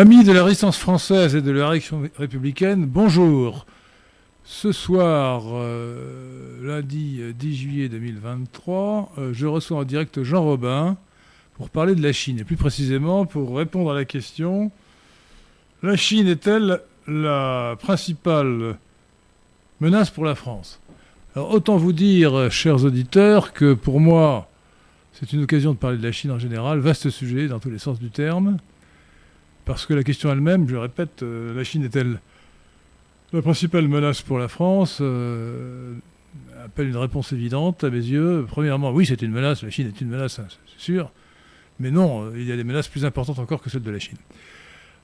Amis de la résistance française et de la réaction républicaine, bonjour. Ce soir, euh, lundi 10 juillet 2023, euh, je reçois en direct Jean Robin pour parler de la Chine, et plus précisément pour répondre à la question la Chine est-elle la principale menace pour la France? Alors autant vous dire, chers auditeurs, que pour moi, c'est une occasion de parler de la Chine en général, vaste sujet dans tous les sens du terme. Parce que la question elle-même, je le répète, euh, la Chine est-elle la principale menace pour la France euh, appelle une réponse évidente à mes yeux. Premièrement, oui, c'est une menace, la Chine est une menace, c'est sûr. Mais non, euh, il y a des menaces plus importantes encore que celles de la Chine.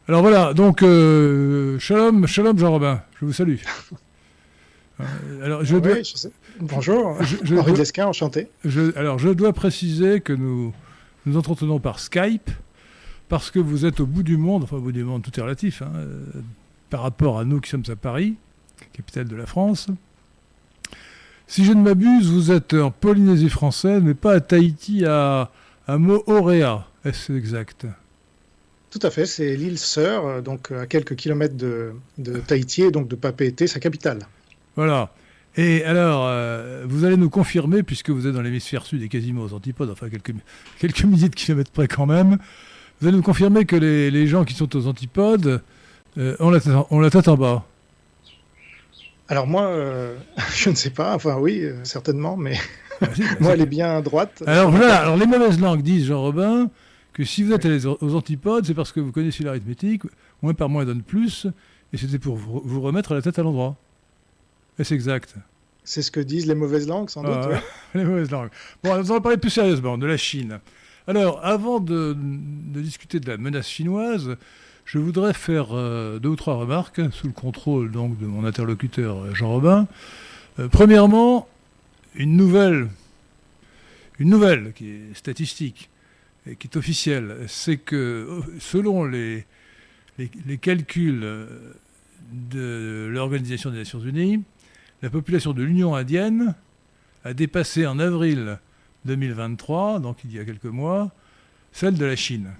Alors voilà, donc shalom, shalom Jean-Robin, je vous salue. alors, je dois... Bonjour, je, Henri Desquin, enchanté. alors je dois préciser que nous nous entretenons par Skype parce que vous êtes au bout du monde, enfin au bout du monde, tout est relatif, hein, euh, par rapport à nous qui sommes à Paris, capitale de la France. Si je ne m'abuse, vous êtes en Polynésie française, mais pas à Tahiti, à, à Moorea, est-ce exact? Tout à fait, c'est l'île sœur, euh, donc à quelques kilomètres de, Tahiti et donc de Papeete, sa capitale. Voilà. Et alors, euh, vous allez nous confirmer, puisque vous êtes dans l'hémisphère sud et quasiment aux antipodes, enfin quelques, quelques milliers de kilomètres près quand même, vous allez nous confirmer que les, gens qui sont aux antipodes euh, ont, la tête, en bas Alors moi, euh, je ne sais pas. Enfin oui, euh, certainement, mais ah, moi, elle est bien droite. Alors voilà, alors les mauvaises langues disent, Jean Robin, que si vous êtes aux antipodes, c'est parce que vous connaissez l'arithmétique, moins par moins donne plus, et c'était pour vous, remettre la tête à l'endroit. Est-ce exact? C'est ce que disent les mauvaises langues, sans doute. Ah, les mauvaises langues. Bon, nous allons parler plus sérieusement de la Chine. Alors, avant de, discuter de la menace chinoise, je voudrais faire euh, deux ou trois remarques sous le contrôle donc de mon interlocuteur Jean Robin. Euh, premièrement, une nouvelle, une nouvelle qui est statistique et qui est officielle, c'est que selon les calculs de l'Organisation des Nations Unies, la population de l'Union indienne a dépassé en avril 2023, donc il y a quelques mois, celle de la Chine.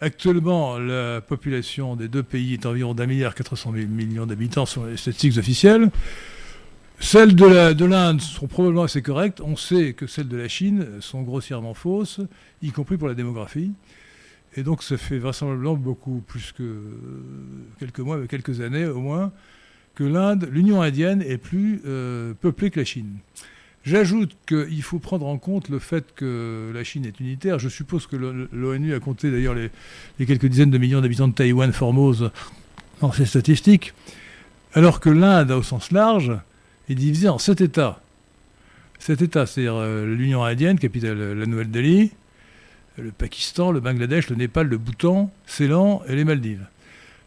Actuellement, la population des deux pays est environ d'un milliard 400 millions d'habitants selon les statistiques officielles. Celles de l'Inde sont probablement assez correctes. On sait que celles de la Chine sont grossièrement fausses, y compris pour la démographie. Et donc ça fait vraisemblablement beaucoup plus que quelques mois, quelques années au moins, que l'Inde, l'Union indienne est plus euh, peuplée que la Chine. J'ajoute qu'il faut prendre en compte le fait que la Chine est unitaire. Je suppose que l'ONU a compté d'ailleurs les, quelques dizaines de millions d'habitants de Taïwan, Formose, dans ses statistiques, alors que l'Inde, au sens large, est divisée en sept États. Sept États, c'est-à-dire euh, l'Union indienne, capitale la Nouvelle-Delhi, le Pakistan, le Bangladesh, le Népal, le Bhoutan, Ceylan et les Maldives.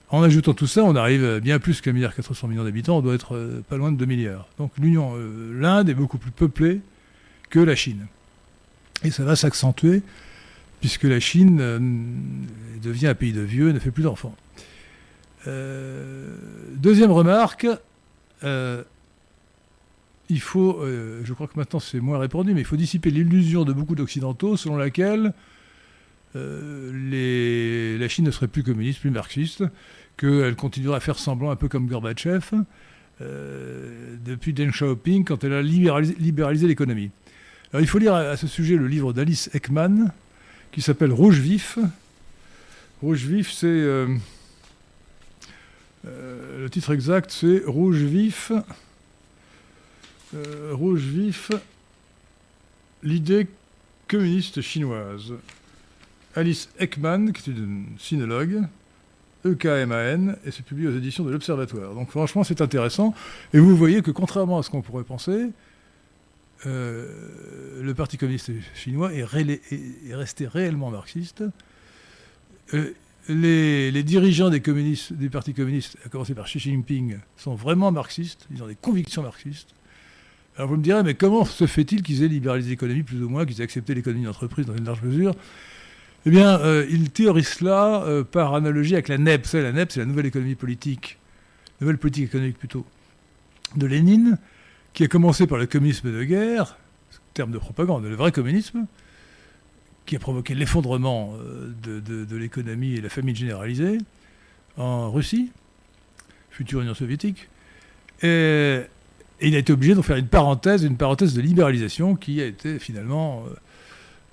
En ajoutant tout ça, on arrive bien plus qu'un milliard 400 millions d'habitants, on doit être euh, pas loin de 2 milliards. Donc l'Union, euh, l'Inde est beaucoup plus peuplée que la Chine. Et ça va s'accentuer puisque la Chine euh, devient un pays de vieux et ne fait plus d'enfants. deuxième remarque, il faut, je crois que maintenant c'est moins répandu, mais il faut dissiper l'illusion de beaucoup d'Occidentaux selon laquelle la Chine ne serait plus communiste, plus marxiste, qu'elle continuera à faire semblant un peu comme Gorbatchev euh, depuis Deng Xiaoping quand elle a libéralisé, l'économie. Alors il faut lire à, ce sujet le livre d'Alice Ekman qui s'appelle Rouge vif. Rouge vif, c'est euh, euh, le titre exact, c'est Rouge vif. Rouge vif, l'idée communiste chinoise. Alice Ekman, qui est une sinologue, EKMAN, et c'est publié aux éditions de l'Observatoire. Donc franchement, c'est intéressant. Et vous voyez que contrairement à ce qu'on pourrait penser, euh, le Parti communiste chinois est, resté réellement marxiste. Euh, les, dirigeants des, communistes, des partis communistes, à commencer par Xi Jinping, sont vraiment marxistes, ils ont des convictions marxistes. Alors vous me direz, mais comment se fait-il qu'ils aient libéralisé l'économie plus ou moins, qu'ils aient accepté l'économie d'entreprise dans une large mesure? Eh bien, euh, il théorise cela euh, par analogie avec la NEP. la NEP, c'est la nouvelle économie politique, nouvelle politique économique plutôt, de Lénine, qui a commencé par le communisme de guerre, terme de propagande, le vrai communisme, qui a provoqué l'effondrement de, de l'économie et la famine généralisée en Russie, future Union soviétique. Et, il a été obligé de faire une parenthèse, une parenthèse de libéralisation qui a été finalement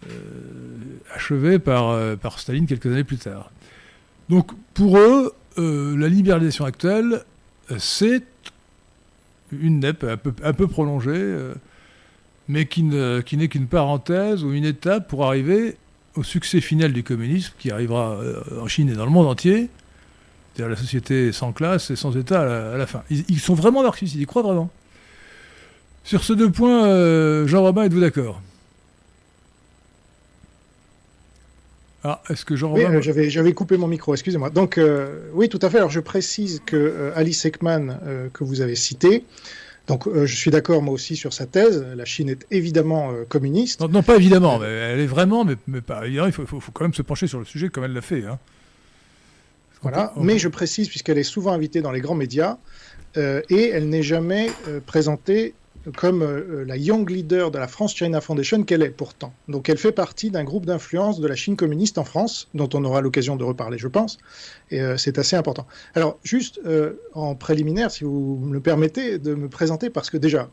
euh, euh, achevée par, euh, par Staline quelques années plus tard. Donc pour eux, la libéralisation actuelle, c'est une NEP un peu, un prolongée, mais qui, n'est qu'une parenthèse ou une étape pour arriver au succès final du communisme qui arrivera en Chine et dans le monde entier, c'est-à-dire la société sans classe et sans État à la, fin. Ils, sont vraiment marxistes, ils y croient vraiment. Sur ces deux points, euh, Jean Robin, êtes-vous d'accord? Ah, est-ce que Robin... Oui, euh, j'avais coupé mon micro, excusez-moi. Donc, euh, oui, tout à fait. Alors, je précise que Alice Ekman, que vous avez cité, donc je suis d'accord moi aussi sur sa thèse. La Chine est évidemment communiste. Non, pas évidemment, mais elle est vraiment, mais, mais pas Il faut, faut, faut, quand même se pencher sur le sujet comme elle l'a fait. Hein. Voilà. Mais je précise, puisqu'elle est souvent invitée dans les grands médias, euh, et elle n'est jamais euh, présentée comme euh, la young leader de la France China Foundation qu'elle est pourtant. Donc elle fait partie d'un groupe d'influence de la Chine communiste en France, dont on aura l'occasion de reparler, je pense, et c'est assez important. Alors juste en préliminaire, si vous me le permettez, de me présenter, parce que déjà,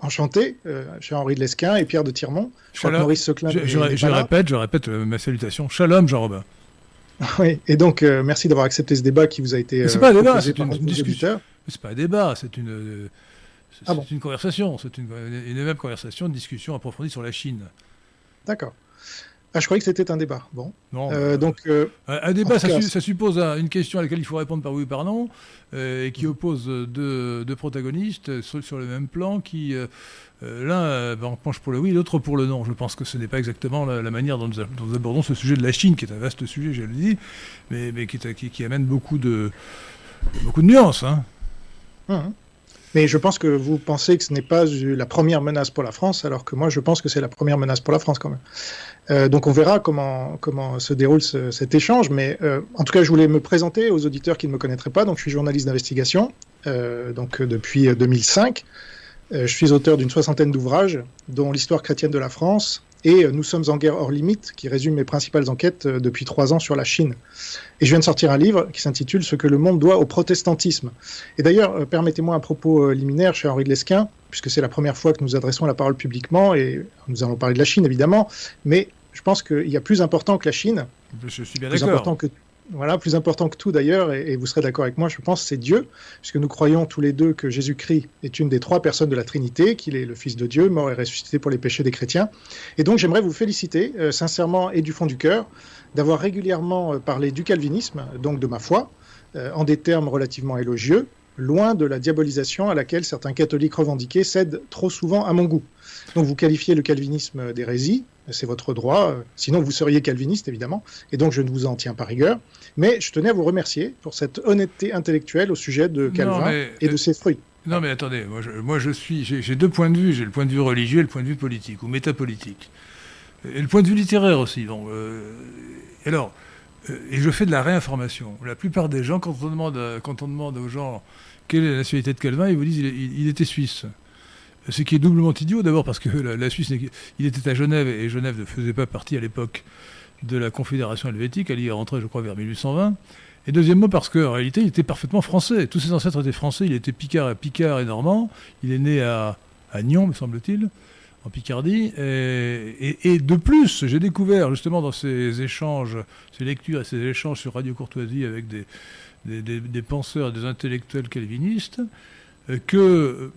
enchanté, cher Henri de Lesquin et Pierre de Tirmont. Maurice Seclin. Je, je répète, je répète ma salutation. Shalom, Jean-Robin. Oui, et donc euh, merci d'avoir accepté ce débat qui vous a été. c'est pas un euh, débat, c'est une, discussion. C'est pas un débat, c'est une, euh, ah c'est une conversation, c'est une, une, même conversation, une discussion approfondie sur la Chine. D'accord. Ah, je croyais que c'était un débat. Bon. Non. donc, un, débat, ça, suppose une question à laquelle il faut répondre par oui ou par non, et qui oppose deux, deux protagonistes sur, sur, le même plan, qui euh, l'un euh, ben, penche pour le oui, l'autre pour le non. Je pense que ce n'est pas exactement la, manière dont nous, abordons ce sujet de la Chine, qui est un vaste sujet, je le dis, mais, mais qui, qui, amène beaucoup de, beaucoup de nuances. Hein. Hum. Mais je pense que vous pensez que ce n'est pas la première menace pour la France, alors que moi je pense que c'est la première menace pour la France quand même. Euh, donc on verra comment, se déroule cet échange, mais en tout cas je voulais me présenter aux auditeurs qui ne me connaîtraient pas. Donc je suis journaliste d'investigation, donc depuis 2005. Euh, je suis auteur d'une soixantaine d'ouvrages, dont l'histoire chrétienne de la France et euh, Nous sommes en guerre hors limite, qui résume mes principales enquêtes euh, depuis trois ans sur la Chine. Et je viens de sortir un livre qui s'intitule Ce que le monde doit au protestantisme. Et d'ailleurs, permettez-moi un propos liminaire chez Henri de Lesquin, puisque c'est la première fois que nous adressons la parole publiquement, et nous allons parler de la Chine évidemment, mais je pense qu'il y a plus important que la Chine. Je suis bien d'accord voilà, plus important que tout d'ailleurs, et, vous serez d'accord avec moi, je pense, c'est Dieu, puisque nous croyons tous les deux que Jésus-Christ est une des trois personnes de la Trinité, qu'il est le Fils de Dieu, mort et ressuscité pour les péchés des chrétiens. Et donc j'aimerais vous féliciter, euh, sincèrement et du fond du cœur, d'avoir régulièrement euh, parlé du calvinisme, donc de ma foi, euh, en des termes relativement élogieux, loin de la diabolisation à laquelle certains catholiques revendiqués cèdent trop souvent à mon goût. Donc vous qualifiez le calvinisme d'hérésie, c'est votre droit, sinon vous seriez calviniste évidemment, et donc je ne vous en tiens pas rigueur. Mais je tenais à vous remercier pour cette honnêteté intellectuelle au sujet de Calvin et de euh, ses fruits. Non mais attendez, moi je, moi je suis, j'ai deux points de vue, j'ai le point de vue religieux et le point de vue politique, ou métapolitique. Et le point de vue littéraire aussi. Donc, euh, alors, euh, et je fais de la réinformation. La plupart des gens, quand on demande, quand on demande aux gens quelle est la nationalité de Calvin, ils vous disent il, il était suisse. Ce qui est doublement idiot, d'abord parce que la, Suisse, il était à Genève et Genève ne faisait pas partie à l'époque de la Confédération helvétique. Elle y est rentrée, je crois, vers 1820. Et deuxièmement, parce qu'en réalité, il était parfaitement français. Tous ses ancêtres étaient français. Il était picard, picard et normand. Il est né à, à Nyon, me semble-t-il, en Picardie. Et, de plus, j'ai découvert, justement, dans ces échanges, ces lectures et ces échanges sur Radio Courtoisie avec des, des, des penseurs, des intellectuels calvinistes, euh, que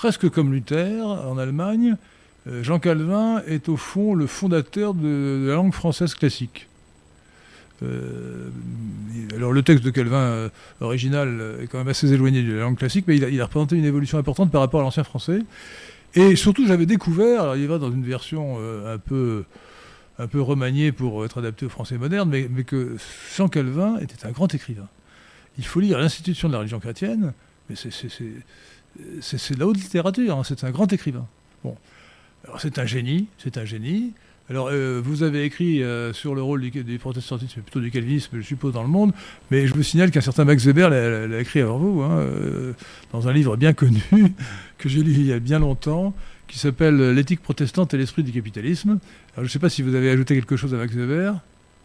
presque comme Luther en Allemagne, euh, Jean Calvin est au fond le fondateur de, la langue française classique. Euh, alors le texte de Calvin euh, original est quand même assez éloigné de la langue classique, mais il a, représenté une évolution importante par rapport à l'ancien français. Et surtout, j'avais découvert, il va dans une version un peu remaniée pour être adapté au français moderne, mais, mais que Jean Calvin était un grand écrivain. Il faut lire l'institution de la religion chrétienne, mais c'est de la haute littérature, hein, c'est un grand écrivain. Bon. C'est un génie, c'est un génie. Alors, euh, vous avez écrit euh, sur le rôle du, protestantisme, plutôt du calvinisme, je suppose, dans le monde, mais je vous signale qu'un certain Max Weber l'a écrit avant vous, hein, euh, dans un livre bien connu, que j'ai lu il y a bien longtemps, qui s'appelle L'éthique protestante et l'esprit du capitalisme. Alors, je ne sais pas si vous avez ajouté quelque chose à Max Weber.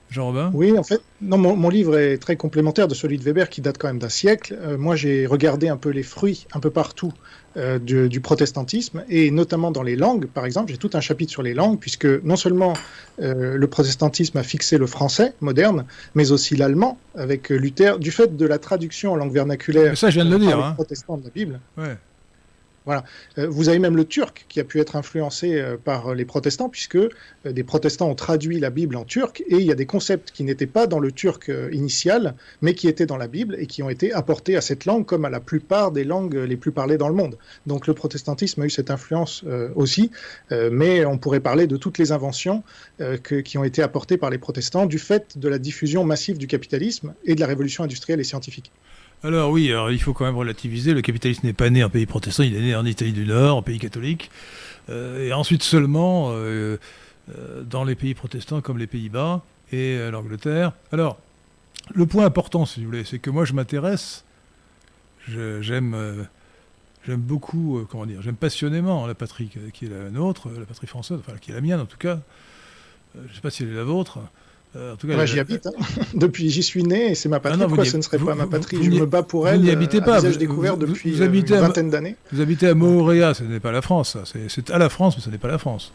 Jean-Robin Oui, en fait, non, mon, livre est très complémentaire de celui de Weber qui date quand même d'un siècle. Euh, moi, j'ai regardé un peu les fruits un peu partout euh, du, protestantisme et notamment dans les langues, par exemple. J'ai tout un chapitre sur les langues puisque non seulement euh, le protestantisme a fixé le français moderne, mais aussi l'allemand avec Luther, du fait de la traduction en langue vernaculaire. ça, je viens de le dire. Hein. Protestant de la Bible. Voilà. Euh, vous avez même le turc qui a pu être influencé euh, par les protestants, puisque euh, des protestants ont traduit la Bible en turc, et il y a des concepts qui n'étaient pas dans le turc initial, mais qui étaient dans la Bible et qui ont été apportés à cette langue, comme à la plupart des langues les plus parlées dans le monde. Donc le protestantisme a eu cette influence aussi, mais on pourrait parler de toutes les inventions qui ont été apportées par les protestants du fait de la diffusion massive du capitalisme et de la révolution industrielle et scientifique. Alors oui, il faut quand même relativiser. Le capitalisme n'est pas né en pays protestant, il est né en Italie du Nord, en pays catholique, euh, et ensuite seulement euh, euh, dans les pays protestants comme les Pays-Bas et l'Angleterre. Alors, le point important, si vous voulez, c'est que moi je m'intéresse, j'aime j'aime beaucoup, comment dire, j'aime passionnément la patrie qui est la nôtre, la patrie française, enfin qui est la mienne en tout cas. je ne sais pas si elle est la vôtre. Euh, en tout cas, j'y habite. Hein. Depuis, j'y suis né et c'est ma patrie. Ah non, ce ne serait pas ma patrie? Je me bats pour elle. Vous n'y habitez pas. Vous, découvert depuis vous habitez une vingtaine d'années. Vous habitez à Moorea, ce n'est pas la France. C'est à la France, mais ce n'est pas la France.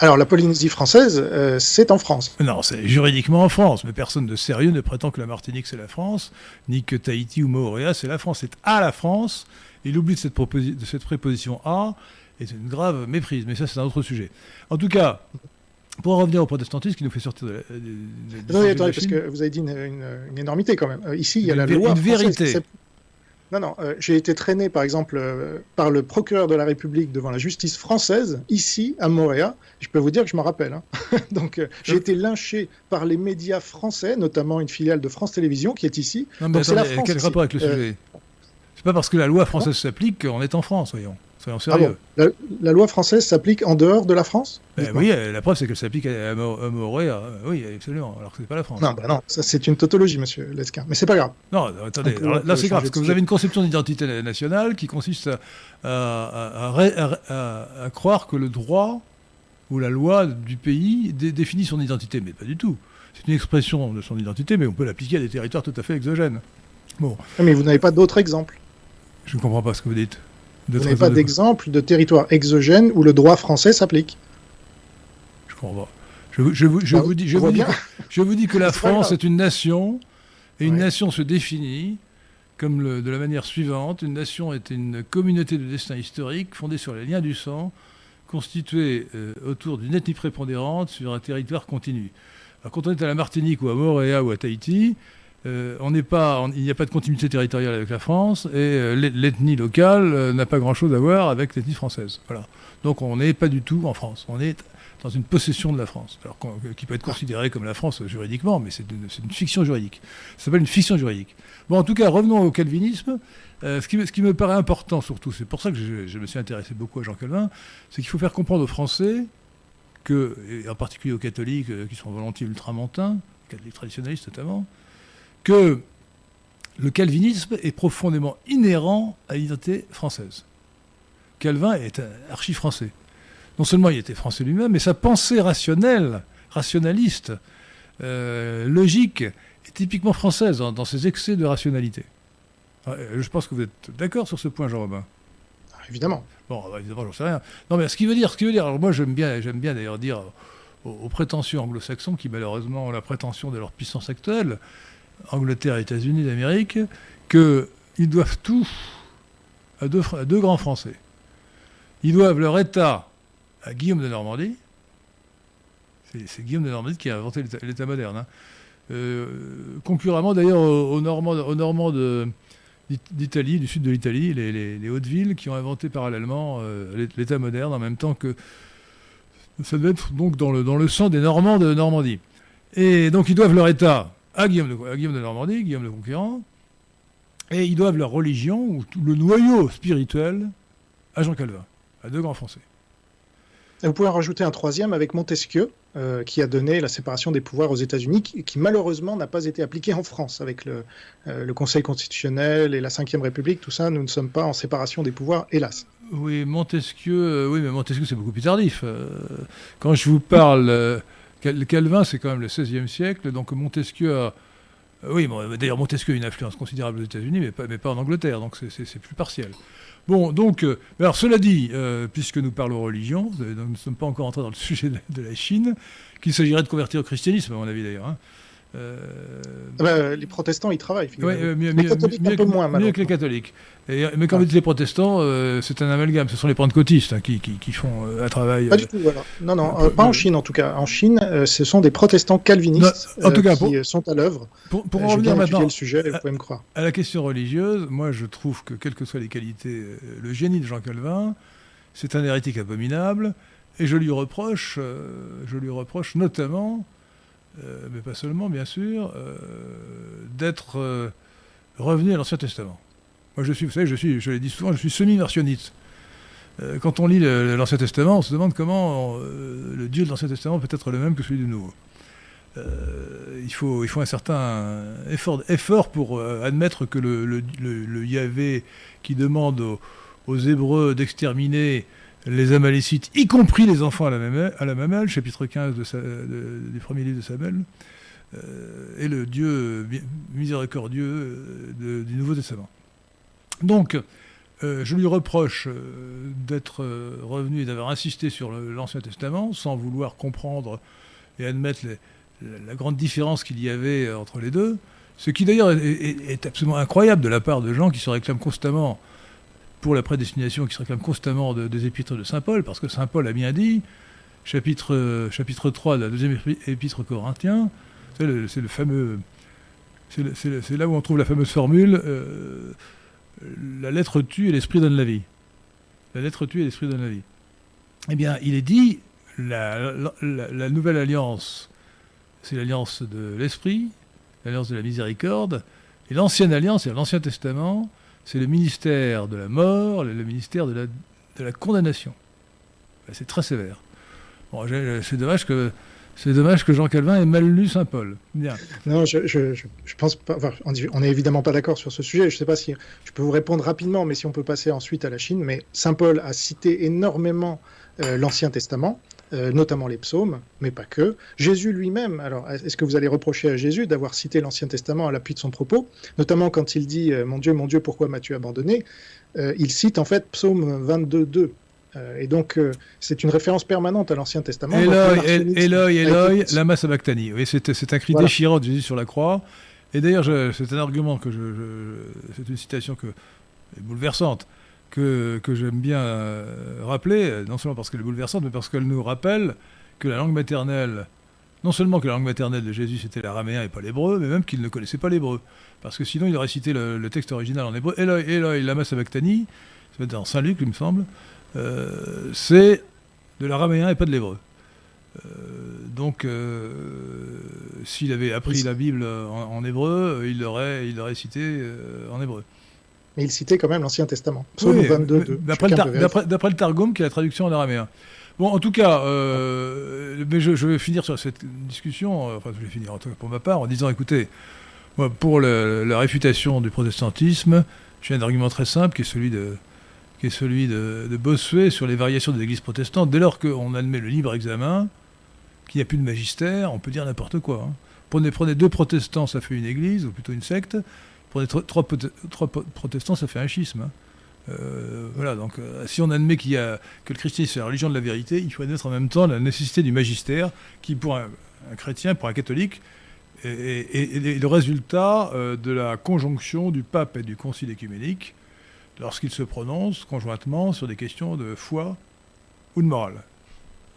Alors la Polynésie française, euh, c'est en France. Non, c'est juridiquement en France, mais personne de sérieux ne prétend que la Martinique c'est la France, ni que Tahiti ou Moorea c'est la France. C'est à la France. Il oublie de cette, de cette préposition à, et c'est une grave méprise. Mais ça, c'est un autre sujet. En tout cas, pour en revenir au protestantisme qui nous fait sortir de la. non, attendez, parce que vous avez dit une, énormité quand même. Euh, ici, il y a la loi. Une vérité. Non, non, euh, j'ai été traîné par exemple euh, par le procureur de la République devant la justice française, ici à Montréal. Je peux vous dire que je m'en rappelle. Hein. Donc j'ai été lynché par les médias français, notamment une filiale de France Télévisions qui est ici. Non, mais la France, quel rapport avec le sujet? C'est pas parce que la loi française s'applique qu'on est en France, voyons. Soyons ah la, loi française s'applique en dehors de la France ben Oui, la preuve, c'est qu'elle s'applique à, à, Oui, absolument, alors que ce n'est pas la France. Non, ben non, ça c'est une tautologie, monsieur Lesquin. Mais c'est pas grave. Non, attendez, là c'est grave, parce que vous avez une conception d'identité nationale qui consiste à, à, croire que le droit ou la loi du pays définit son identité, mais pas du tout. C'est une expression de son identité, mais on peut l'appliquer à des territoires tout à fait exogènes. Bon. Mais vous n'avez pas d'autres exemples Je ne comprends pas ce que vous dites. Vous n'avez pas d'exemple de territoire exogène où le droit français s'applique Je comprends pas. Je, vous, dis, je, vous dis, que la France est une nation, et une nation se définit comme le, de la manière suivante. Une nation est une communauté de destin historique fondée sur les liens du sang, constituée euh, autour d'une ethnie prépondérante sur un territoire continu. Alors, quand on est à la Martinique ou à Moréa ou à Tahiti, euh, on n'est pas, il n'y a pas de continuité territoriale avec la France et euh, l'ethnie locale euh, n'a pas grand-chose à voir avec l'ethnie française. Voilà. Donc on n'est pas du tout en France. On est dans une possession de la France, alors qui peut être considérée comme la France juridiquement, mais c'est une, fiction juridique. Ça s'appelle une fiction juridique. Bon, en tout cas, revenons au calvinisme. ce, qui, me paraît important surtout, c'est pour ça que je, me suis intéressé beaucoup à Jean Calvin, c'est qu'il faut faire comprendre aux Français que, et en particulier aux catholiques qui sont volontiers ultramontains, catholiques traditionnalistes notamment, que le calvinisme est profondément inhérent à l'identité française. Calvin est archi-français. Non seulement il était français lui-même, mais sa pensée rationnelle, rationaliste, euh, logique, est typiquement française dans, ses excès de rationalité. Euh, je pense que vous êtes d'accord sur ce point, Jean-Robin? Ah, évidemment. Bon, bah, évidemment, j'en sais rien. Non, mais ce qui veut dire, ce qui veut dire, alors moi j'aime bien, j'aime bien d'ailleurs dire aux, aux prétentions anglo-saxons qui malheureusement ont la prétention de leur puissance actuelle, Angleterre et États-Unis d'Amérique, qu'ils doivent tout à deux, grands Français. Ils doivent leur État à Guillaume de Normandie. C'est Guillaume de Normandie qui a inventé l'État moderne. Hein. Euh, d'ailleurs aux, Normands, d'Italie, du sud de l'Italie, les, Hautes-Villes, qui ont inventé parallèlement euh, l'État moderne en même temps que ça devait être donc dans le, dans le sang des Normands de Normandie. Et donc ils doivent leur État à Guillaume de, Normandie, Guillaume le Conquérant, et ils doivent leur religion, ou tout le noyau spirituel, à Jean Calvin, à deux grands Français. vous pouvez en rajouter un troisième avec Montesquieu, euh, qui a donné la séparation des pouvoirs aux États-Unis, qui, malheureusement n'a pas été appliquée en France avec le, euh, le, Conseil constitutionnel et la Ve République. Tout ça, nous ne sommes pas en séparation des pouvoirs, hélas. Oui, Montesquieu, oui, mais Montesquieu, c'est beaucoup plus tardif. quand je vous parle, Calvin, c'est quand même le XVIe siècle, donc Montesquieu a euh, oui, d'ailleurs Montesquieu a une influence considérable aux États-Unis, mais pas, en Angleterre, donc c'est plus partiel. Bon, donc, euh, alors cela dit, euh, puisque nous parlons religion, nous ne sommes pas encore entrés dans le sujet de, la Chine, qu'il s'agirait de convertir au christianisme, à mon avis d'ailleurs. Hein. Euh, ah bah, les protestants, ils travaillent. Ouais, mieux, les catholiques, un peu moins, mieux que les catholiques. Et, mais quand vous dites les protestants, euh, c'est un amalgame. Ce sont les pentecôtistes hein, qui, qui, font euh, un travail. Pas du tout, voilà. Non, non, pas en Chine en tout cas. En Chine, ce sont des protestants calvinistes en tout cas, qui sont à l'œuvre. Pour, pour en revenir maintenant le sujet, vous pouvez me croire. à la question religieuse, moi je trouve que, quelles que soient les qualités, le génie de Jean Calvin, c'est un hérétique abominable. Et je lui reproche, je lui reproche notamment euh, mais pas seulement, bien sûr, euh, d'être euh, revenu à l'Ancien Testament. Moi, je suis, vous savez, je, suis, je l'ai dit souvent, je suis semi-versionniste. quand on lit l'Ancien Testament, on se demande comment le Dieu de l'Ancien Testament peut être le même que celui du Nouveau. il, faut, il faut un certain effort, effort pour admettre que le, le, Yahvé qui demande aux Hébreux d'exterminer les Amalécites, y compris les enfants à la, même, à la mamelle, chapitre 15 de, du premier livre de Samuel, euh, est le Dieu miséricordieux euh, du Nouveau Testament. Donc, euh, je lui reproche d'être revenu et d'avoir insisté sur l'Ancien Testament sans vouloir comprendre et admettre la, grande différence qu'il y avait entre les deux, ce qui d'ailleurs est, absolument incroyable de la part de gens qui se réclament constamment pour la prédestination qui se réclame constamment des épîtres de Saint Paul, parce que Saint Paul a bien dit, chapitre, chapitre 3 de la deuxième épître corinthien, c'est le, fameux. C'est là où on trouve la fameuse formule euh, la lettre tue et l'esprit donne la vie. La lettre tue et l'esprit donne la vie. Eh bien, il est dit la, la nouvelle alliance, c'est l'alliance de l'esprit, l'alliance de la miséricorde, et l'ancienne alliance, c'est l'Ancien Testament, c'est le ministère de la mort, le, ministère de la, condamnation. C'est très sévère. C'est dommage que Jean Calvin ait mal lu Saint Paul. Bien. Non, je, pense pas. on n'est évidemment pas d'accord sur ce sujet. Je ne sais pas si je peux vous répondre rapidement, mais si on peut passer ensuite à la Chine. Mais Saint Paul a cité énormément euh, l'Ancien Testament. Euh, notamment les psaumes, mais pas que. Jésus lui-même, alors est-ce que vous allez reprocher à Jésus d'avoir cité l'Ancien Testament à l'appui de son propos, notamment quand il dit euh, Mon Dieu, mon Dieu, pourquoi m'as-tu abandonné euh, Il cite en fait psaume 22.2. et donc, c'est une référence permanente à l'Ancien Testament. Eloi, Eloi, Eloi, lama sabachthani. Oui, c'est un cri déchirant de Jésus sur la croix. Et d'ailleurs, c'est un argument que je, c'est une citation que est bouleversante que, j'aime bien euh, rappeler, non seulement parce qu'elle est bouleversante, mais parce qu'elle nous rappelle que la langue maternelle, non seulement que la langue maternelle de Jésus c'était l'araméen et pas l'hébreu, mais même qu'il ne connaissait pas l'hébreu. Parce que sinon il aurait cité le, texte original en hébreu, Eloi, Eloi, lama sabachthani, ça va être dans Saint Luc, il me semble, euh, c'est de l'araméen et pas de l'hébreu. Euh, donc, s'il avait appris la Bible en, hébreu, il l'aurait, il cité en hébreu mais il citait quand même l'Ancien Testament. D'après le, Targum, qui est la traduction en araméen. Bon, en tout cas, euh, mais je, vais finir sur cette discussion, euh, enfin, je vais finir pour ma part, en disant, écoutez, pour la réfutation du protestantisme, j'ai un argument très simple qui est celui de, qui est celui de, Bossuet sur les variations de l'Église protestante. Dès lors qu'on admet le libre examen, qu'il n'y a plus de magistère, on peut dire n'importe quoi. Hein. Prenez, prenez deux protestants, ça fait une église, ou plutôt une secte. Pour les trois, protestants, ça fait un schisme. Hein. Euh, voilà, donc euh, si on admet qu'il y a, que le christianisme est la religion de la vérité, il faut admettre en même temps la nécessité du magistère, qui pour un, chrétien, pour un catholique, est, le résultat euh, de la conjonction du pape et du concile écuménique lorsqu'ils se prononcent conjointement sur des questions de foi ou de morale.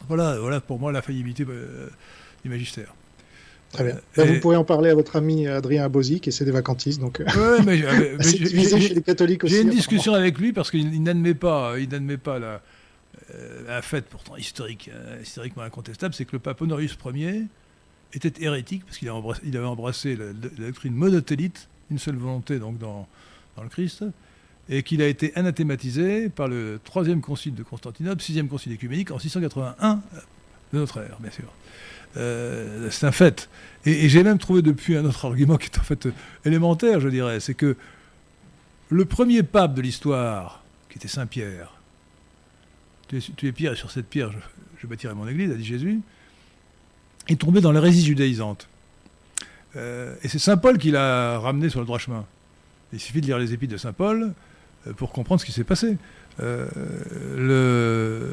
Voilà, voilà pour moi la faillibilité du magistère. Très bien. Euh, vous pourrez en parler à votre ami Adrien Abosi, qui est des vacantistes. Donc, euh, ouais, mais, chez les catholiques aussi. J'ai une discussion avec lui parce qu'il n'admet pas, il n'admet pas la, euh, fait pourtant historique, historiquement incontestable, c'est que le pape Honorius Ier était hérétique parce qu'il avait embrassé, il avait embrassé la, doctrine monotélite, une seule volonté donc dans, dans le Christ, et qu'il a été anathématisé par le troisième concile de Constantinople, sixième concile écuménique en 681 de notre ère, bien sûr. Euh, c'est un fait. Et, j'ai même trouvé depuis un autre argument qui est en fait élémentaire, je dirais, c'est que le premier pape de l'histoire, qui était Saint-Pierre, tu es, pierre et sur cette pierre, je, bâtirai mon église, a dit Jésus, est tombé dans l'hérésie judaïsante. Euh, et c'est Saint Paul qui l'a ramené sur le droit chemin. Il suffit de lire les épîtres de Saint Paul euh, pour comprendre ce qui s'est passé. Euh,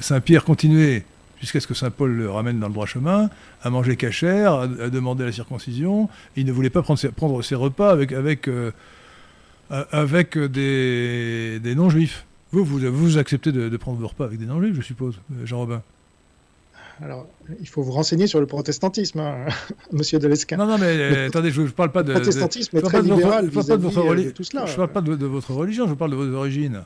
Saint Pierre continuait jusqu'à ce que Saint Paul le ramène dans le droit chemin, à manger cachère, à, demander la circoncision. il ne voulait pas prendre ses, prendre ses repas avec, avec, avec des, des non-juifs. Vous, vous, vous acceptez de, de, prendre vos repas avec des non-juifs, je suppose, Jean-Robin? Alors, il faut vous renseigner sur le protestantisme, hein, monsieur Delesquin. Non, non, mais euh, attendez, je ne parle pas de. Protestantisme très libéral tout cela. Je ne parle pas de, votre religion, je parle de vos origines.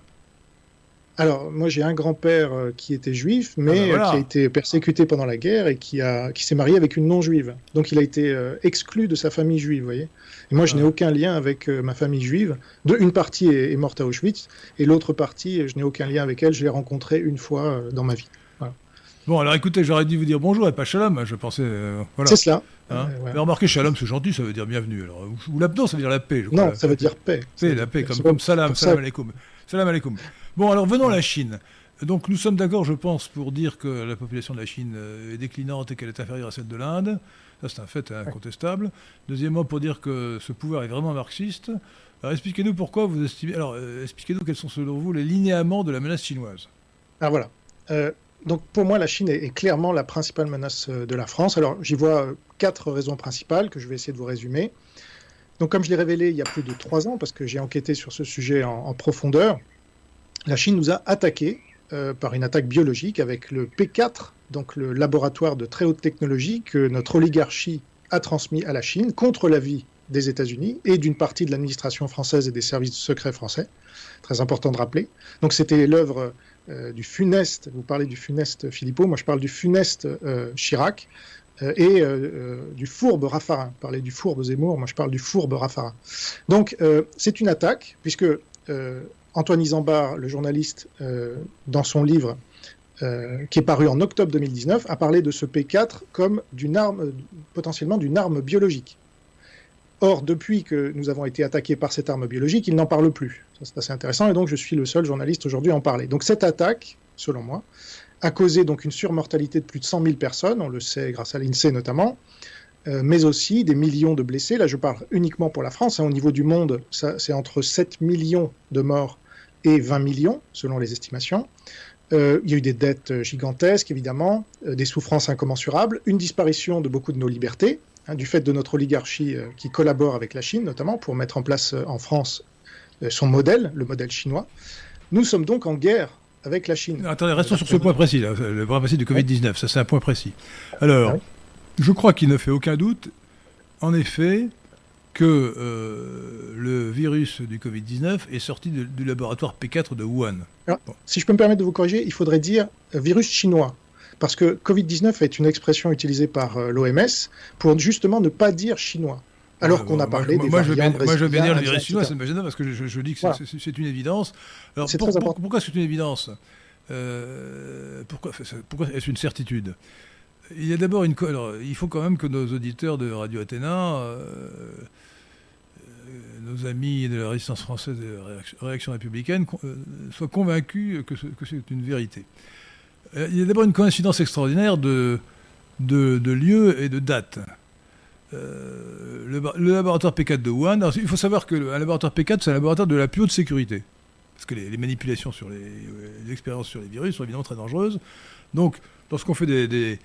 Alors, moi, j'ai un grand-père euh, qui était juif, mais ah ben qui a été persécuté pendant la guerre et qui, a, qui s'est marié avec une non-juive. Donc, il a été euh, exclu de sa famille juive, vous voyez. Et moi, je n'ai aucun lien avec ma famille juive. De, une partie est, est morte à Auschwitz, et l'autre partie, je n'ai aucun lien avec elle. Je l'ai rencontrée une fois dans ma vie. Bon, alors écoutez, j'aurais dû vous dire bonjour et pas shalom, je pensais. Euh, voilà. C'est cela. Hein Mais remarquez, shalom, c'est gentil, ça veut dire bienvenue. Alors, ou l'abdo, ça veut dire la paix. Je crois, non, ça veut dire paix. Paix, la paix, comme, comme salam, salam alaikum. Salam alaikum. Bon, alors venons à la Chine. Donc nous sommes d'accord, je pense, pour dire que la population de la Chine euh, est déclinante et qu'elle est inférieure à celle de l'Inde. Ça, c'est un fait incontestable. Deuxièmement, pour dire que ce pouvoir est vraiment marxiste. Alors expliquez-nous pourquoi vous estimez. Alors euh, expliquez-nous quels sont selon vous les linéaments de la menace chinoise. Ah voilà donc pour moi, la Chine est, clairement la principale menace euh, de la France. Alors j'y vois euh, quatre raisons principales que je vais essayer de vous résumer. Donc comme je l'ai révélé il y a plus de trois ans, parce que j'ai enquêté sur ce sujet en, profondeur, la Chine nous a attaqués euh, par une attaque biologique avec le P4, donc le laboratoire de très haute technologie que notre oligarchie a transmis à la Chine contre l'avis des États-Unis et d'une partie de l'administration française et des services secrets français. Très important de rappeler. Donc c'était l'œuvre euh, du funeste, vous parlez du funeste Philippot, moi je parle du funeste euh, Chirac, et du fourbe Raffarin. Vous parlez du fourbe Zemmour, moi je parle du fourbe Raffarin. Donc c'est une attaque, puisque Antoine Isambard, le journaliste, dans son livre qui est paru en octobre 2019, a parlé de ce P4 comme d'une arme, potentiellement d'une arme biologique. Or, depuis que nous avons été attaqués par cette arme biologique, il n'en parle plus. C'est assez intéressant, et donc je suis le seul journaliste aujourd'hui à en parler. Donc cette attaque, selon moi, a causé donc une surmortalité de plus de 100 000 personnes, on le sait grâce à l'INSEE notamment, euh, mais aussi des millions de blessés. Là, je parle uniquement pour la France. Hein. au niveau du monde, c'est entre 7 millions de morts et 20 millions, selon les estimations. Euh, il y a eu des dettes gigantesques, évidemment, euh, des souffrances incommensurables, une disparition de beaucoup de nos libertés, Hein, du fait de notre oligarchie euh, qui collabore avec la Chine, notamment pour mettre en place euh, en France euh, son modèle, le modèle chinois. Nous sommes donc en guerre avec la Chine. Attendez, restons sur ce point précis, le point précis du Covid-19, ça c'est un point précis. Alors, je crois qu'il ne fait aucun doute, en effet, que le virus du Covid-19 est sorti du laboratoire P4 de Wuhan. Si je peux me permettre de vous corriger, il faudrait dire virus chinois parce que Covid-19 est une expression utilisée par euh, l'OMS pour justement ne pas dire chinois. Alors ah, qu'on a parlé des moi, je veux bien, moi, je veux bien dire le virus chinois, ça me parce que je, dis que c'est une évidence. Alors, pour, important. pourquoi c'est une évidence? Euh, Pourquoi, pourquoi est-ce une certitude? Il y a d'abord une. Alors, il faut quand même que nos auditeurs de Radio Athéna, euh, nos amis de la résistance française et de la réaction républicaine, soient convaincus que c'est une vérité. Euh, il y a d'abord une coïncidence extraordinaire de, de, lieux et de dates. Euh, le, laboratoire P4 de Wuhan, il faut savoir que un laboratoire P4, c'est un laboratoire de la plus haute sécurité. Parce que les, manipulations sur les, les, expériences sur les virus sont évidemment très dangereuses. Donc, lorsqu'on fait des,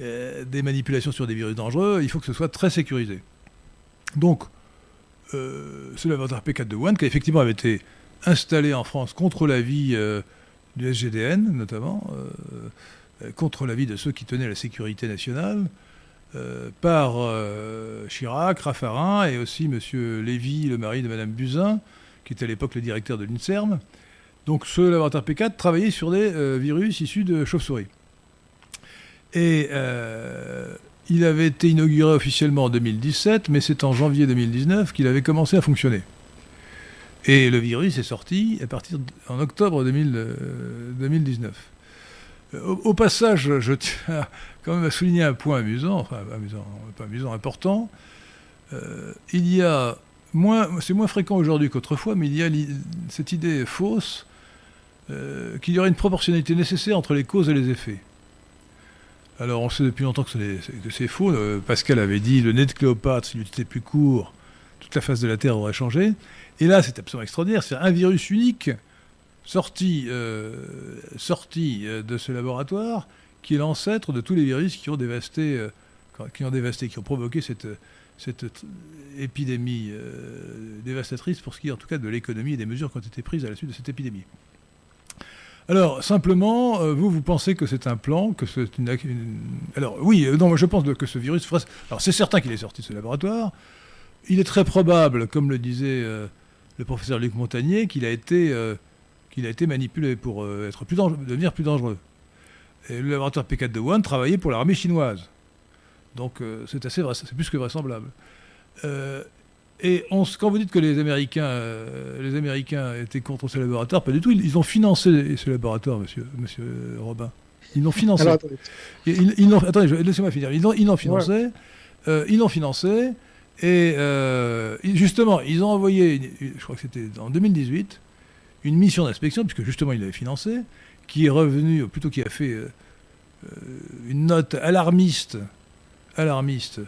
euh, manipulations sur des virus dangereux, il faut que ce soit très sécurisé. Donc, ce laboratoire P4 de Wuhan, qui effectivement avait été installé en France contre l'avis du SGDN notamment, euh, euh, contre l'avis de ceux qui tenaient la sécurité nationale, euh, par Chirac, Raffarin et aussi M. Lévy, le mari de Mme Buzyn, qui était à l'époque le directeur de l'INSERM. Donc ce laboratoire P4 travaillait sur des virus issus de chauves-souris. Et il avait été inauguré officiellement en 2017, mais c'est en janvier 2019 qu'il avait commencé à fonctionner. Et le virus est sorti à partir en octobre 2019. Euh, euh, au, passage, je tiens quand même à souligner un point amusant, enfin amusant, pas amusant, important. Euh, il y a moins, c'est moins fréquent aujourd'hui qu'autrefois, mais il y a cette idée fausse qu'il y aurait une proportionnalité nécessaire entre les causes et les effets. Alors on sait depuis longtemps que c'est faux. Pascal avait dit le nez de Cléopâtre, s'il était plus court, toute la face de la Terre aurait changé. Et là, c'est absolument extraordinaire. C'est un virus unique sorti, sorti de ce laboratoire qui est l'ancêtre de tous les virus qui ont dévasté, qui ont provoqué cette, épidémie euh, dévastatrice pour ce qui est en tout cas de l'économie et des mesures qui ont été prises à la suite de cette épidémie. Alors, simplement, euh, vous, vous pensez que c'est un plan, que c'est une, Alors, oui, euh, non, je pense que ce virus... Alors, c'est certain qu'il est sorti de ce laboratoire. Il est très probable, comme le disait le professeur Luc Montagnier, qu'il a, été, a été manipulé pour être devenir plus dangereux. Et le laboratoire P4 de Wuhan travaillait pour l'armée chinoise. Donc euh, c'est assez c'est plus que vraisemblable. Euh, et quand vous dites que les Américains, euh, les Américains étaient contre ce laboratoire, pas du tout. Ils, ont financé ce laboratoire, monsieur, monsieur Robin. Ils l'ont financé. attendez, ils, attendez laissez-moi finir. Ils l'ont financé. ils l'ont financé. Et justement, ils ont envoyé, je crois que c'était en 2018, une mission d'inspection, puisque justement ils l'avaient financé, qui est revenu, plutôt qui a fait une note alarmiste alarmiste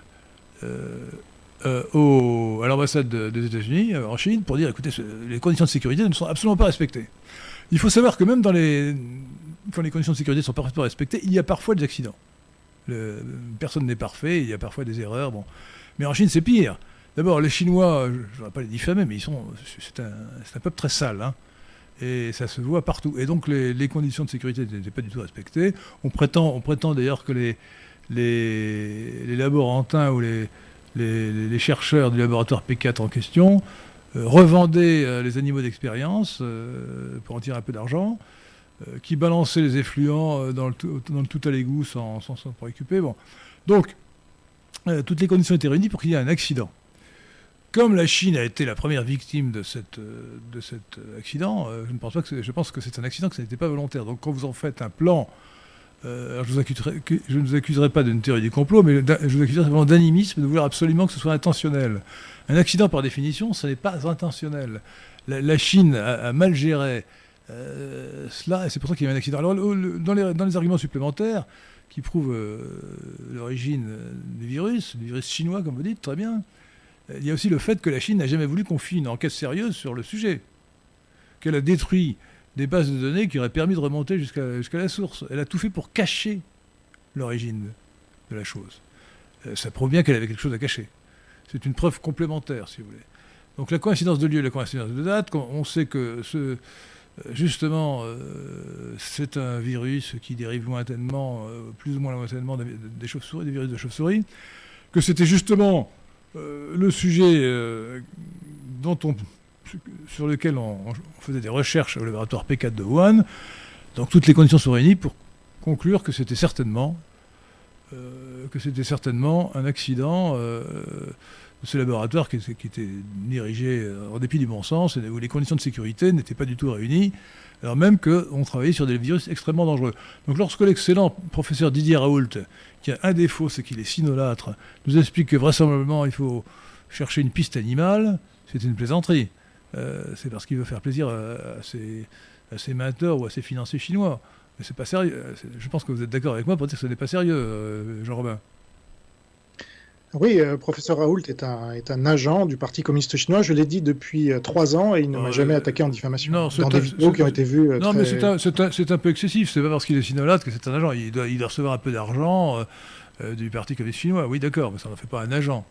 euh, à l'ambassade des États-Unis euh, en Chine pour dire écoutez, les conditions de sécurité ne sont absolument pas respectées. Il faut savoir que même dans les, quand les conditions de sécurité sont parfaitement respectées, il y a parfois des accidents. personne n'est parfait, il y a parfois des erreurs. Bon. Mais en Chine, c'est pire. D'abord, les Chinois, je ne voudrais pas les diffamer, mais c'est un, un, peuple très sale. Hein. et ça se voit partout. Et donc, les, les conditions de sécurité n'étaient pas du tout respectées. On prétend, on prétend d'ailleurs que les, les, laborantins ou les, les, chercheurs du laboratoire P4 en question euh, revendaient euh, les animaux d'expérience euh, pour en tirer un peu d'argent, qui balançaient les effluents dans le, tout à l'égout sans s'en préoccuper. Bon. Donc, toutes les conditions étaient réunies pour qu'il y ait un accident. Comme la Chine a été la première victime de cet accident, je, ne pense pas que je pense que c'est un accident que ça n'était pas volontaire. Donc quand vous en faites un plan euh, je, ne vous accuserai pas d'une théorie du complot, mais je vous accuserai vraiment d'animisme, de vouloir absolument que ce soit intentionnel. Un accident, par définition, ce n'est pas intentionnel. La, Chine a, mal géré euh, cela, et c'est pour ça qu'il y a eu un accident. Alors, dans les, arguments supplémentaires qui prouvent euh, l'origine du virus, du virus chinois, comme vous dites, très bien, il y a aussi le fait que la Chine n'a jamais voulu qu'on fît une enquête sérieuse sur le sujet, qu'elle a détruit des bases de données qui auraient permis de remonter jusqu'à la source. Elle a tout fait pour cacher l'origine de la chose. Euh, ça prouve bien qu'elle avait quelque chose à cacher. C'est une preuve complémentaire, si vous voulez. Donc la coïncidence de lieu et la coïncidence de date, on sait que ce, euh, justement, euh, c'est un virus qui dérive lointainement, plus ou moins lointainement des, chauves-souris, des virus de chauve-souris, que c'était justement le sujet dont on sur lequel on, faisait des recherches au laboratoire P4 de Wuhan. Donc toutes les conditions sont réunies pour conclure que c'était certainement, euh, un accident euh, de ce laboratoire qui, était dirigé euh, en dépit du bon sens et où les conditions de sécurité n'étaient pas du tout réunies, alors même qu'on travaillait sur des virus extrêmement dangereux. Donc lorsque l'excellent professeur Didier Raoult, qui a un défaut, c'est qu'il est sinolâtre, nous explique que vraisemblablement il faut chercher une piste animale, c'est une plaisanterie. Euh, c'est parce qu'il veut faire plaisir à, ses, à mentors ou à ses financiers chinois. Mais c'est pas sérieux. Je pense que vous êtes d'accord avec moi pour dire que ce n'est pas sérieux, euh, Jean-Robin. Oui, euh, professeur Raoult est un, est un agent du Parti communiste chinois. Je l'ai dit depuis trois ans et il ne m'a jamais attaqué en diffamation. Non, dans des vidéos qui ont été vues. non, mais c'est un, un, peu excessif. C'est pas parce qu'il est sinolate que c'est un agent. Il doit, il doit recevoir un peu d'argent du Parti communiste chinois. Oui, d'accord, mais ça n'en fait pas un agent.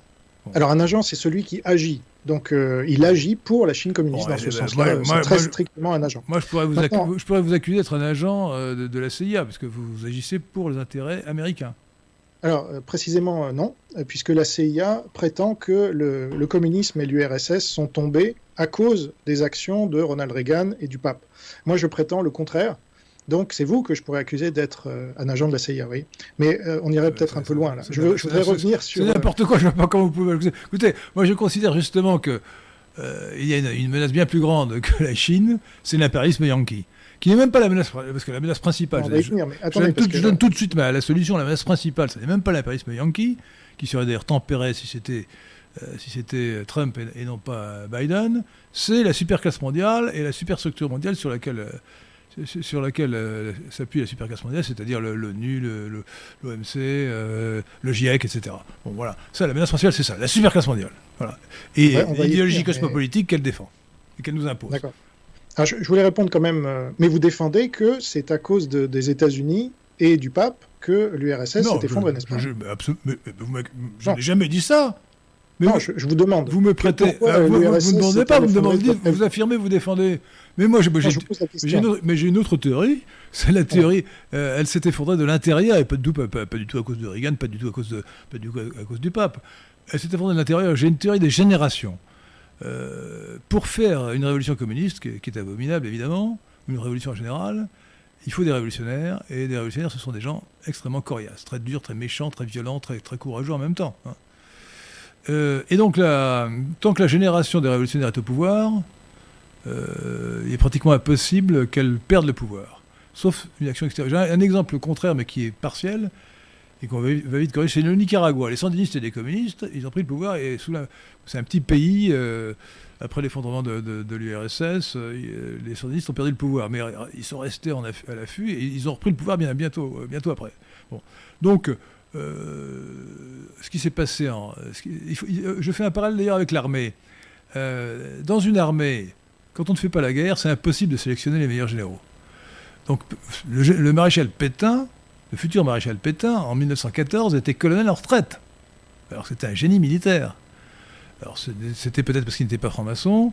Alors un agent, c'est celui qui agit. Donc euh, il agit pour la Chine communiste dans ce ben, sens-là. C'est très strictement un agent. Moi, je pourrais vous, je pourrais vous accuser d'être un agent euh, de, la CIA, parce que vous, agissez pour les intérêts américains. Alors euh, précisément non, puisque la CIA prétend que le communisme et l'URSS sont tombés à cause des actions de Ronald Reagan et du pape. Moi, je prétends le contraire. Donc c'est vous que je pourrais accuser d'être euh, un agent de la CIA, oui. Mais euh, on irait peut-être un peu loin là. Je, voudrais revenir sur. C'est n'importe quoi, je ne sais pas comment vous pouvez Écoutez, moi je considère justement que euh, il y a une, menace bien plus grande que la Chine, c'est l'impérialisme yankee. Qui n'est même pas la menace, parce que la menace principale. je, donne tout de suite la solution, la menace principale, ce n'est même pas l'impérialisme yankee, qui serait d'ailleurs tempéré si c'était si c'était Trump et, et, non pas Biden, c'est la superclasse mondiale et la superstructure mondiale sur laquelle sur laquelle s'appuie la supercasse mondiale, c'est-à-dire l'ONU, le, l'OMC, le GIEC, etc. Bon, voilà. Ça, la menace principale, c'est ça, la supercasse mondiale. Voilà. Et l'idéologie cosmopolitique qu'elle défend et qu'elle nous impose. D'accord. je, voulais répondre quand même, mais vous défendez que c'est à cause des États-Unis et du pape que l'URSS s'est effondrée, n'est-ce pas Je, n'ai jamais dit ça. Mais non, je, vous demande. Vous me prêtez. Euh, vous ne me demandez pas, vous me demandez, vous affirmez, vous défendez. Mais moi, j'ai une, une, autre théorie. C'est la théorie. Euh, elle s'est effondrée de l'intérieur et pas du, tout, pas, du tout à cause de Reagan, pas du tout à cause, de, pas du, à cause du pape. Elle s'est effondrée de l'intérieur. J'ai une théorie des générations. Euh, pour faire une révolution communiste, qui, qui est abominable évidemment, une révolution en général, il faut des révolutionnaires, et des révolutionnaires, ce sont des gens extrêmement coriaces, très durs, très méchants, très violents, très, très courageux en même temps. Hein. Euh, et donc, tant que la génération des révolutionnaires est au pouvoir, euh, il est pratiquement impossible qu'elle perde le pouvoir, sauf une action extérieure. J'ai un, exemple contraire, mais qui est partiel, et qu'on va, vite corriger, c'est le Nicaragua. Les sandinistes et les communistes, ils ont pris le pouvoir, et c'est un petit pays... Euh, après l'effondrement de, l'URSS, euh, les sandinistes ont perdu le pouvoir, mais ils sont restés à l'affût et ils ont repris le pouvoir bien bientôt, bientôt après. Donc, ce qui s'est passé je fais un parallèle d'ailleurs avec l'armée. dans une armée, quand on ne fait pas la guerre, c'est impossible de sélectionner les meilleurs généraux. Donc, le, maréchal Pétain, le futur maréchal Pétain, en 1914, était colonel en retraite. Alors, c'était un génie militaire. Alors c'était peut-être parce qu'il n'était pas franc-maçon.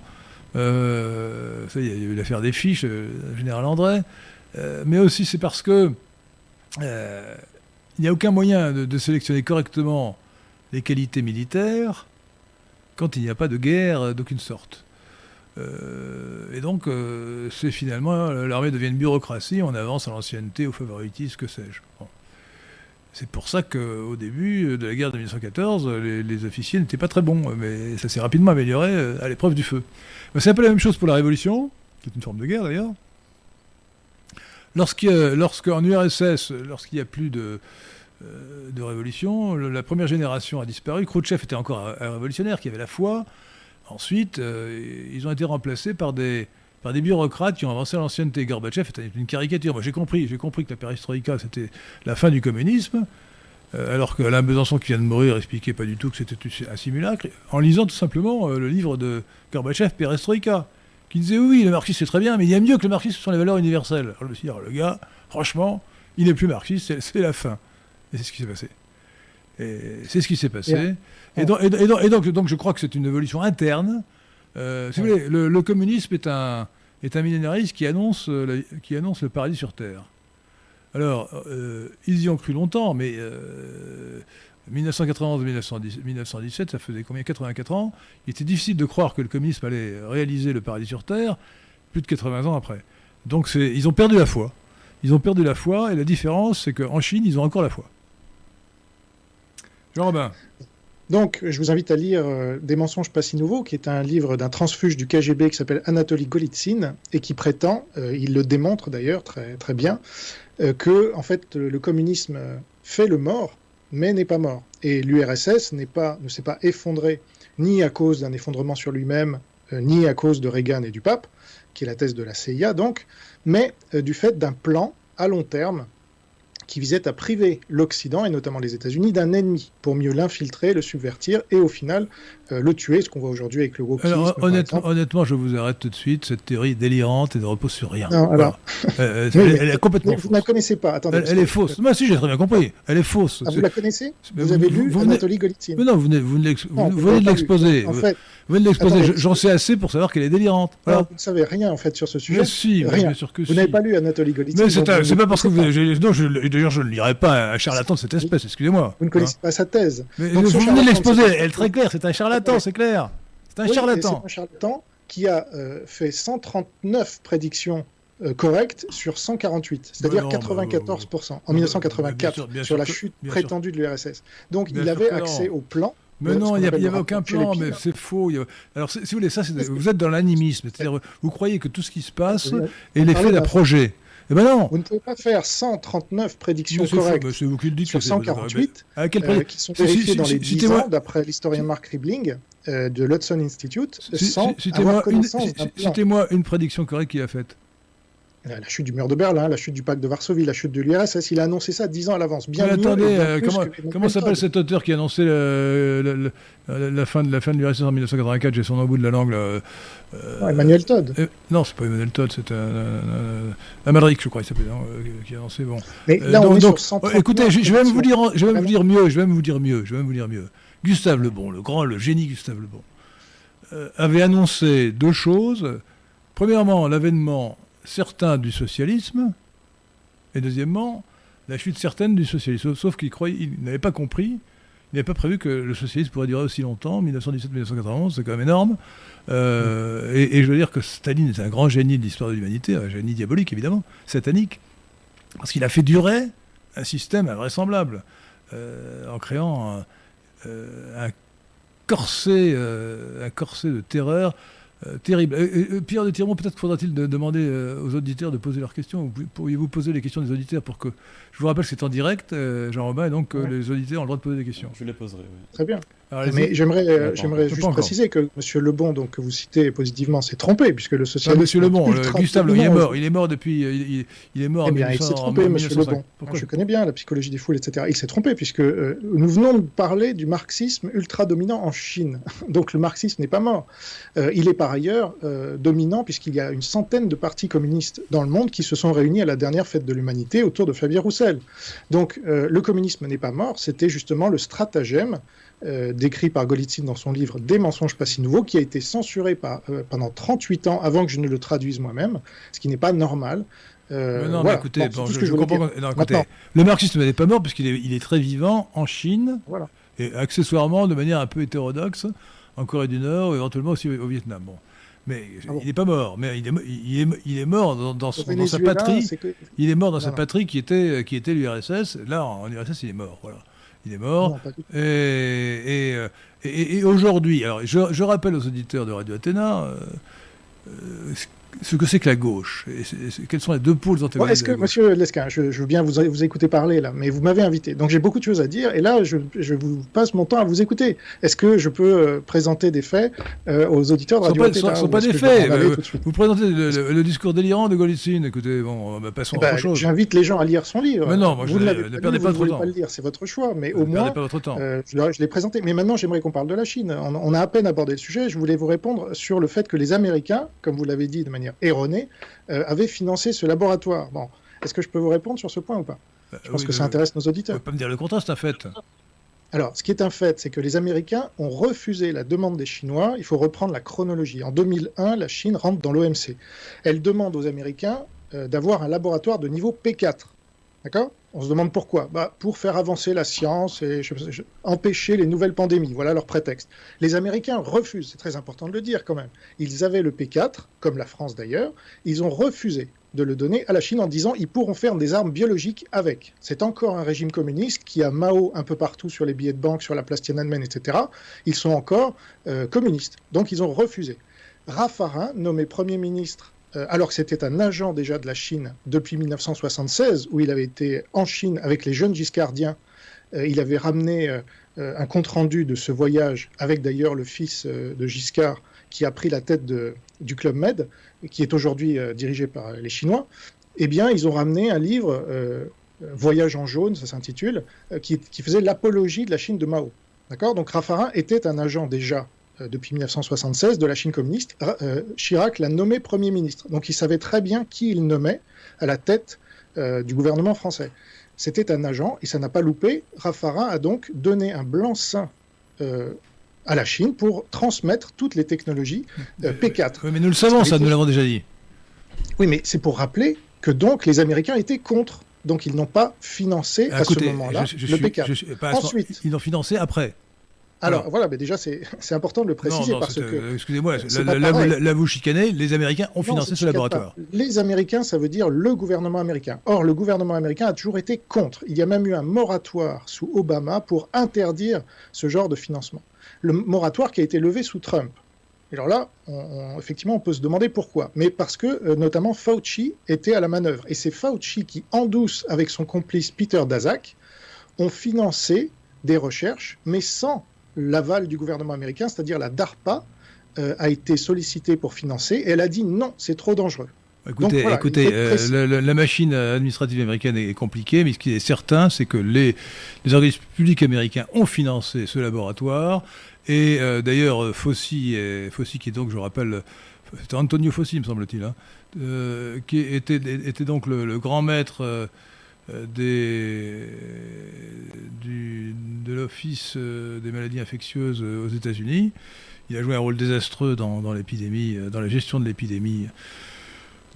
Euh, il y a eu l'affaire des fiches, euh, général André. Euh, mais aussi c'est parce que il n'y a aucun moyen de, sélectionner correctement les qualités militaires quand il n'y a pas de guerre d'aucune sorte. Et donc, c'est finalement, l'armée devient une bureaucratie, on avance à l'ancienneté, au favoritisme, que sais-je. C'est pour ça qu'au début de la guerre de 1914, les, officiers n'étaient pas très bons, mais ça s'est rapidement amélioré euh, à l'épreuve du feu. C'est un peu la même chose pour la Révolution, qui est une forme de guerre d'ailleurs. Lorsqu'en URSS, lorsqu'il n'y a plus de, euh, de révolution, la première génération a disparu. Khrouchtchev était encore un, révolutionnaire qui avait la foi. Ensuite, euh, ils ont été remplacés par des, par des bureaucrates qui ont avancé à l'ancienneté. Gorbatchev était une caricature. Moi, j'ai compris, j'ai compris que la perestroïka, c'était la fin du communisme, euh, alors que Alain Besançon, qui vient de mourir, expliquait pas du tout que c'était un simulacre, en lisant tout simplement euh, le livre de Gorbatchev, Perestroïka, qui disait oui, le marxisme c'est très bien, mais il y a mieux que le marxisme, ce sont les valeurs universelles. Alors, je me suis dit, le gars, franchement, il n'est plus marxiste, c'est la fin. Et c'est ce qui s'est passé. Et c'est ce qui s'est passé. Et, donc, et, donc, donc, je crois que c'est une évolution interne euh, si vous voulez, le, communisme est un, est un millénarisme qui annonce, euh, qui annonce le paradis sur Terre. Alors, euh, ils y ont cru longtemps, mais 1991-1917, ça faisait combien 84 ans Il était difficile de croire que le communisme allait réaliser le paradis sur Terre plus de 80 ans après. Donc ils ont perdu la foi. Ils ont perdu la foi, et la différence, c'est qu'en Chine, ils ont encore la foi. Jean-Robin donc, je vous invite à lire euh, Des mensonges pas si nouveaux, qui est un livre d'un transfuge du KGB qui s'appelle Anatoly Golitsyn et qui prétend, euh, il le démontre d'ailleurs très, bien, euh, que en fait le communisme fait le mort, mais n'est pas mort. Et l'URSS pas, ne s'est pas effondré ni à cause d'un effondrement sur lui-même, ni à cause de Reagan et du pape, qui est la thèse de la CIA donc, mais du fait d'un plan à long terme qui visait à priver l'Occident, et notamment les États-Unis, d'un ennemi, pour mieux l'infiltrer, le subvertir, et au final le tuer, ce qu'on voit aujourd'hui avec le wokisme. Alors, honnêtement, je vous arrête tout de suite, cette théorie délirante et ne repose sur rien. Non, alors... Euh, euh, elle, est complètement Vous ne la connaissez pas, attendez. Elle, est fausse. Moi, si, j'ai très bien compris. Elle est fausse. Ah, vous la connaissez Vous, avez lu Anatoly Golitsyn Mais non, vous venez, vous venez de l'exposer. En fait, vous venez de l'exposer. J'en sais assez pour savoir qu'elle est délirante. Alors, vous ne savez rien, en fait, sur ce sujet. Mais si, rien. Bien sûr que vous n'avez pas lu Anatoly Golitsyn. Mais c'est pas parce que vous... D'ailleurs, je ne lirai pas un charlatan de cette espèce, excusez-moi. Vous ne connaissez hein. pas sa thèse. vous venez de l'exposer. Elle est très claire. C'est un charlatan, c'est clair. C'est un charlatan. C'est un charlatan qui a euh, fait 139 prédictions euh, correctes sur 148, c'est-à-dire 94% en 1984 sur la chute prétendue de l'URSS. Donc il avait accès au plan. Mais non, il n'y avait aucun plan, mais c'est faux. Alors, si vous voulez, ça, vous êtes dans l'animisme. C'est-à-dire, vous croyez que tout ce qui se passe est l'effet d'un projet. Eh ben non. Vous ne pouvez pas faire 139 prédictions correctes vous qui le dites, sur 148 à quel euh, qui sont vérifiées dans les 10 ans, d'après l'historien Mark Ribling euh, de l'Hudson Institute, sans avoir connaissance Citez-moi une prédiction correcte qu'il a faite. La chute du mur de Berlin, la chute du pacte de Varsovie, la chute de l'URSS, il a annoncé ça dix ans à l'avance. Bien Mais attendez, euh, comment, comment s'appelle cet auteur qui a annoncé le, le, le, la fin de la fin de l'URSS en 1984 J'ai son nom au bout de la langue. Là, euh, Emmanuel Todd. Euh, non, c'est pas Emmanuel Todd, c'est un, Amalric, je crois, il s'appelle, qui a annoncé. Bon. Mais là, donc, on est donc, sur écoutez, je, je, vais même vous dire, je vais même vous dire mieux, je vais même vous dire mieux, je vais même vous dire mieux. Gustave Le Bon, le grand, le génie Gustave Le Bon, avait annoncé deux choses. Premièrement, l'avènement certain du socialisme, et deuxièmement, la chute certaine du socialisme. Sauf qu'il il n'avait pas compris, il n'avait pas prévu que le socialisme pourrait durer aussi longtemps, 1917-1991, c'est quand même énorme. Euh, et, je veux dire que Staline est un grand génie de l'histoire de l'humanité, un génie diabolique évidemment, satanique, parce qu'il a fait durer un système invraisemblable, euh, en créant euh, un corset de terreur euh, terrible. Euh, Pierre de Tirmont, peut-être faudra-t-il de demander euh, aux auditeurs de poser leurs questions. Pourriez-vous poser les questions des auditeurs pour que. Je vous rappelle que c'est en direct, Jean-Robin, et donc ouais. les auditeurs ont le droit de poser des questions. Je les poserai, oui. Très bien. Alors, mais j'aimerais, j'aimerais juste préciser que M. Lebon, donc, que vous citez positivement, s'est trompé, puisque le socialisme. Monsieur Lebon, Gustave Lebon, il est mort. Il est mort depuis. Il, il est mort eh bien, 1900, il s'est trompé, M. Lebon. Je connais bien la psychologie des foules, etc. Il s'est trompé, puisque euh, nous venons de parler du marxisme ultra dominant en Chine. donc le marxisme n'est pas mort. Euh, il est par ailleurs euh, dominant, puisqu'il y a une centaine de partis communistes dans le monde qui se sont réunis à la dernière fête de l'humanité autour de Fabien Roussel. Donc le communisme n'est pas mort, c'était justement le stratagème euh, décrit par Golitsyn dans son livre Des mensonges pas si nouveaux, qui a été censuré par, euh, pendant 38 ans avant que je ne le traduise moi-même, ce qui n'est pas normal. Euh, non, voilà. mais écoutez, bon, je, je, je comprends. Non, écoutez le marxisme n'est pas mort puisqu'il est, il est très vivant en Chine voilà. et accessoirement de manière un peu hétérodoxe en Corée du Nord, éventuellement aussi au Vietnam. Bon. Mais ah bon. il n'est pas mort, mais il est, il est, il est mort dans, dans, son, dans sa patrie. Que... Il est mort dans non, sa patrie qui était, qui était l'URSS. Là, en URSS, il est mort. Voilà il est mort. Non, et, et, euh, et, et aujourd'hui, alors je, je, rappelle aux auditeurs de Radio Athéna euh, euh, ce que c'est que la gauche et Quels sont les deux pôles antagonistes Est-ce que, Monsieur Lesquin, je, je, veux bien vous, vous écouter parler là, mais vous m'avez invité, donc j'ai beaucoup de choses à dire, et là, je, je, vous passe mon temps à vous écouter. Est-ce que je peux euh, présenter des faits euh, aux auditeurs de Radio Ce ne sont pas des faits. Euh, vous présentez le, le, le, discours délirant de Golitsyn. Écoutez, bon, bah, passons eh ben, à autre chose. J'invite les gens à lire son livre. Mais non, moi, vous je ne perdez pas, pas trop temps. Pas le lire, c'est votre choix, mais ne au moins, pas votre temps. Euh, je, je l'ai présenté. Mais maintenant, j'aimerais qu'on parle de la Chine. On, on, a à peine abordé le sujet. Je voulais vous répondre sur le fait que les Américains, comme vous l'avez dit de manière erronée, euh, avaient financé ce laboratoire. Bon, est-ce que je peux vous répondre sur ce point ou pas? Bah, Je pense oui, que ça intéresse nos auditeurs. Vous pouvez pas me dire le contraire, c'est un fait. Alors, ce qui est un fait, c'est que les Américains ont refusé la demande des Chinois. Il faut reprendre la chronologie. En 2001, la Chine rentre dans l'OMC. Elle demande aux Américains euh, d'avoir un laboratoire de niveau P4. D'accord? On se demande pourquoi bah, Pour faire avancer la science et empêcher les nouvelles pandémies. Voilà leur prétexte. Les Américains refusent, c'est très important de le dire quand même. Ils avaient le P4, comme la France d'ailleurs. Ils ont refusé de le donner à la Chine en disant ils pourront faire des armes biologiques avec. C'est encore un régime communiste qui a Mao un peu partout sur les billets de banque, sur la place Tiananmen, etc. Ils sont encore euh, communistes. Donc ils ont refusé. Raffarin, nommé Premier ministre alors que c'était un agent déjà de la Chine depuis 1976, où il avait été en Chine avec les jeunes giscardiens. Euh, il avait ramené euh, un compte-rendu de ce voyage, avec d'ailleurs le fils de Giscard, qui a pris la tête du Club Med, qui est aujourd'hui dirigé par les Chinois. Eh bien, ils ont ramené un livre, Voyage en jaune, ça s'intitule, qui, faisait l'apologie de la Chine de Mao. D'accord? Donc Raffarin était un agent déjà euh, depuis 1976 de la Chine communiste, euh, Chirac l'a nommé Premier ministre. Donc il savait très bien qui il nommait à la tête euh, du gouvernement français. C'était un agent et ça n'a pas loupé. Raffarin a donc donné un blanc-seing euh, à la Chine pour transmettre toutes les technologies euh, P4. Oui, mais nous le savons, ça, nous l'avons déjà dit. Oui, mais c'est pour rappeler que donc les Américains étaient contre. Donc ils n'ont pas financé à ce moment-là le P4. Je, pas, Ensuite, ils l'ont financé après. Alors, voilà, mais déjà, c'est important de le préciser non, non, parce que. Euh, excusez-moi, là, vous chicanez, les Américains ont non, financé ce laboratoire. Pas. Les Américains, ça veut dire le gouvernement américain. Or, le gouvernement américain a toujours été contre. Il y a même eu un moratoire sous Obama pour interdire ce genre de financement. Le moratoire qui a été levé sous Trump. Alors là, on, on, effectivement, on peut se demander pourquoi. Mais parce que, euh, notamment, Fauci était à la manœuvre. Et c'est Fauci qui, en douce, avec son complice Peter Daszak, ont financé des recherches, mais sans l'aval du gouvernement américain, c'est-à-dire la DARPA, euh, a été sollicitée pour financer, et elle a dit non, c'est trop dangereux. Écoutez, écoutez la, machine administrative américaine est, compliquée, mais ce qui est certain, c'est que les, les, organismes publics américains ont financé ce laboratoire. Et d'ailleurs, Fossi, Fossi, qui est donc, je rappelle, c'était Antonio Fossi, me semble-t-il, hein, qui était, était, donc le, grand maître du, de l'Office des maladies infectieuses aux États-Unis. Il a joué un rôle désastreux dans, l'épidémie, euh, dans la gestion de l'épidémie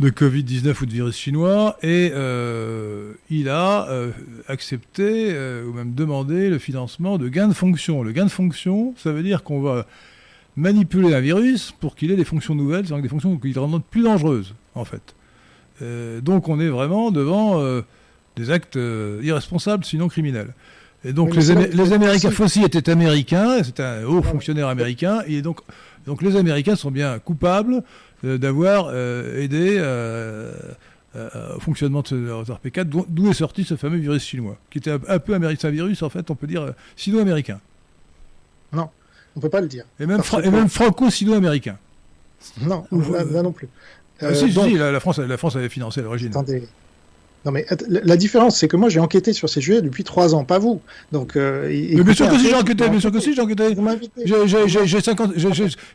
de Covid-19 ou de virus chinois, et euh, il a euh, accepté ou même demandé le financement de gains de fonction. Le gain de fonction, ça veut dire qu'on va manipuler un virus pour qu'il ait des fonctions nouvelles, c'est-à-dire des fonctions qui le rendent plus dangereuses, en fait. donc on est vraiment devant des actes irresponsables, sinon criminels. Et donc les, Américains, Fossi était américain, c'était un haut fonctionnaire américain, et donc, donc les Américains sont bien coupables euh, d'avoir euh, aidé euh, au fonctionnement de ce RP4, d'où est sorti ce fameux virus chinois, qui était un, peu américain, un virus en fait, on peut dire sino-américain. Non, on peut pas le dire. Et même, même franco-sino-américain. Non, là, non plus. Ah, si, si, la, France, la France avait financé à l'origine. Attendez, non mais la différence, c'est que moi j'ai enquêté sur ces sujets depuis trois ans, pas vous. Donc, euh, mais bien sûr que si j'ai enquêté, bien sûr que si j'ai enquêté.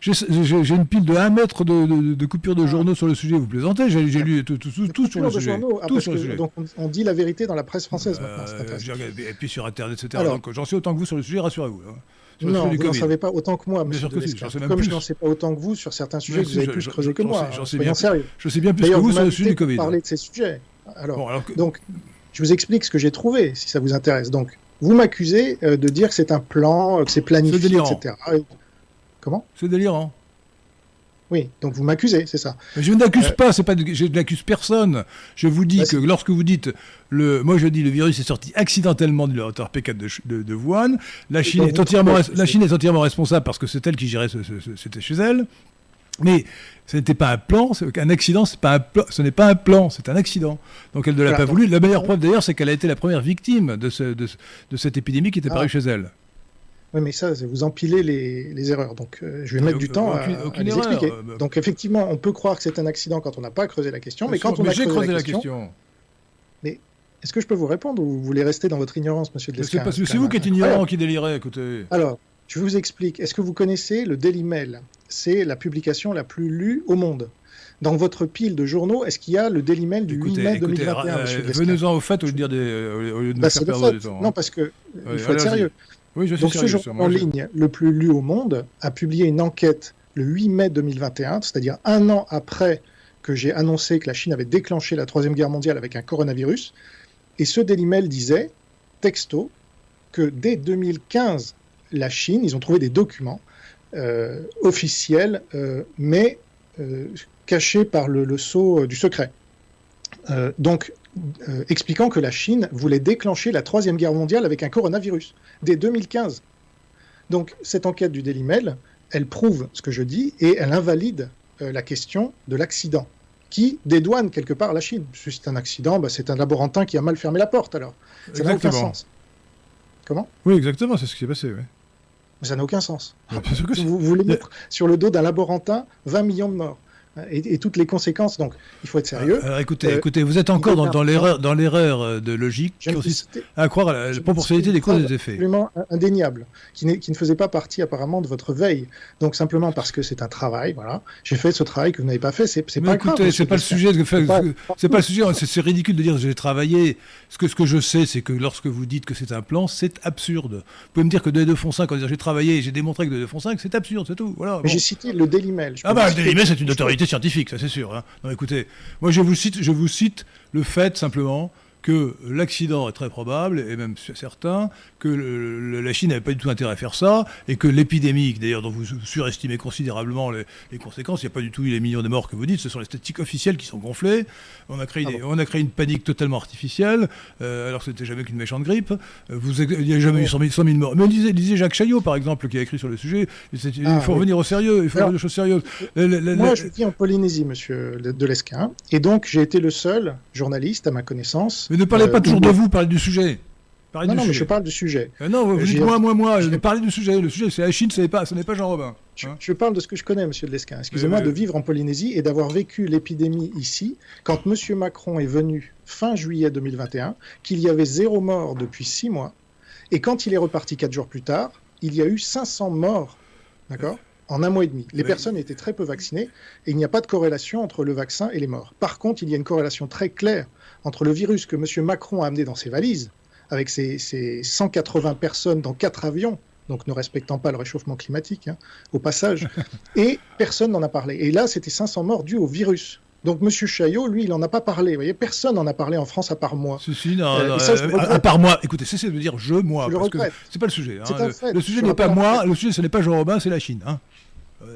J'ai une pile de 1 mètre de, de, coupures de ah. journaux sur le sujet. Vous plaisantez J'ai lu tout, tout, tout, sur le sujet. tout sur le sujet. Donc on, dit la vérité dans la presse française maintenant. Euh, et puis sur Internet, etc. donc j'en sais autant que vous sur le sujet, rassurez-vous. Hein. Non, vous n'en savez pas autant que moi, monsieur Bien sûr que Comme je n'en sais pas autant que vous sur certains sujets, vous avez plus creusé que moi. J'en sais sais bien plus que vous sur le sujet du Covid. parler de ces sujets. Alors, donc, je vous explique ce que j'ai trouvé, si ça vous intéresse. Donc, vous m'accusez euh, de dire que c'est un plan, euh, que c'est planifié, etc. Comment? C'est délirant. Oui, donc vous m'accusez, c'est ça. je n'accuse euh, pas, c'est pas, je n'accuse personne. Je vous dis bah, que lorsque vous dites le, moi je dis le virus est sorti accidentellement du laboratoire P4 de, de, de Wuhan. La Chine est entièrement, la Chine est entièrement responsable parce que c'est elle qui gérait, c'était chez elle. Mais ce n'était pas un plan, un accident, pas un ce n'est pas un plan, c'est un accident. Donc elle ne l'a pas voulu. La meilleure preuve d'ailleurs, c'est qu'elle a été la première victime de, ce, de, cette épidémie qui était parue ah. chez elle. Oui, mais ça, vous empilez les, les erreurs. Donc, euh, je vais mettre du temps à, les expliquer. Euh, bah. Donc, effectivement, on peut croire que c'est un accident quand on n'a pas creusé la question, mais quand on a creusé, la, question, Mais est-ce que je peux vous répondre ou vous voulez rester dans votre ignorance, monsieur de C'est vous qui êtes ignorant, qui délirez, écoutez. Alors, je vous explique. Est-ce que vous connaissez le Daily Mail? C'est la publication la plus lue au monde. Dans votre pile de journaux, est-ce qu'il y a le Daily Mail du 8 mai 2021 euh, Venez-en au fait au lieu de, dire des, au lieu de bah, faire perdre du temps. Non, parce que il faut être sérieux. Oui, je suis Donc ce journal en ligne le plus lu au monde a publié une enquête le 8 mai 2021, c'est-à-dire un an après que j'ai annoncé que la Chine avait déclenché la troisième guerre mondiale avec un coronavirus. Et ce Daily Mail disait, texto, que dès 2015, la Chine, ils ont trouvé des documents euh, officiels, euh, mais euh, cachés par le, sceau du secret. donc, expliquant que la Chine voulait déclencher la Troisième Guerre mondiale avec un coronavirus, dès 2015. Donc, cette enquête du Daily Mail, elle prouve ce que je dis et elle invalide la question de l'accident qui dédouane quelque part la Chine. Si c'est un accident, bah, c'est un laborantin qui a mal fermé la porte alors. Ça n'a aucun sens. Comment? Oui, exactement, c'est ce qui s'est passé. Oui. Mais ça n'a aucun sens. Ah, vous, voulez mettre sur le dos d'un laborantin 20 millions de morts et, toutes les conséquences. Donc, il faut être sérieux. Alors, écoutez, euh, écoutez, vous êtes encore dans, dans l'erreur, dans l'erreur euh, de logique qui consiste à croire à la proportionnalité des causes et des effets. Absolument indéniable, qui, qui, ne faisait pas partie apparemment de votre veille. Donc, simplement parce que c'est un travail, voilà. J'ai fait ce travail que vous n'avez pas fait. C'est pas écoutez, c'est pas le sujet. C'est pas le sujet. C'est ridicule de dire j'ai travaillé. Ce que ce que je sais, c'est que lorsque vous dites que c'est un plan, c'est absurde. Vous pouvez me dire que de 2 font 5 quand j'ai travaillé, j'ai démontré que de 2 font 5, c'est absurde, c'est tout. Voilà. Mais j'ai cité le Daily Mail. Ah bah le Daily Mail, c'est une autorité scientifique, ça c'est sûr. Hein. Non, écoutez, moi je vous cite, je vous cite le fait simplement que l'accident est très probable, et même certain, que la Chine n'avait pas du tout intérêt à faire ça, et que l'épidémie, d'ailleurs dont vous surestimez considérablement les, conséquences, il n'y a pas du tout eu les millions de morts que vous dites, ce sont les statistiques officielles qui sont gonflées, on a créé, ah on a créé une panique totalement artificielle, euh, alors que ce n'était jamais qu'une méchante grippe, vous, il n'y a jamais eu 100 000, morts. Mais disait, Jacques Chaillot, par exemple, qui a écrit sur le sujet, il ah faut revenir au sérieux, il faut faire des choses sérieuses. moi, je vis en Polynésie, monsieur Delesquin, et donc j'ai été le seul journaliste, à ma connaissance, mais ne parlez pas euh, toujours de vous, parlez du sujet. non, non, mais je parle du sujet. Euh, non, vous, dites moi, moi, moi. Je vais parler du sujet. Le sujet, c'est la Chine, ce n'est pas, pas Jean Robin. Hein. Je, parle de ce que je connais, Monsieur de Lesquin. Excusez-moi de vivre en Polynésie et d'avoir vécu l'épidémie ici. Quand Monsieur Macron est venu fin juillet 2021, qu'il y avait zéro mort depuis six mois, et quand il est reparti quatre jours plus tard, il y a eu 500 morts. D'accord en un mois et demi. Les personnes étaient très peu vaccinées et il n'y a pas de corrélation entre le vaccin et les morts. Par contre, il y a une corrélation très claire entre le virus que M. Macron a amené dans ses valises, avec ses, 180 personnes dans quatre avions, donc ne respectant pas le réchauffement climatique, hein, au passage, et personne n'en a parlé. Et là, c'était 500 morts dus au virus. Donc M. Chaillot, lui, il n'en a pas parlé. Vous voyez, personne n'en a parlé en France à part moi. Si, non, euh, euh, à, part moi. Écoutez, cessez de dire je, moi. Je parce que c'est pas le sujet. Hein. Le, sujet n'est pas moi, le sujet ce n'est pas Jean Robin, c'est la Chine. Hein.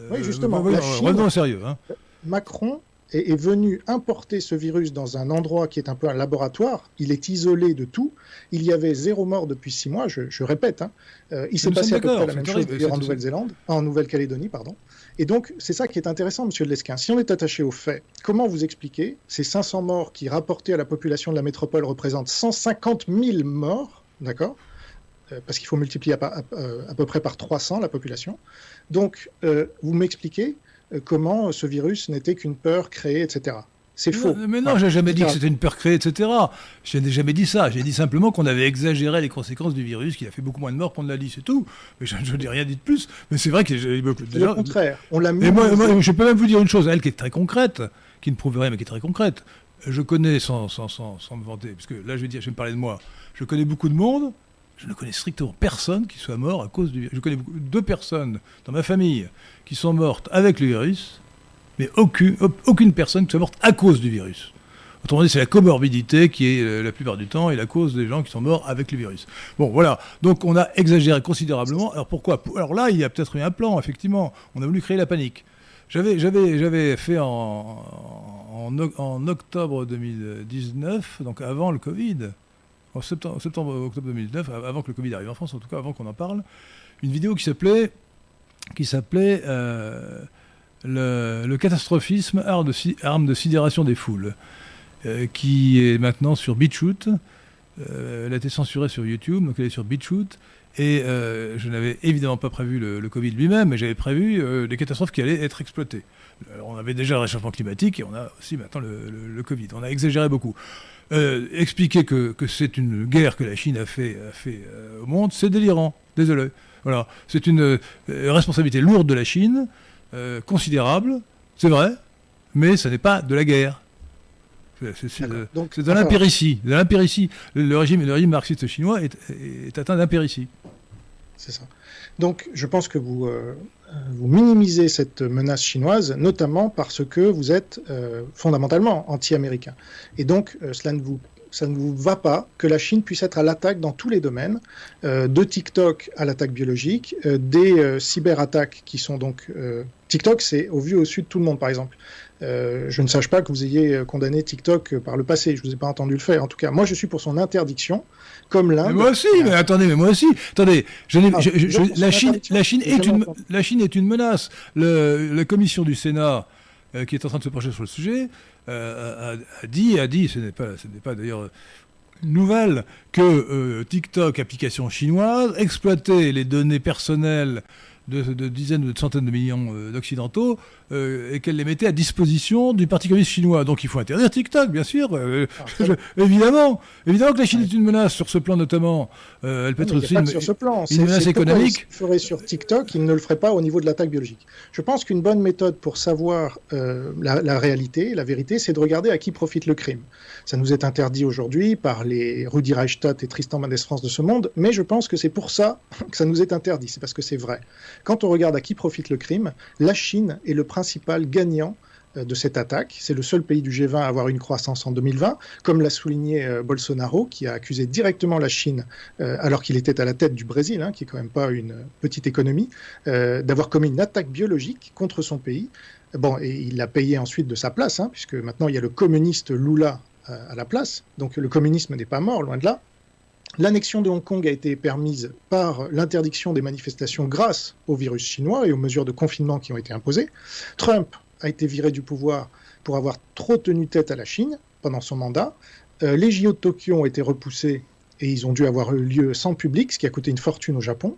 oui, justement. Euh, revenons au sérieux. Hein. Macron est, venu importer ce virus dans un endroit qui est un peu un laboratoire. Il est isolé de tout. Il y avait zéro mort depuis six mois, je, répète. Hein. Euh, il s'est passé à peu près la même chose en Nouvelle-Zélande, en Nouvelle-Calédonie, pardon. Et donc, c'est ça qui est intéressant, monsieur Lesquin. Si on est attaché aux faits, comment vous expliquer ces 500 morts qui, rapportés à la population de la métropole, représentent 150 000 morts, d'accord? Euh, parce qu'il faut multiplier à, à, peu près par 300 la population. Donc, euh, vous m'expliquez euh, comment ce virus n'était qu'une peur créée, etc. C'est faux. Mais non, j'ai jamais dit que c'était une peur créée, etc. Je n'ai jamais dit ça. J'ai dit simplement qu'on avait exagéré les conséquences du virus, qu'il a fait beaucoup moins de morts qu'on ne l'a dit, c'est tout. Mais je, n'ai rien dit de plus. Mais c'est vrai que j'ai beaucoup. Le contraire. On l'a mis. moi, je peux même vous dire une chose, elle qui est très concrète, qui ne prouve rien, mais qui est très concrète. Je connais, sans, sans, sans, sans me vanter, parce que là, je vais dire, je vais me parler de moi. Je connais beaucoup de monde je ne connais strictement personne qui soit mort à cause du virus. Je connais deux personnes dans ma famille qui sont mortes avec le virus, mais aucune, personne qui soit morte à cause du virus. Autrement dit, c'est la comorbidité qui est euh, la plupart du temps et la cause des gens qui sont morts avec le virus. Bon, voilà. Donc on a exagéré considérablement. Alors pourquoi? Alors là, il y a peut-être eu un plan, effectivement. On a voulu créer la panique. J'avais, fait en, en, octobre 2019, donc avant le Covid, en septembre, octobre 2019, avant que le Covid arrive en France, en tout cas avant qu'on en parle, une vidéo qui s'appelait qui s'appelait euh, le, catastrophisme, arme de, sidération des foules, euh, qui est maintenant sur BitChute. Euh, elle a été censurée sur YouTube, donc elle est sur BitChute. Et je n'avais évidemment pas prévu le, Covid lui-même, mais j'avais prévu les catastrophes qui allaient être exploitées. on avait déjà le réchauffement climatique et on a aussi maintenant le Covid. On a exagéré beaucoup. Euh, expliquer que, c'est une guerre que la Chine a fait, fait euh, au monde, c'est délirant. Désolé. Voilà. C'est une euh, responsabilité lourde de la Chine, considérable, c'est vrai, mais ce n'est pas de la guerre. C'est de, l'impéritie. De. Le, régime, le régime marxiste chinois est, est atteint d'impéritie. C'est ça. Donc, je pense que vous, vous minimisez cette menace chinoise, notamment parce que vous êtes euh, fondamentalement anti-américain. Et donc, euh, cela ne vous ça ne vous va pas que la Chine puisse être à l'attaque dans tous les domaines, euh, de TikTok à l'attaque biologique, des cyberattaques qui sont donc... TikTok, c'est au vu au sud de tout le monde, par exemple. je ne sache pas que vous ayez condamné TikTok par le passé, je ne vous ai pas entendu le faire. En tout cas, moi, je suis pour son interdiction comme l'Inde. Moi aussi, mais attendez, mais moi aussi. Attendez, je, ah, la, Chine, la, Chine est une, la Chine est une menace. Le, la commission du Sénat, euh, qui est en train de se pencher sur le sujet, euh, a, dit, a dit, ce n'est pas, ce n'est pas d'ailleurs nouvelle, que euh, TikTok, application chinoise, exploitait les données personnelles de, dizaines ou de centaines de millions euh, d'Occidentaux euh, et qu'elle les mettait à disposition du Parti communiste chinois. Donc il faut interdire TikTok, bien sûr. Euh, ah, évidemment. Évidemment que la Chine est une menace sur ce plan notamment. elle peut être aussi une, sur ce plan. une menace économique. Il ferait sur TikTok, il ne le ferait pas au niveau de l'attaque biologique. Je pense qu'une bonne méthode pour savoir la, la, réalité, la vérité, c'est de regarder à qui profite le crime. Ça nous est interdit aujourd'hui par les Rudi Reichstadt et Tristan Mendes France de ce monde, mais je pense que c'est pour ça que ça nous est interdit. C'est parce que c'est vrai. Quand on regarde à qui profite le crime, la Chine est le principal gagnant euh, de cette attaque. C'est le seul pays du G20 à avoir une croissance en 2020, comme l'a souligné euh, Bolsonaro, qui a accusé directement la Chine, euh, alors qu'il était à la tête du Brésil, hein, qui est quand même pas une petite économie, d'avoir commis une attaque biologique contre son pays. Bon, et il l'a payé ensuite de sa place, hein, puisque maintenant il y a le communiste Lula à la place. Donc le communisme n'est pas mort, loin de là. L'annexion de Hong Kong a été permise par l'interdiction des manifestations grâce au virus chinois et aux mesures de confinement qui ont été imposées. Trump a été viré du pouvoir pour avoir trop tenu tête à la Chine pendant son mandat. Euh, les JO de Tokyo ont été repoussés et ils ont dû avoir eu lieu sans public, ce qui a coûté une fortune au Japon,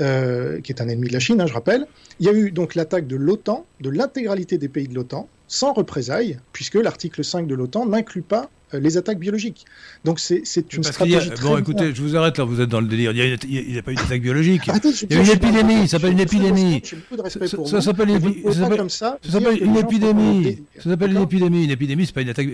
euh, qui est un ennemi de la Chine, hein, je rappelle. Il y a eu donc l'attaque de l'OTAN, de l'intégralité des pays de l'OTAN, sans représailles, puisque l'article 5 de l'OTAN n'inclut pas les attaques biologiques. Donc c'est une stratégie. A, bon, écoutez, je vous arrête là, vous êtes dans le délire. Il n'y a, pas eu d'attaque biologique. il y a eu une épidémie, ça s'appelle une épidémie. Ça s'appelle une épidémie. Ça s'appelle une épidémie. Ça s'appelle une épidémie. Une épidémie, c'est pas une attaque.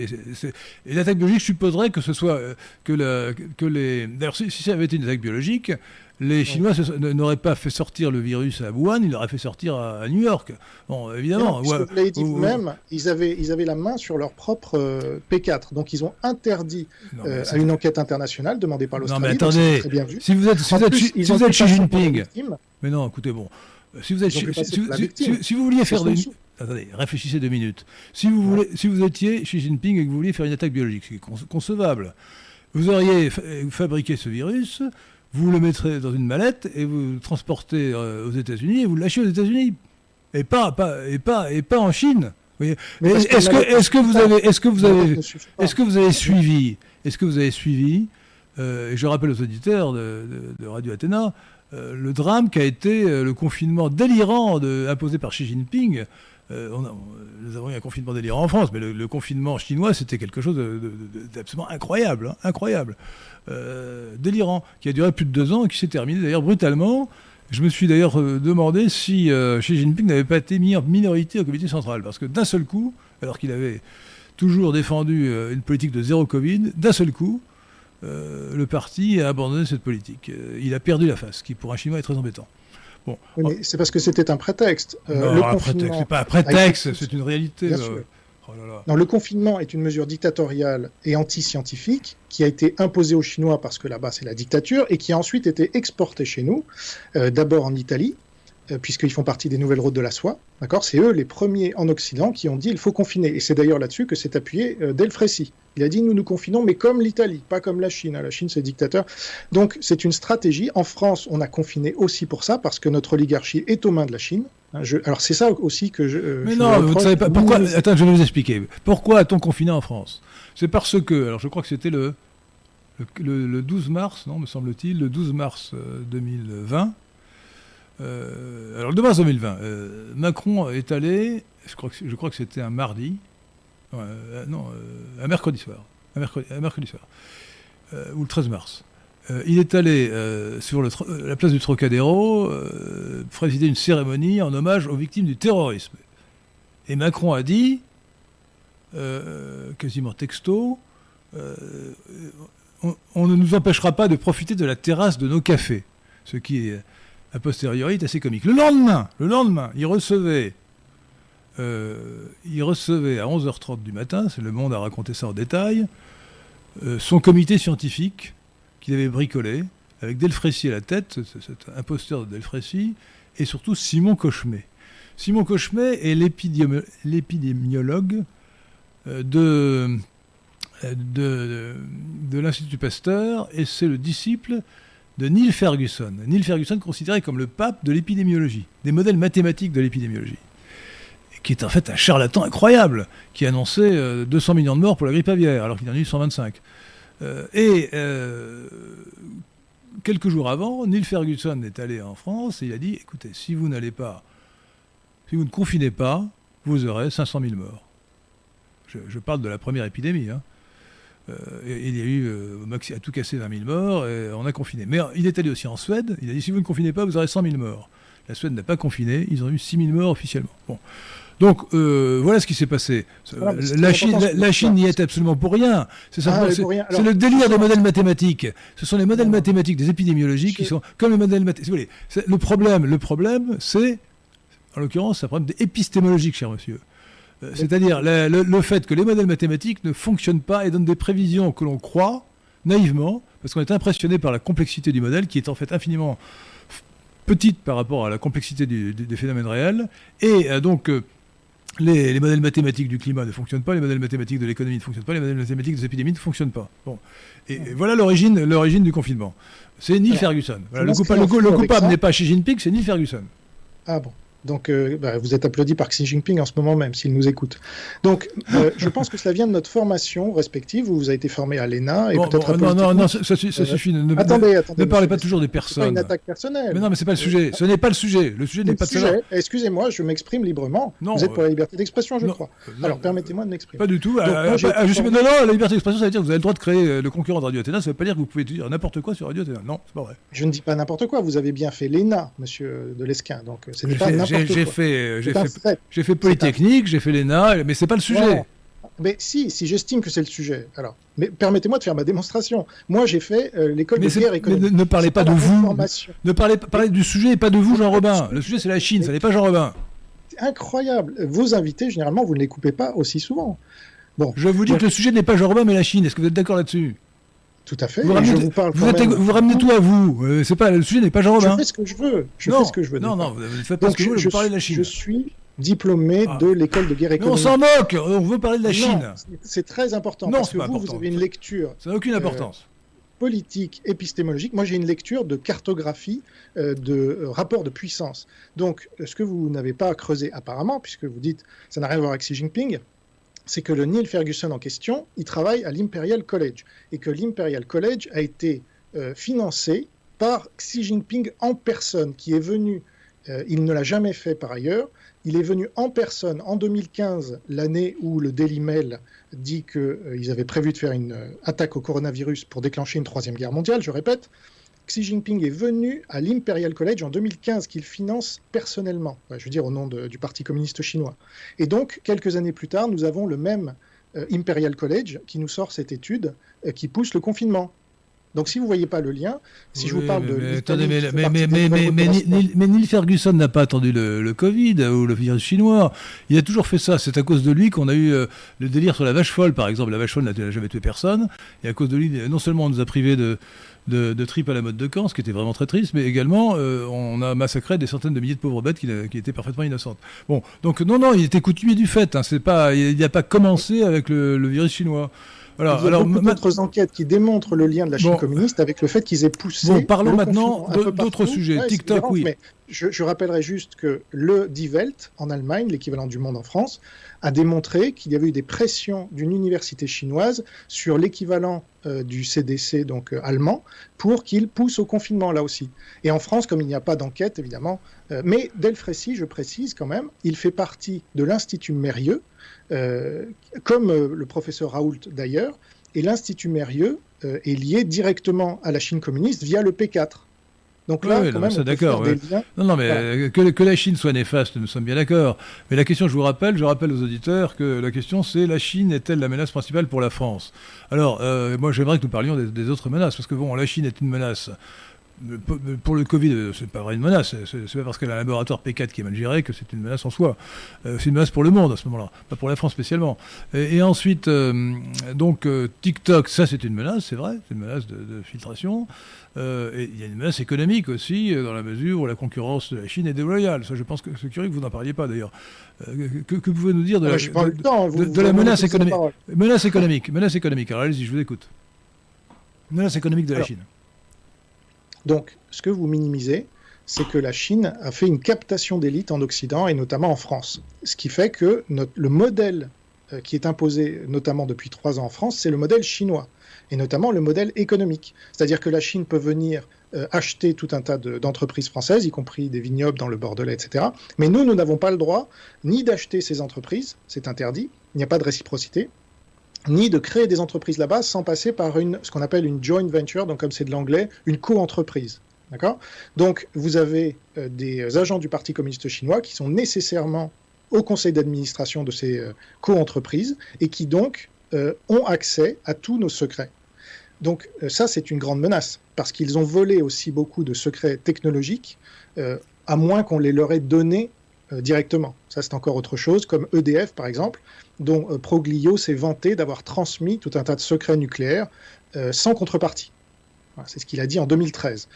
Une attaque biologique, je supposerais que ce soit euh, que, que les. D'ailleurs, si, si ça avait été une attaque biologique, les Chinois n'auraient pas fait sortir le virus à Wuhan, ils l'auraient fait sortir à, New York. Bon, évidemment. vous l'avez dit vous-même, ils avaient, ils avaient la main sur leur propre euh, P4. Donc, ils ont interdit euh, à une enquête internationale demandée par l'Australie. Non, mais attendez, très bien vu. si vous êtes, si vous êtes, si vous êtes Xi Jinping. Mais non, écoutez, bon. Si vous, êtes, si, vous vouliez faire. Attendez, réfléchissez deux minutes. Si vous, voulez, si vous étiez Xi Jinping et que vous vouliez faire une attaque biologique, c'est concevable. Vous auriez fabriqué ce virus, vous le mettrez dans une mallette et vous le transportez euh, aux États-Unis et vous le lâchez aux États-Unis. Et pas, pas, et, pas, et pas en Chine. Est-ce que, est que, vous avez, est-ce que vous avez, est-ce que vous avez suivi, est-ce que vous avez suivi, euh, et je rappelle aux auditeurs de, Radio Athéna, euh, le drame qui a été le confinement délirant de, imposé par Xi Jinping. On nous avons eu un confinement délirant en France, mais le, confinement chinois, c'était quelque chose d'absolument incroyable, hein, incroyable. Euh, délirant, qui a duré plus de deux ans et qui s'est terminé d'ailleurs brutalement. Je me suis d'ailleurs euh, demandé si euh, Xi Jinping n'avait pas été mis en minorité au comité central, parce que d'un seul coup, alors qu'il avait toujours défendu une politique de zéro Covid, d'un seul coup, le parti a abandonné cette politique. il a perdu la face, ce qui pour un Chinois est très embêtant. Bon. c'est parce que c'était un prétexte. non, le un prétexte, c'est pas un prétexte, c'est une réalité. Oh le confinement est une mesure dictatoriale et anti-scientifique qui a été imposée aux Chinois parce que là-bas c'est la dictature et qui a ensuite été exportée chez nous, euh, d'abord en Italie, euh, puisqu'ils font partie des nouvelles routes de la soie. D'accord C'est eux les premiers en Occident qui ont dit il faut confiner. Et c'est d'ailleurs là-dessus que s'est appuyé euh, Delfrécy. Il a dit nous nous confinons, mais comme l'Italie, pas comme la Chine. Hein. La Chine, c'est dictateur. Donc c'est une stratégie. En France, on a confiné aussi pour ça, parce que notre oligarchie est aux mains de la Chine. Hein, alors c'est ça aussi que je. Euh, mais non, vous ne savez pas. Pourquoi Attends, je vais vous expliquer. Pourquoi a-t-on confiné en France? C'est parce que, alors je crois que c'était le, le, 12 mars, non, me semble-t-il, le 12 mars 2020. Euh, alors le 2 mars 2020, euh, Macron est allé, je crois que, c'était un mardi, non, un mercredi soir, un mercredi, soir, ou le 13 mars. Euh, il est allé euh, sur la place du Trocadéro euh, présider une cérémonie en hommage aux victimes du terrorisme. Et Macron a dit, quasiment texto, on, ne nous empêchera pas de profiter de la terrasse de nos cafés. Ce qui est, a posteriori, est assez comique. Le lendemain, le lendemain, il recevait, recevait à 11h30 du matin, c'est Le Monde a raconté ça en détail, son comité scientifique qu'il avait bricolé, avec Delfrécy à la tête, cet imposteur de Delfrécy, et surtout Simon Cochemet. Simon Cochemet est l'épidémiologue euh, de, l'Institut Pasteur, et c'est le disciple de Neil Ferguson. Neil Ferguson considéré comme le pape de l'épidémiologie, des modèles mathématiques de l'épidémiologie qui est en fait un charlatan incroyable, qui annonçait 200 euh, millions de morts pour la grippe aviaire, alors qu'il en a eu 125. Euh, et euh, quelques jours avant, Neil Ferguson est allé en France et il a dit écoutez, si vous n'allez pas, si vous ne confinez pas, vous aurez 500 000 morts. Je, parle de la première épidémie. Hein. Euh, il y a eu à tout casser 20 000 morts et on a confiné. Mais il est allé aussi en Suède. Il a dit si vous ne confinez pas, vous aurez 100 000 morts. La Suède n'a pas confiné. Ils ont eu 6 000 morts officiellement. Bon. Donc euh, voilà ce qui s'est passé. la, Chine, n'y est absolument pour rien. C'est ah, le délire des modèles mathématiques. Ce sont les modèles mathématiques des épidémiologies qui sont comme les modèles mathématiques. Le problème, le problème, c'est, en l'occurrence, un problème épistémologique, cher monsieur. Euh, c'est-à-dire le, fait que les modèles mathématiques ne fonctionnent pas et donnent des prévisions que l'on croit naïvement, parce qu'on est impressionné par la complexité du modèle, qui est en fait infiniment petite par rapport à la complexité des phénomènes réels. Et euh, donc, les, modèles mathématiques du climat ne fonctionnent pas, les modèles mathématiques de l'économie ne fonctionnent pas, les modèles mathématiques des épidémies ne fonctionnent pas. Bon. Et, voilà l'origine, l'origine du confinement. C'est Neil Ferguson. le, coupable, n'est pas Xi Jinping, c'est Neil Ferguson. Ah bon Donc, euh, bah, vous êtes applaudi par Xi Jinping en ce moment même, s'il nous écoute. Donc, euh, je pense que cela vient de notre formation respective, où vous avez été formé à l'ENA et peut-être Non, non, non, ça, suffit. Ne, attendez, attendez. Ne parlez pas toujours des personnes. C'est une attaque personnelle. Mais non, mais c'est pas le sujet. Ce n'est pas le sujet. Le sujet n'est pas de sujet. Excusez-moi, je m'exprime librement. Non, vous êtes pour la liberté d'expression, je crois. Alors, permettez-moi de m'exprimer. Pas du tout. non, non, la liberté d'expression, ça veut dire que vous avez le droit de créer le concurrent de Radio Athéna. Ça veut pas dire que vous pouvez dire n'importe quoi sur Radio Athéna. Non, c'est pas vrai. Je ne dis pas n'importe quoi. Vous avez bien fait l'ENA, monsieur de Lesquin. Donc, ce n'est pas. J'ai fait j'ai fait, j'ai fait Polytechnique, j'ai fait l'ENA, mais c'est pas le sujet. Mais si, si j'estime que c'est le sujet. Alors, mais permettez-moi de faire ma démonstration. Moi, j'ai fait euh, l'école de guerre économique. Ne, ne parlez pas, de vous. Ne parlez, parlez du sujet et pas de vous, Jean Robin. Le sujet, c'est la Chine, ça n'est pas Jean Robin. C'est incroyable. Vos invités, généralement, vous ne les coupez pas aussi souvent. Bon. Je vous dis que le sujet n'est pas Jean Robin, mais la Chine. Est-ce que vous êtes d'accord là-dessus? Tout à fait. Vous ramenez, vous, parle vous, ramenez tout à vous. Euh, c'est pas le sujet n'est pas Jean Robin. Je fais ce que je veux. Je fais ce que je veux. Non, non, vous faites pas ce que je veux. Je, parler de la Chine. Je suis diplômé ah. de l'école de guerre économique. on s'en moque, on veut parler de la Chine. C'est très important non, parce que vous, vous avez une lecture. Ça n'a aucune euh, importance. politique, épistémologique. Moi, j'ai une lecture de cartographie, euh, de euh, rapport de puissance. Donc, ce que vous n'avez pas creusé apparemment, puisque vous dites ça n'a rien à voir avec Xi Jinping, c'est que le Neil Ferguson en question, il travaille à l'Imperial College et que l'Imperial College a été financé par Xi Jinping en personne, qui est venu, il ne l'a jamais fait par ailleurs, il est venu en personne en 2015, l'année où le Daily Mail dit qu'ils euh, avaient prévu de faire une euh, attaque au coronavirus pour déclencher une troisième guerre mondiale, je répète. Xi Jinping est venu à l'Imperial College en 2015, qu'il finance personnellement, je veux dire au nom du Parti communiste chinois. Et donc, quelques années plus tard, nous avons le même euh, Imperial College qui nous sort cette étude qui pousse le confinement. Donc si vous ne voyez pas le lien, si je vous parle de... Mais, attendez, mais, Neil Ferguson n'a pas attendu le, Covid ou le virus chinois. Il a toujours fait ça. C'est à cause de lui qu'on a eu euh, le délire sur la vache folle, par exemple. La vache folle n'a jamais tué personne. Et à cause de lui, non seulement on nous a privés de, de, tripes à la mode de Caen, ce qui était vraiment très triste, mais également euh, on a massacré des centaines de milliers de pauvres bêtes qui, étaient parfaitement innocentes. Bon, donc non, non, il était coutumier du fait. Hein. C'est pas, il n'a pas commencé avec le virus chinois. Voilà, il y a alors, beaucoup d'autres enquêtes qui démontrent le lien de la Chine communiste avec le fait qu'ils aient poussé. Bon, parlons maintenant d'autres sujets. TikTok, oui. Mais je, je, rappellerai juste que le Die Welt en Allemagne, l'équivalent du Monde en France, a démontré qu'il y avait eu des pressions d'une université chinoise sur l'équivalent euh, du CDC donc euh, allemand pour qu'il pousse au confinement là aussi. Et en France, comme il n'y a pas d'enquête évidemment, euh, mais Delfrécy, je précise quand même, il fait partie de l'Institut Mérieux, comme euh, le professeur Raoult d'ailleurs, et l'Institut Mérieux euh, est lié directement à la Chine communiste via le P4. Donc là, quand même, d'accord. Non, non, mais que, que, la Chine soit néfaste, nous sommes bien d'accord. Mais la question, je vous rappelle, je rappelle aux auditeurs que la question, c'est la Chine est-elle la menace principale pour la France? Alors, moi, j'aimerais que nous parlions des, des, autres menaces, parce que bon, la Chine est une menace pour le Covid, euh, c'est pas vrai une menace. C'est pas parce qu'elle a un laboratoire P4 qui est mal géré que c'est une menace en soi. Euh, c'est une menace pour le monde à ce moment-là, pas pour la France spécialement. Et, ensuite, euh, donc TikTok, ça c'est une menace, c'est vrai, c'est une menace de, filtration. et il y a une menace économique aussi, dans la mesure où la concurrence de la Chine est déloyale. Ça, je pense que c'est curieux que vous n'en parliez pas d'ailleurs. que, que pouvez-nous dire de, la, de, la menace économique Menace économique, menace économique. Alors allez-y, je vous écoute. Menace économique de la Chine. Donc, ce que vous minimisez, c'est que la Chine a fait une captation d'élite en Occident et notamment en France. Ce qui fait que le modèle euh, qui est imposé notamment depuis trois ans en France, c'est le modèle chinois, et notamment le modèle économique. C'est-à-dire que la Chine peut venir euh, acheter tout un tas d'entreprises françaises, y compris des vignobles dans le Bordelais, etc. Mais nous, nous n'avons pas le droit ni d'acheter ces entreprises, c'est interdit, il n'y a pas de réciprocité, ni de créer des entreprises là-bas sans passer par une, ce qu'on appelle une joint venture, donc comme c'est de l'anglais, une co-entreprise. D'accord? Donc, vous avez euh, des agents du Parti communiste chinois qui sont nécessairement au conseil d'administration de ces euh, co-entreprises et qui donc euh, ont accès à tous nos secrets. Donc, ça, c'est une grande menace parce qu'ils ont volé aussi beaucoup de secrets technologiques, à moins qu'on les leur ait donnés directement. Ça, c'est encore autre chose, comme EDF, par exemple dont euh, Proglio s'est vanté d'avoir transmis tout un tas de secrets nucléaires euh, sans contrepartie. c'est ce qu'il a dit en 2013.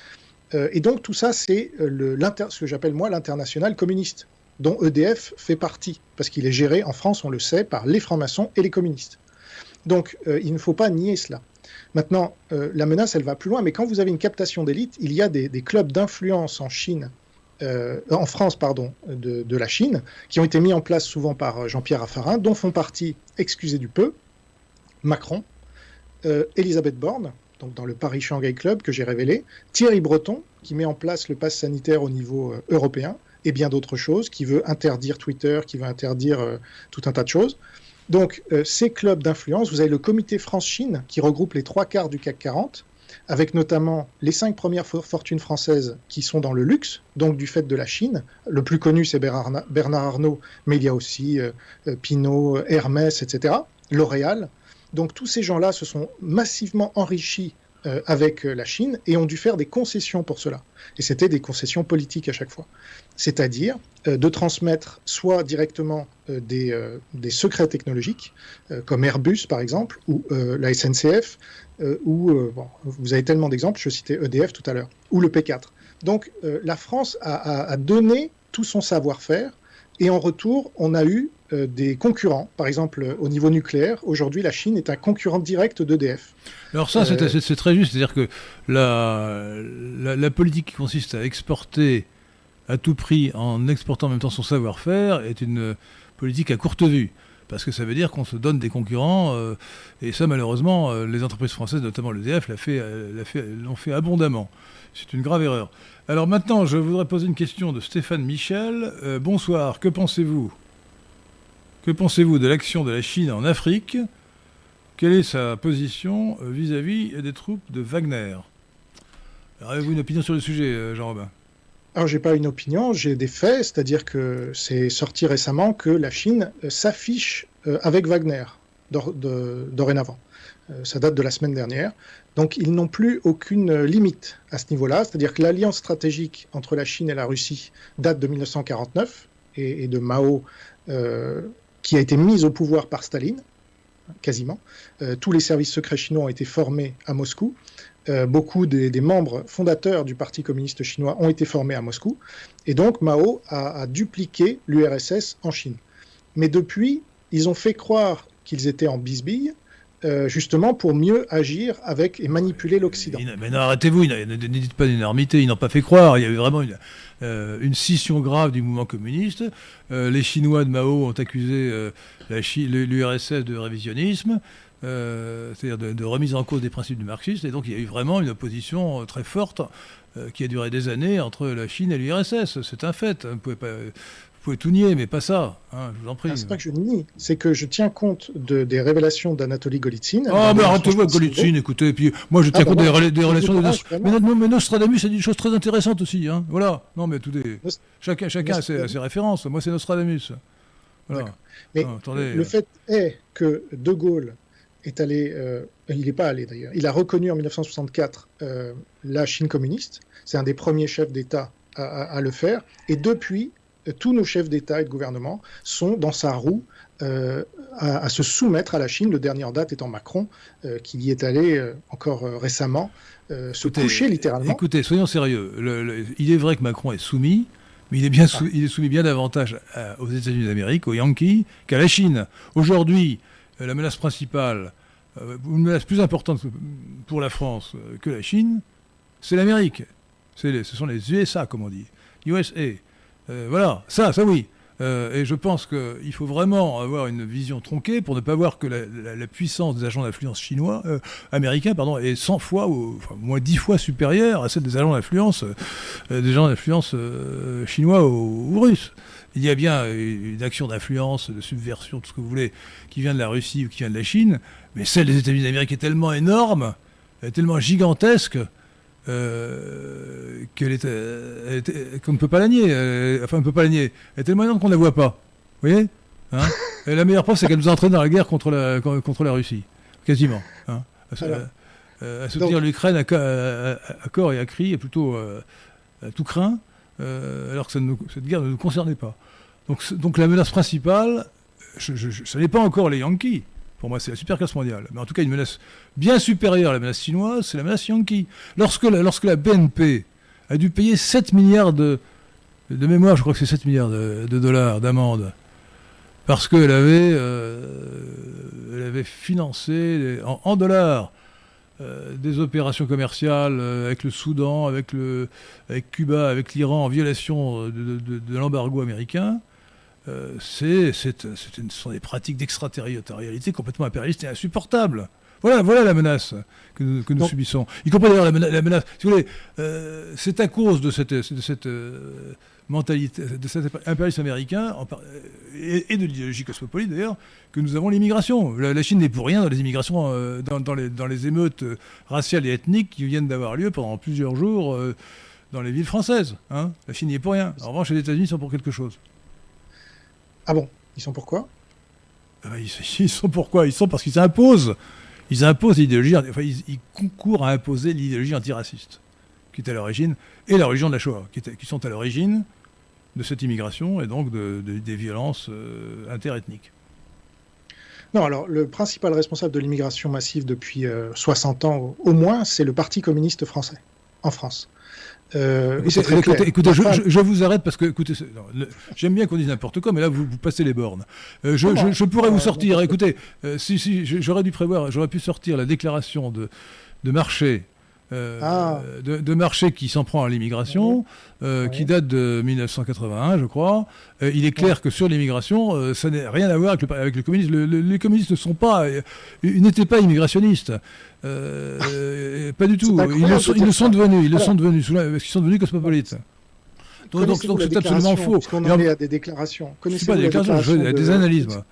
Euh, et donc tout ça, c'est ce que j'appelle moi l'international communiste, dont EDF fait partie, parce qu'il est géré en France, on le sait, par les francs-maçons et les communistes. Donc il ne faut pas nier cela. Maintenant, la menace, elle va plus loin, mais quand vous avez une captation d'élite, il y a des clubs d'influence en Chine en France, pardon, de, la Chine, qui ont été mis en place souvent par Jean-Pierre Raffarin, dont font partie, excusez du peu, Macron, Elisabeth Borne, donc dans le Paris Shanghai Club que j'ai révélé, Thierry Breton, qui met en place le pass sanitaire au niveau européen, et bien d'autres choses, qui veut interdire Twitter, qui veut interdire euh, tout un tas de choses. Donc, euh, ces clubs d'influence, vous avez le comité France-Chine qui regroupe les trois quarts du CAC 40, avec notamment les cinq premières fortunes françaises qui sont dans le luxe, donc du fait de la Chine. Le plus connu, c'est Bernard Arnault, mais il y a aussi euh, Pinot, Hermès, etc., L'Oréal. Donc, tous ces gens-là se sont massivement enrichis avec la Chine et ont dû faire des concessions pour cela. Et c'était des concessions politiques à chaque fois c'est-à-dire euh, de transmettre soit directement euh, euh, des, secrets technologiques, comme Airbus par exemple, ou la SNCF, ou vous avez tellement d'exemples, je citais EDF tout à l'heure, ou le P4. Donc la France a, donné tout son savoir-faire, et en retour, on a eu des concurrents. Par exemple, au niveau nucléaire, aujourd'hui, la Chine est un concurrent direct d'EDF. Alors ça, c'est très juste. C'est-à-dire que la, la, politique qui consiste à exporter à tout prix en exportant en même temps son savoir-faire est une politique à courte vue. Parce que ça veut dire qu'on se donne des concurrents, euh, et ça malheureusement, euh, les entreprises françaises, notamment l'EDF, l'ont fait, abondamment. C'est une grave erreur. Alors maintenant, je voudrais poser une question de Stéphane Michel. Euh, bonsoir, que pensez-vous? Que pensez-vous de l'action de la Chine en Afrique? Quelle est sa position vis-à-vis des troupes de Wagner? Avez-vous une opinion sur le sujet, Jean-Robin? Alors, j'ai pas une opinion, j'ai des faits, c'est-à-dire que c'est sorti récemment que la Chine euh, s'affiche euh, avec Wagner dorénavant. Euh, ça date de la semaine dernière. Donc, ils n'ont plus aucune limite à ce niveau-là, c'est-à-dire que l'alliance stratégique entre la Chine et la Russie date de 1949 et, de Mao, qui a été mise au pouvoir par Staline, quasiment. tous les services secrets chinois ont été formés à Moscou. Euh, beaucoup des, membres fondateurs du Parti communiste chinois ont été formés à Moscou, et donc Mao a, dupliqué l'URSS en Chine. Mais depuis, ils ont fait croire qu'ils étaient en bisbille, euh, justement pour mieux agir avec et manipuler l'Occident. Mais non, arrêtez-vous, ne dites pas d'énormité, ils n'ont pas fait croire. Il y avait vraiment une, euh, scission grave du mouvement communiste. les Chinois de Mao ont accusé l'URSS de révisionnisme. Euh, c'est-à-dire de, remise en cause des principes du marxisme. Et donc il y a eu vraiment une opposition euh, très forte euh, qui a duré des années entre la Chine et l'URSS. C'est un fait. Vous pouvez, pas, vous pouvez tout nier, mais pas ça. Hein, je vous en prie. Ah, c'est pas que je nie, c'est que je tiens compte de, des révélations d'Anatoly Golitsyn. Ah, mais arrêtez-vous Golitsyn, écoutez. Et puis moi, je tiens ah, compte bah, des, relations de mais, mais, Nostradamus a dit des choses très intéressantes aussi. Hein. Voilà. Non, mais tout des... chacun, chacun a ses, ses, références. Moi, c'est Nostradamus. Voilà. Mais le fait est que De Gaulle est allé, euh, il n'est pas allé d'ailleurs, il a reconnu en 1964 euh, la Chine communiste. C'est un des premiers chefs d'État à, le faire. Et depuis, euh, tous nos chefs d'État et de gouvernement sont dans sa roue à, se soumettre à la Chine. Le dernier en date étant Macron, qui y est allé encore récemment se coucher littéralement. Écoutez, soyons sérieux. il est vrai que Macron est soumis, mais il est, bien ah. il est soumis bien davantage aux États-Unis d'Amérique, aux Yankees, qu'à la Chine. Aujourd'hui, la menace principale, euh, une menace plus importante pour la France euh, que la Chine, c'est l'Amérique. Ce sont les USA, comme on dit. USA. voilà, ça, ça oui. et je pense qu'il faut vraiment avoir une vision tronquée pour ne pas voir que la, puissance des agents d'influence chinois, américains, pardon, est 100 fois, ou moins 10 fois supérieure à celle des agents d'influence, des agents d'influence chinois ou russes il y a bien une action d'influence, de subversion, tout ce que vous voulez, qui vient de la Russie ou qui vient de la Chine, mais celle des États-Unis d'Amérique est tellement énorme, tellement gigantesque, euh, qu'on ne peut pas la nier. enfin, on ne peut pas la nier. Elle est tellement énorme qu'on ne la voit pas. Vous voyez? Hein? Et la meilleure preuve, c'est qu'elle nous entraîne dans la guerre contre la, contre la Russie. Quasiment. Hein à, soutenir l'Ukraine à, corps et à cri, et plutôt à tout craint. Euh, alors que cette guerre ne nous concernait pas. Donc, la menace principale, je, ce n'est pas encore les Yankees. Pour moi, c'est la superclasse mondiale. Mais en tout cas, une menace bien supérieure à la menace chinoise, c'est la menace Yankee. Lorsque la, BNP a dû payer 7 milliards de, de mémoire, je crois que c'est 7 milliards de, dollars d'amende, parce qu'elle avait, euh, avait financé en, dollars des opérations commerciales avec le Soudan, avec, le, avec Cuba, avec l'Iran en violation de, de l'embargo américain, c'est, ce sont des pratiques d'extraterritorialité complètement impérialistes et insupportables. Voilà, voilà la menace que nous, que nous subissons. Y compris d'ailleurs la, menace. Si vous voulez, euh, c'est à cause de cette, de cette euh, mentalité, de cet impérialisme américain et, de l'idéologie cosmopolite d'ailleurs, que nous avons l'immigration. La, Chine n'est pour rien dans les immigrations, euh, dans, dans, les, dans, les, émeutes raciales et ethniques qui viennent d'avoir lieu pendant plusieurs jours dans les villes françaises. Hein. La Chine n'y est pour rien. En revanche, les États-Unis sont pour quelque chose. Ah bon? Ils sont pourquoi ah ben, ils, ils sont pourquoi Ils sont parce qu'ils imposent ils imposent l'idéologie, enfin, ils, concourent à imposer l'idéologie antiraciste, qui est à l'origine, et la religion de la Shoah, qui, qui sont à l'origine de cette immigration et donc de, des violences euh, interethniques. Non, alors le principal responsable de l'immigration massive depuis 60 euh, ans au moins, c'est le Parti communiste français, en France. Euh, écoutez, je, vous arrête parce que, écoutez, j'aime bien qu'on dise n'importe quoi, mais là, vous, passez les bornes. Euh, je, pourrais vous sortir, écoutez, si, si, j'aurais dû prévoir, j'aurais pu sortir la déclaration de, de marché euh, ah. de, marché qui s'en prend à l'immigration, euh, qui date de 1981, je crois. Euh, il est clair que sur l'immigration, ça n'a rien à voir avec le, avec le communisme. les communistes ne sont pas, ils n'étaient pas immigrationnistes. pas du tout. Ils le, sont, ils sont, devenus, ils le sont devenus, parce qu'ils sont devenus cosmopolites. Donc, c'est absolument faux. On en est à des déclarations. Connaissez pas des déclarations, je des analyses. Moi.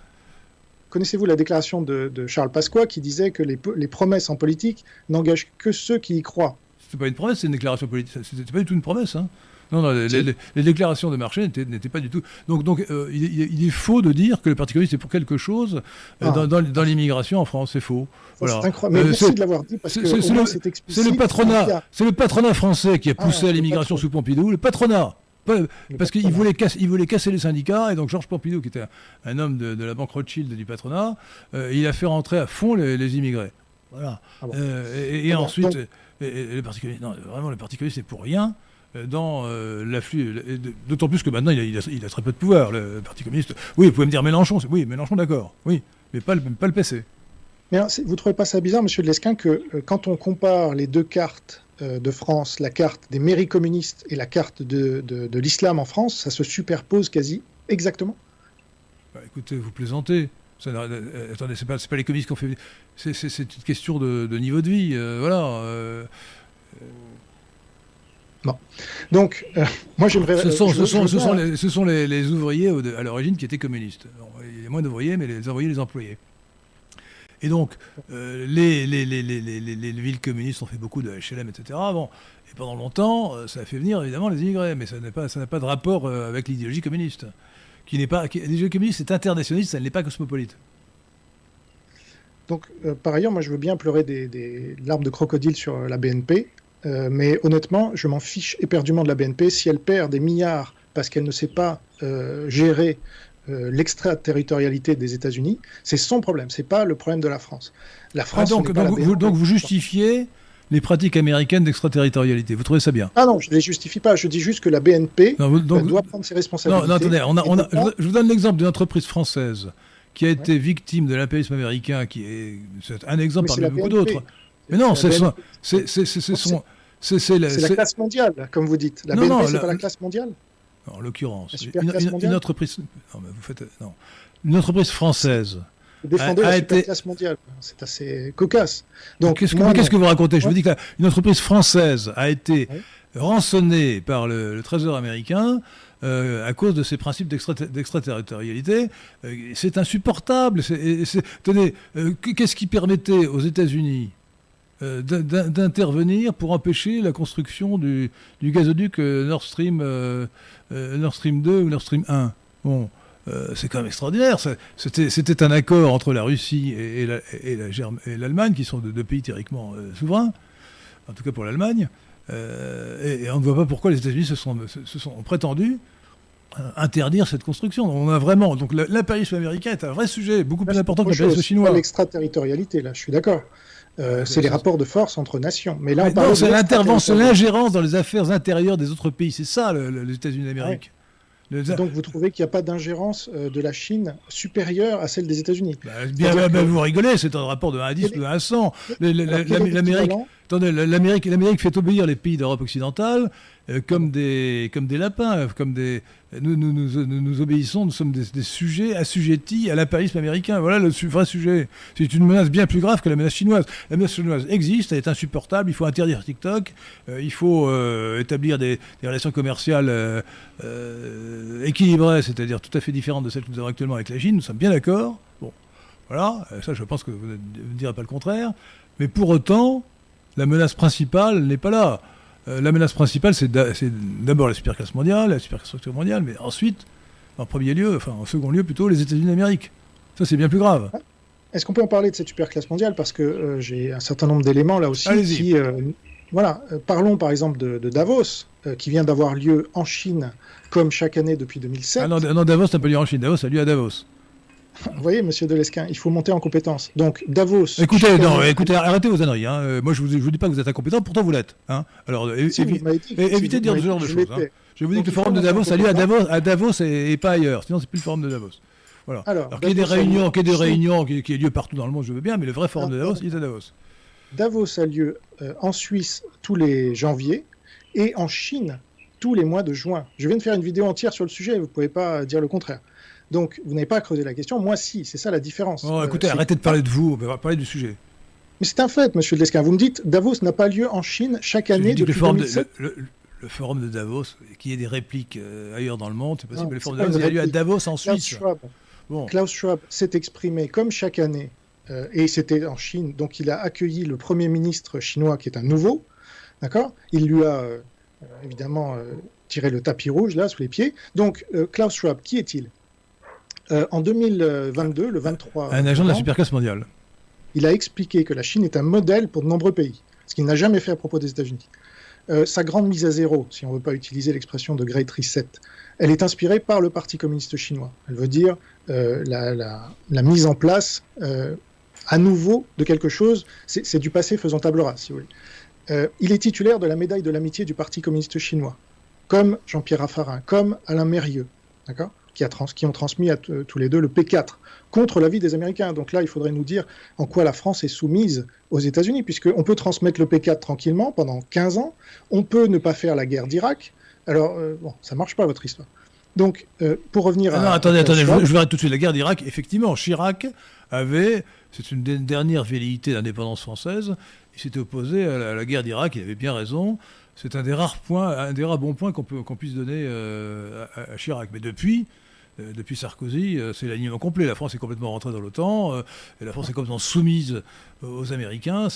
Connaissez-vous la déclaration de, Charles Pasqua qui disait que les, promesses en politique n'engagent que ceux qui y croient? C'est pas une promesse, c'est une déclaration politique. C'était pas du tout une promesse. Hein. Non, non, les, déclarations de marché n'étaient pas du tout. Donc, donc euh, il, est faux de dire que le Parti communiste est pour quelque chose euh, ah. dans, l'immigration en France. C'est faux. Voilà. C'est incroyable. Mais euh, merci de l'avoir dit parce que c'est le, patronat, c'est le patronat français qui a ah, poussé à l'immigration sous Pompidou. Le patronat. Parce qu'il voulait, casser, voulait casser les syndicats, et donc Georges Pompidou, qui était un, homme de, la banque Rothschild du patronat, euh, il a fait rentrer à fond les, immigrés. Voilà. Ah euh, et, ensuite, le Parti communiste, non, vraiment, le Parti communiste, c'est pour rien euh, dans l'afflux. D'autant plus que maintenant, il a, très peu de pouvoir, le Parti communiste. Oui, vous pouvez me dire Mélenchon, oui, Mélenchon, d'accord, oui, mais pas le, pas le PC. Mais vous ne trouvez pas ça bizarre, monsieur de Lesquin, que quand on compare les deux cartes euh, de France, la carte des mairies communistes et la carte de, de, l'islam en France, ça se superpose quasi exactement? Bah, Écoutez, vous plaisantez. Ça, euh, attendez, c'est pas, pas les communistes qui ont fait. C'est une question de, niveau de vie. Euh, voilà. Bon. Donc, moi j'aimerais. Ce sont, ce sont, ce sont, les, ce sont les, ouvriers à l'origine qui étaient communistes. il y a moins d'ouvriers, mais les ouvriers, les employés. Et donc, euh, les, les, les, les, villes communistes ont fait beaucoup de HLM, etc. Bon, et pendant longtemps, euh, ça a fait venir évidemment les immigrés, mais ça n'a pas, pas de rapport euh, avec l'idéologie communiste. L'idéologie communiste est internationaliste, ça n'est pas cosmopolite. Donc, par ailleurs, moi je veux bien pleurer des, des larmes de crocodile sur la BNP, mais honnêtement, je m'en fiche éperdument de la BNP. Si elle perd des milliards parce qu'elle ne sait pas gérer euh, l'extraterritorialité des États-Unis, c'est son problème, c'est pas le problème de la France. La France. Ah, donc, donc, vous, donc, vous, justifiez les pratiques américaines d'extraterritorialité. Vous trouvez ça bien? Ah non, je ne les justifie pas. Je dis juste que la BNP doit prendre ses responsabilités. Non, attendez, on a, on a, je vous donne l'exemple d'une entreprise française qui a été victime de l'impérialisme américain, qui est, un exemple parmi beaucoup d'autres. Mais non, c'est son, c'est c'est la, classe mondiale, comme vous dites. La BNP, c'est pas la classe mondiale en l'occurrence, une, entreprise, non, vous faites, non, une entreprise française. Défendez la été... classe mondiale, c'est assez cocasse. Donc, qu'est-ce que, vous racontez? Je vous dis qu'une entreprise française a été rançonnée par le, Trésor américain euh, à cause de ces principes d'extraterritorialité. Euh, c'est insupportable. tenez, euh, qu'est-ce qui permettait aux États-Unis euh, d'intervenir pour empêcher la construction du, gazoduc euh, Nord Stream, euh, Nord Stream 2 ou Nord Stream 1. Bon, c'est quand même extraordinaire. C'était un accord entre la Russie et, l'Allemagne, qui sont deux, pays théoriquement souverains, en tout cas pour l'Allemagne. Et, on ne voit pas pourquoi les États-Unis se sont, se sont prétendus interdire cette construction. On a vraiment donc l'impérialisme américain est un vrai sujet, beaucoup plus important que l'impérialisme chinois. L'extraterritorialité, là, je suis d'accord. Euh, c'est les rapports de force entre nations. Mais là, c'est l'intervention, l'ingérence dans les affaires intérieures des autres pays. C'est ça, les États-Unis d'Amérique. Donc vous trouvez qu'il n'y a pas d'ingérence euh, de la Chine supérieure à celle des États-Unis? Bah, Bien, bah, vous rigolez, c'est un rapport de 1 à 10 ou de 1 à 100. L'Amérique l'Amérique, l'Amérique fait obéir les pays d'Europe occidentale euh, comme, des, comme des lapins, comme des, nous, nous, nous, nous obéissons, nous sommes des, des, sujets assujettis à l'impérialisme américain. Voilà le vrai sujet. C'est une menace bien plus grave que la menace chinoise. La menace chinoise existe, elle est insupportable, il faut interdire TikTok, euh, il faut euh, établir des, des, relations commerciales équilibrées, c'est-à-dire tout à fait différentes de celles que nous avons actuellement avec la Chine, nous sommes bien d'accord. Bon, voilà, ça je pense que vous ne direz pas le contraire. Mais pour autant, la menace principale n'est pas là. Euh, la menace principale, c'est d'abord la superclasse mondiale, la superstructure mondiale, mais ensuite, en premier lieu, enfin en second lieu plutôt, les États-Unis d'Amérique. Ça, c'est bien plus grave. Est-ce qu'on peut en parler de cette superclasse mondiale? Parce que euh, j'ai un certain nombre d'éléments là aussi qui. Euh, voilà, parlons par exemple de, Davos, qui vient d'avoir lieu en Chine, comme chaque année depuis 2007. Ah non, non Davos n'a pas lieu en Chine, Davos a lieu à Davos. Vous voyez, monsieur Delesquin, il faut monter en compétence. Donc, Davos. Écoutez, non, écoutez, arrêtez vos âneries. Hein. Euh, moi, je ne vous, dis pas que vous êtes incompétent, pourtant vous l'êtes. Hein. Alors, évitez de dire ce genre de choses. Hein. Je vous dis que le forum de Davos a lieu à Davos, à Davos et, pas ailleurs. Sinon, c'est plus le forum de Davos. Voilà. Alors, qu'il y ait des réunions, qu'il y ait des réunions, qui ait lieu partout dans le monde, je veux bien, mais le vrai forum de Davos, il est à Davos. Davos a lieu euh, en Suisse tous les janvier et en Chine tous les mois de juin. Je viens de faire une vidéo entière sur le sujet, vous ne pouvez pas dire le contraire. Donc, vous n'avez pas à creuser la question. Moi, si, c'est ça la différence. Oh, écoutez, euh, arrêtez de parler de vous, on va parler du sujet. Mais c'est un fait, monsieur Lesquin. Vous me dites, Davos n'a pas lieu en Chine chaque année depuis le forum, 2007. De, le, forum de Davos, qui ait des répliques euh, ailleurs dans le monde, c'est possible. le forum de Davos a lieu à Davos en Suisse. Schwab, Klaus Schwab s'est exprimé comme chaque année, euh, et c'était en Chine. Donc, il a accueilli le premier ministre chinois, qui est un nouveau. D'accord? Il lui a évidemment tiré le tapis rouge là sous les pieds. Donc, Klaus Schwab, qui est-il? Euh, en 2022, le 23. Un agent de la superclasse mondiale. Il a expliqué que la Chine est un modèle pour de nombreux pays, ce qu'il n'a jamais fait à propos des États-Unis. Euh, sa grande mise à zéro, si on ne veut pas utiliser l'expression de Great Reset, elle est inspirée par le Parti communiste chinois. Elle veut dire euh, la, mise en place à nouveau de quelque chose, c'est du passé faisant table rase, si vous voulez. il est titulaire de la médaille de l'amitié du Parti communiste chinois, comme Jean-Pierre Raffarin, comme Alain Mérieux. D'accord? Qui, ont transmis à tous les deux le P4 contre l'avis des Américains. Donc là, il faudrait nous dire en quoi la France est soumise aux États-Unis, puisqu'on peut transmettre le P4 tranquillement pendant 15 ans, on peut ne pas faire la guerre d'Irak. Alors, euh, bon, ça marche pas votre histoire. Donc, euh, pour revenir ah à. Non, attendez, attendez, je, je, vais tout de suite la guerre d'Irak. Effectivement, Chirac avait, c'est une dernière velléité d'indépendance française, il s'était opposé à la, guerre d'Irak, il avait bien raison. C'est un des rares points, un des rares bons points qu'on puisse donner euh, à, Chirac. Mais depuis, euh, depuis Sarkozy, euh, c'est l'alignement complet. La France est complètement rentrée dans l'OTAN, euh, et la France est complètement soumise aux Américains.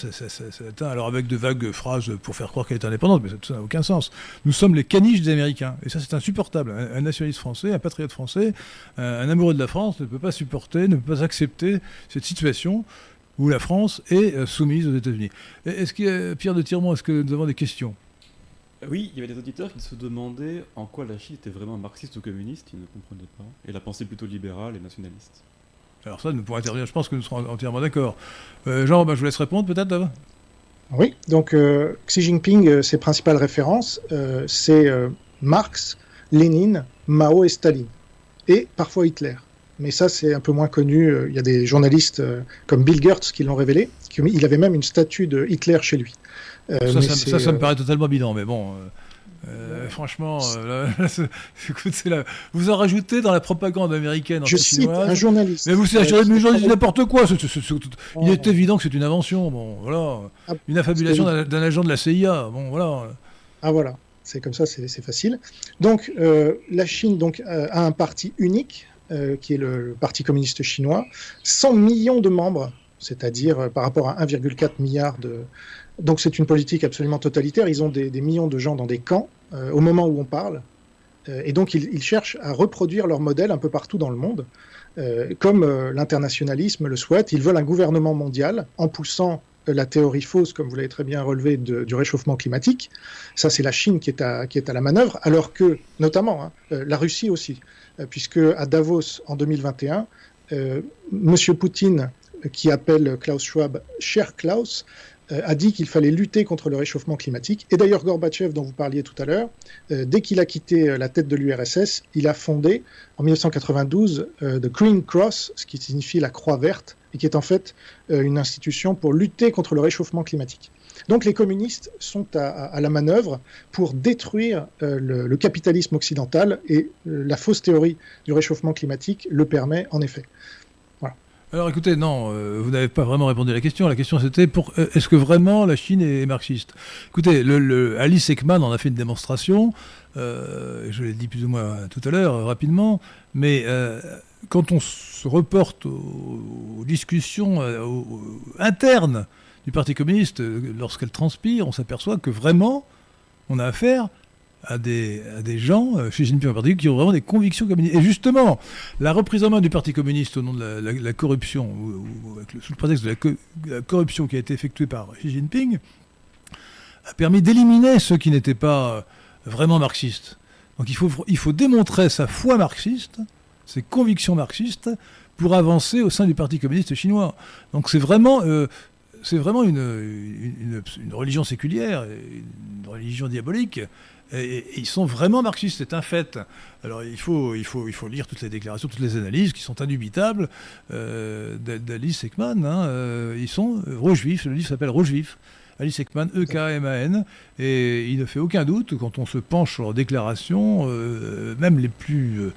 alors avec de vagues phrases pour faire croire qu'elle est indépendante, mais ça n'a aucun sens. Nous sommes les caniches des Américains, et ça c'est insupportable. Un, nationaliste français, un patriote français, un, amoureux de la France ne peut pas supporter, ne peut pas accepter cette situation où la France est soumise aux États-Unis. Est-ce que Pierre de Tirmont, est-ce que nous avons des questions? Oui, il y avait des auditeurs qui se demandaient en quoi la Chine était vraiment marxiste ou communiste, ils ne comprenaient pas, et la pensée plutôt libérale et nationaliste. Alors ça, nous pourrons intervenir, je pense que nous serons entièrement d'accord. Euh, Jean, bah, je vous laisse répondre peut-être Oui, donc euh, Xi Jinping, euh, ses principales références, c'est Marx, Lénine, Mao et Staline, et parfois Hitler. Mais ça, c'est un peu moins connu. Il y a des journalistes comme Bill Gertz qui l'ont révélé. Il avait même une statue de Hitler chez lui. Euh, ça, ça, ça, me euh, paraît totalement bidon, mais bon. Euh, franchement, vous en rajoutez dans la propagande américaine. Je cite un journaliste. Mais vous dites n'importe quoi. il est évident que c'est une invention. Bon, voilà, ah, une affabulation d'un agent de la CIA. Bon, voilà. Ah voilà, c'est comme ça, c'est facile. Donc, la Chine donc a un parti unique qui est le, le, Parti communiste chinois, 100 millions de membres, c'est-à-dire par rapport à 1,4 milliard de, donc c'est une politique absolument totalitaire. Ils ont des, millions de gens dans des camps euh, au moment où on parle. Euh, et donc ils, cherchent à reproduire leur modèle un peu partout dans le monde, euh, comme l'internationalisme le souhaite. Ils veulent un gouvernement mondial en poussant la théorie fausse, comme vous l'avez très bien relevé, du réchauffement climatique. Ça, c'est la Chine qui est, à, qui la manœuvre, alors que, notamment, hein, la Russie aussi, puisque à Davos en 2021, M. Poutine qui appelle Klaus Schwab cher Klaus, a dit qu'il fallait lutter contre le réchauffement climatique. Et d'ailleurs, Gorbatchev, dont vous parliez tout à l'heure, dès qu'il a quitté la tête de l'URSS, il a fondé en 1992 The Green Cross, ce qui signifie la croix verte, et qui est en fait une institution pour lutter contre le réchauffement climatique. Donc les communistes sont à, la manœuvre pour détruire euh, le, capitalisme occidental et euh, la fausse théorie du réchauffement climatique le permet en effet. Alors écoutez, non, euh, vous n'avez pas vraiment répondu à la question. La question c'était pour est-ce que vraiment la Chine est marxiste? Écoutez, le, Alice Ekman en a fait une démonstration. je l'ai dit plus ou moins tout à l'heure, rapidement. Mais quand on se reporte aux, discussions internes du Parti communiste, euh, lorsqu'elle transpire, on s'aperçoit que vraiment, on a affaire à des, gens, euh, chez Jinping en particulier, qui ont vraiment des convictions communistes. Et justement, la reprise en main du Parti communiste au nom de la, corruption, ou, sous le prétexte de la, corruption qui a été effectuée par Xi Jinping, a permis d'éliminer ceux qui n'étaient pas euh, vraiment marxistes. Donc il faut, démontrer sa foi marxiste, ses convictions marxistes, pour avancer au sein du Parti communiste chinois. Donc c'est vraiment, une, une, religion séculière, une religion diabolique. Et, ils sont vraiment marxistes, c'est un fait. Alors il faut, lire toutes les déclarations, toutes les analyses qui sont indubitables euh, d'Alice Ekman. Hein, euh, ils sont rouge-vif, le livre s'appelle Rouge-vif. Alice Ekman, E-K-M-A-N, et il ne fait aucun doute, quand on se penche sur leurs déclarations, euh, même les plus,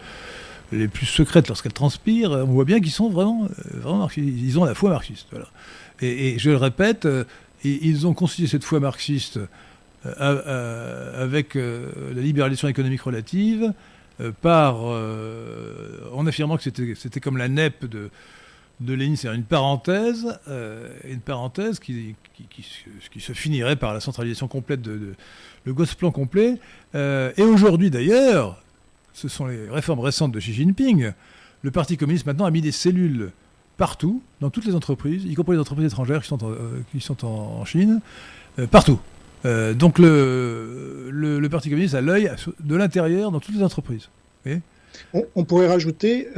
secrètes lorsqu'elles transpirent, on voit bien qu'ils sont vraiment, vraiment marxistes. Ils ont la foi marxiste. Voilà. Et, je le répète, euh, ils ont constitué cette foi marxiste euh, avec euh, la libéralisation économique relative, par, en affirmant que c'était comme la NEP de, de Lénine, c'est une parenthèse, une parenthèse qui, qui, se finirait par la centralisation complète de, le Gosplan complet. et aujourd'hui d'ailleurs, ce sont les réformes récentes de Xi Jinping. Le Parti communiste maintenant a mis des cellules partout, dans toutes les entreprises, y compris les entreprises étrangères qui sont en, euh, qui sont en Chine, euh, partout. Euh, donc le, le, Parti communiste a l'œil de l'intérieur dans toutes les entreprises. On, pourrait rajouter,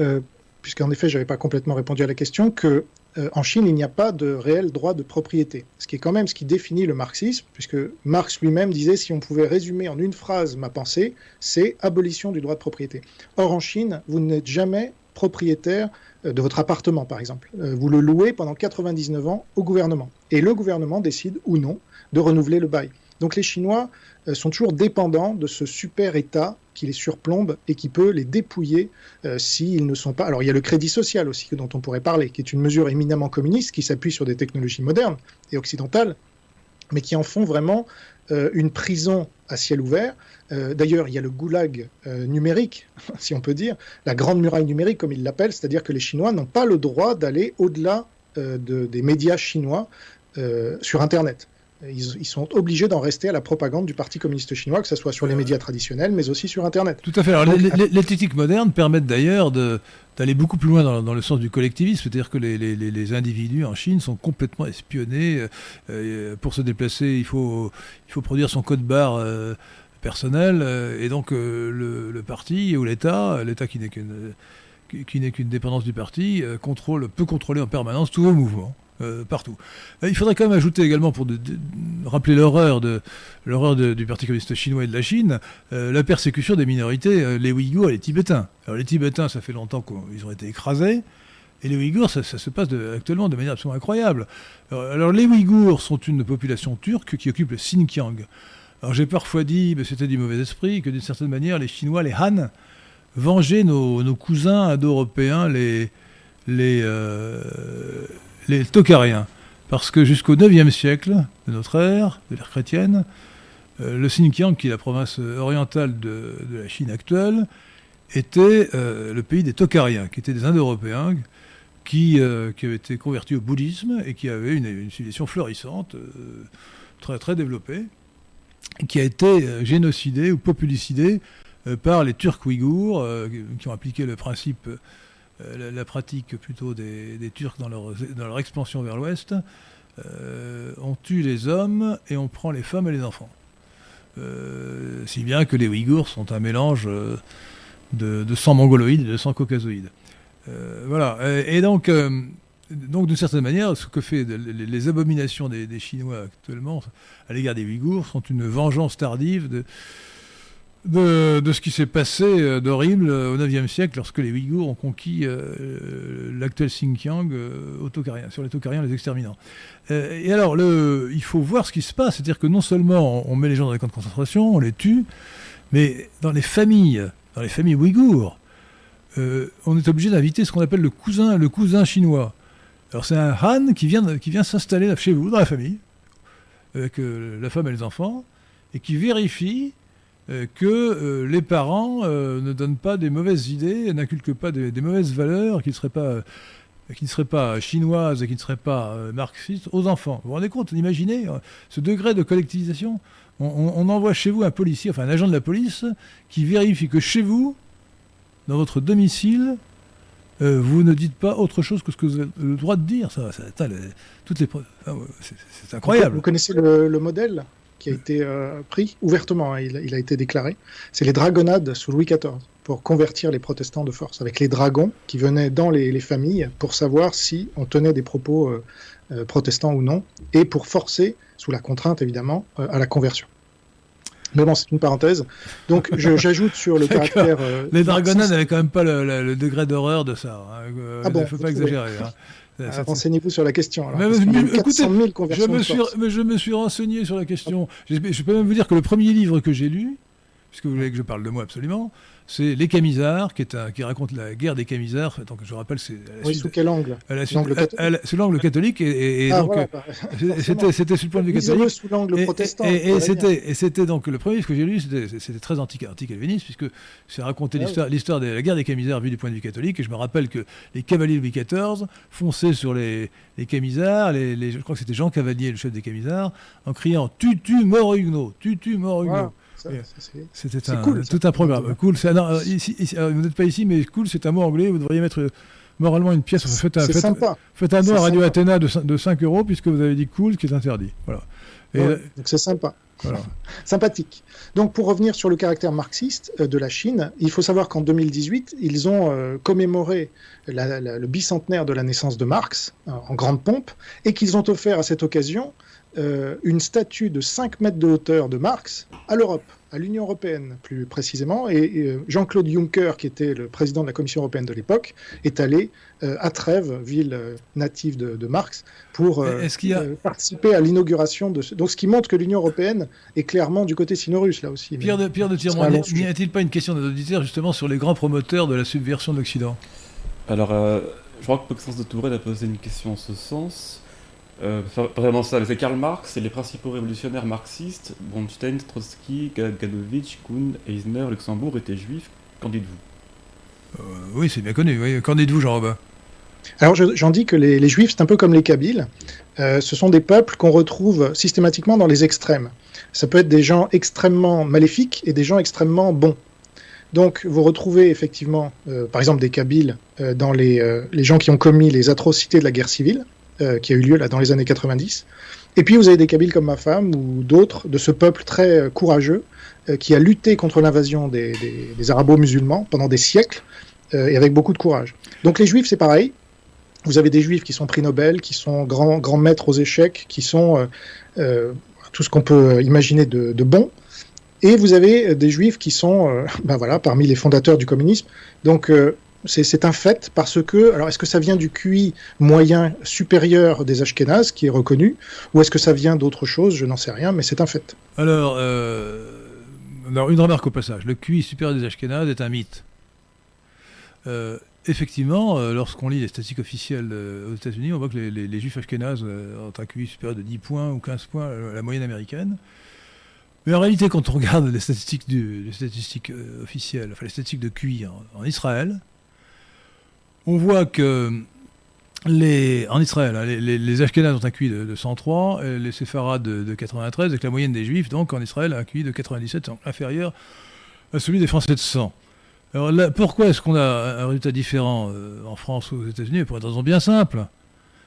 puisqu'en effet je n'avais pas complètement répondu à la question, que en Chine il n'y a pas de réel droit de propriété, ce qui est quand même ce qui définit le marxisme, puisque Marx lui-même disait si on pouvait résumer en une phrase ma pensée, c'est abolition du droit de propriété. Or en Chine, vous n'êtes jamais propriétaire euh, de votre appartement, par exemple. Euh, vous le louez pendant 99 ans au gouvernement. Et le gouvernement décide ou non de renouveler le bail. Donc les Chinois euh, sont toujours dépendants de ce super État qui les surplombe et qui peut les dépouiller s'ils ne sont pas. Alors il y a le crédit social aussi dont on pourrait parler, qui est une mesure éminemment communiste qui s'appuie sur des technologies modernes et occidentales, mais qui en font vraiment une prison à ciel ouvert euh, d'ailleurs, il y a le goulag euh, numérique, si on peut dire, la grande muraille numérique, comme ils l'appellent, c'est-à-dire que les Chinois n'ont pas le droit d'aller au-delà euh, des médias chinois sur Internet. Ils, sont obligés d'en rester à la propagande du Parti communiste chinois, que ce soit sur les médias traditionnels, mais aussi sur Internet. Tout à fait. Alors, les, techniques modernes permettent d'ailleurs d'aller beaucoup plus loin dans, le sens du collectivisme, c'est-à-dire que les, individus en Chine sont complètement espionnés. pour se déplacer, il faut, il faut produire son code barre personnel, euh, et donc euh, le, parti ou l'État, l'État qui n'est qu'une qui n'est qu'une dépendance du parti, euh, contrôle, peut contrôler en permanence tous vos mouvements. Partout. Il faudrait quand même ajouter également, pour rappeler l'horreur de du Parti communiste chinois et de la Chine, la persécution des minorités, les Ouïghours et les Tibétains. Alors les Tibétains, ça fait longtemps qu'ils ont été écrasés, et les Ouïghours, ça, se passe actuellement de manière absolument incroyable. Alors, les Ouïghours sont une population turque qui occupe le Xinjiang. Alors j'ai parfois dit, mais c'était du mauvais esprit, que d'une certaine manière, les Chinois, les Han, vengeaient nos, cousins indo-européens, les, les, euh, les Tokariens. Parce que jusqu'au 9e siècle de notre ère, de l'ère chrétienne, euh, le Xinjiang, qui est la province orientale de, la Chine actuelle, était euh, le pays des Tokariens, qui étaient des Indo-Européens qui, qui, avaient été convertis au bouddhisme et qui avaient une, une civilisation florissante, très, très développée qui a été euh, génocidé ou populicidé euh, par les Turcs ouïghours, euh, qui ont appliqué le principe, la, pratique plutôt des, Turcs dans leur, expansion vers l'ouest. on tue les hommes et on prend les femmes et les enfants. si bien que les Ouïghours sont un mélange de, sang mongoloïde et de sang caucasoïde. voilà. Et, donc, donc, d'une certaine manière, ce que fait les, abominations des, Chinois actuellement à l'égard des Ouïghours sont une vengeance tardive de, de, ce qui s'est passé euh, d'horrible au IXe siècle lorsque les Ouïghours ont conquis euh, l'actuel Xinjiang euh, sur les Tokariens les exterminant. et alors, il faut voir ce qui se passe, c'est-à-dire que non seulement on met les gens dans les camps de concentration, on les tue, mais dans les familles, dans les familles ouïghours, on est obligé d'inviter ce qu'on appelle le cousin, le cousin chinois. Alors c'est un Han qui vient, qui vient s'installer chez vous, dans la famille, avec la femme et les enfants, et qui vérifie euh, que euh, les parents euh, ne donnent pas des mauvaises idées, n'inculquent pas des, mauvaises valeurs qui ne seraient pas qui ne pas chinoises et qui ne seraient pas marxistes aux enfants. Vous vous rendez compte, imaginez ce degré de collectivisation on, envoie chez vous un policier, enfin un agent de la police, qui vérifie que chez vous, dans votre domicile, vous ne dites pas autre chose que ce que vous avez le droit de dire. Ça, toutes les ah c'est incroyable. Vous connaissez le modèle? Qui a été euh, pris ouvertement, hein, il, a été déclaré. C'est les dragonnades sous Louis XIV pour convertir les protestants de force, avec les dragons qui venaient dans les, familles pour savoir si on tenait des propos euh, euh, protestants ou non, et pour forcer, sous la contrainte évidemment, à la conversion. Mais bon, c'est une parenthèse. Donc, j'ajoute sur le caractère. les dragonnades n'avaient quand même pas le, degré d'horreur de ça. Hein. ah bon, il ne faut pas exagérer. Hein. Euh, renseignez-vous sur la question. mais, écoutez, je me, suis, je me suis renseigné sur la question. Je, je peux même vous dire que le premier livre que j'ai lu, puisque vous voulez que je parle de moi absolument, c'est Les Camisards, qui, est un, qui raconte la guerre des Camisards. Je rappelle, c'est. Oui, sous quel angle? Sous l'angle catholique. Et, ah, donc, euh, bah, c'était, sous le point de vue catholique. sous l'angle protestant. Et, c'était, et c'était donc le premier livre que j'ai lu, c'était, très anti-calviniste, puisque c'est raconter ah l'histoire, l'histoire de la guerre des Camisards vue du point de vue catholique. Et je me rappelle que les cavaliers Louis XIV fonçaient sur les, les Camisards, les, je crois que c'était Jean Cavalier, le chef des Camisards, en criant Tutu mort Huguenot, Tutu mort Huguenot. C'était tout un programme. Cool. Euh, ici, euh, vous n'êtes pas ici, mais cool, c'est un mot anglais. Vous devriez mettre euh, moralement une pièce. Faites un, faites, faites un don à Radio Athéna de, de, 5 euros, puisque vous avez dit cool, ce qui est interdit. Voilà. donc c'est sympa. Sympathique. Donc pour revenir sur le caractère marxiste de la Chine, il faut savoir qu'en 2018, ils ont commémoré le bicentenaire de la naissance de Marx en grande pompe et qu'ils ont offert à cette occasion euh, une statue de 5 mètres de hauteur de Marx à l'Europe, à l'Union européenne plus précisément. Et, euh, Jean-Claude Juncker, qui était le président de la Commission européenne de l'époque, est allé euh, à Trèves, ville native de, Marx, pour participer à l'inauguration de ce... Donc ce qui montre que l'Union européenne est clairement du côté sino-russe là aussi. Pierre de, Pierre de n'y a-t-il pas une question de auditeurs justement sur les grands promoteurs de la subversion de l'Occident? Alors, je crois que Maxence de Tourelle a posé une question en ce sens. Euh, vraiment ça, c'est Karl Marx et les principaux révolutionnaires marxistes, Bronstein, Trotsky, Ganovich, Kuhn, Eisner, Luxembourg étaient juifs. Qu'en dites-vous? Euh, Oui, c'est bien connu. Qu'en dites-vous, Jean-Robin alors j'en dis que les, juifs, c'est un peu comme les Kabyles. Euh, ce sont des peuples qu'on retrouve systématiquement dans les extrêmes. Ça peut être des gens extrêmement maléfiques et des gens extrêmement bons. Donc vous retrouvez effectivement, par exemple, des Kabyles dans les, les gens qui ont commis les atrocités de la guerre civile, qui a eu lieu là dans les années 90. Et puis vous avez des Kabyles comme ma femme ou d'autres de ce peuple très euh, courageux euh, qui a lutté contre l'invasion des, arabo-musulmans pendant des siècles et avec beaucoup de courage. Donc les juifs, c'est pareil. Vous avez des juifs qui sont prix Nobel, qui sont grands, grands maîtres aux échecs, qui sont tout ce qu'on peut imaginer de, de, bon. Et vous avez des juifs qui sont ben voilà, parmi les fondateurs du communisme. Donc c'est un fait parce que, alors est-ce que ça vient du QI moyen supérieur des Ashkénazes qui est reconnu, ou est-ce que ça vient d'autre chose? Je n'en sais rien, mais c'est un fait. Alors, euh, une remarque au passage le QI supérieur des Ashkénazes est un mythe. Euh, effectivement, euh, lorsqu'on lit les statistiques officielles aux États-Unis, on voit que les, juifs ashkénazes ont un QI supérieur de 10 points ou 15 points à la moyenne américaine. Mais en réalité, quand on regarde les statistiques, du, les statistiques officielles, enfin les statistiques de QI en Israël, on voit que en Israël, hein, les, les, ont un QI de, 103, les Séfarades de, 93, et que la moyenne des Juifs, donc en Israël, a un QI de 97, donc inférieur à celui des Français de 100. Alors pourquoi est-ce qu'on a un résultat différent euh, en France ou aux États-Unis? Pour une raison bien simple.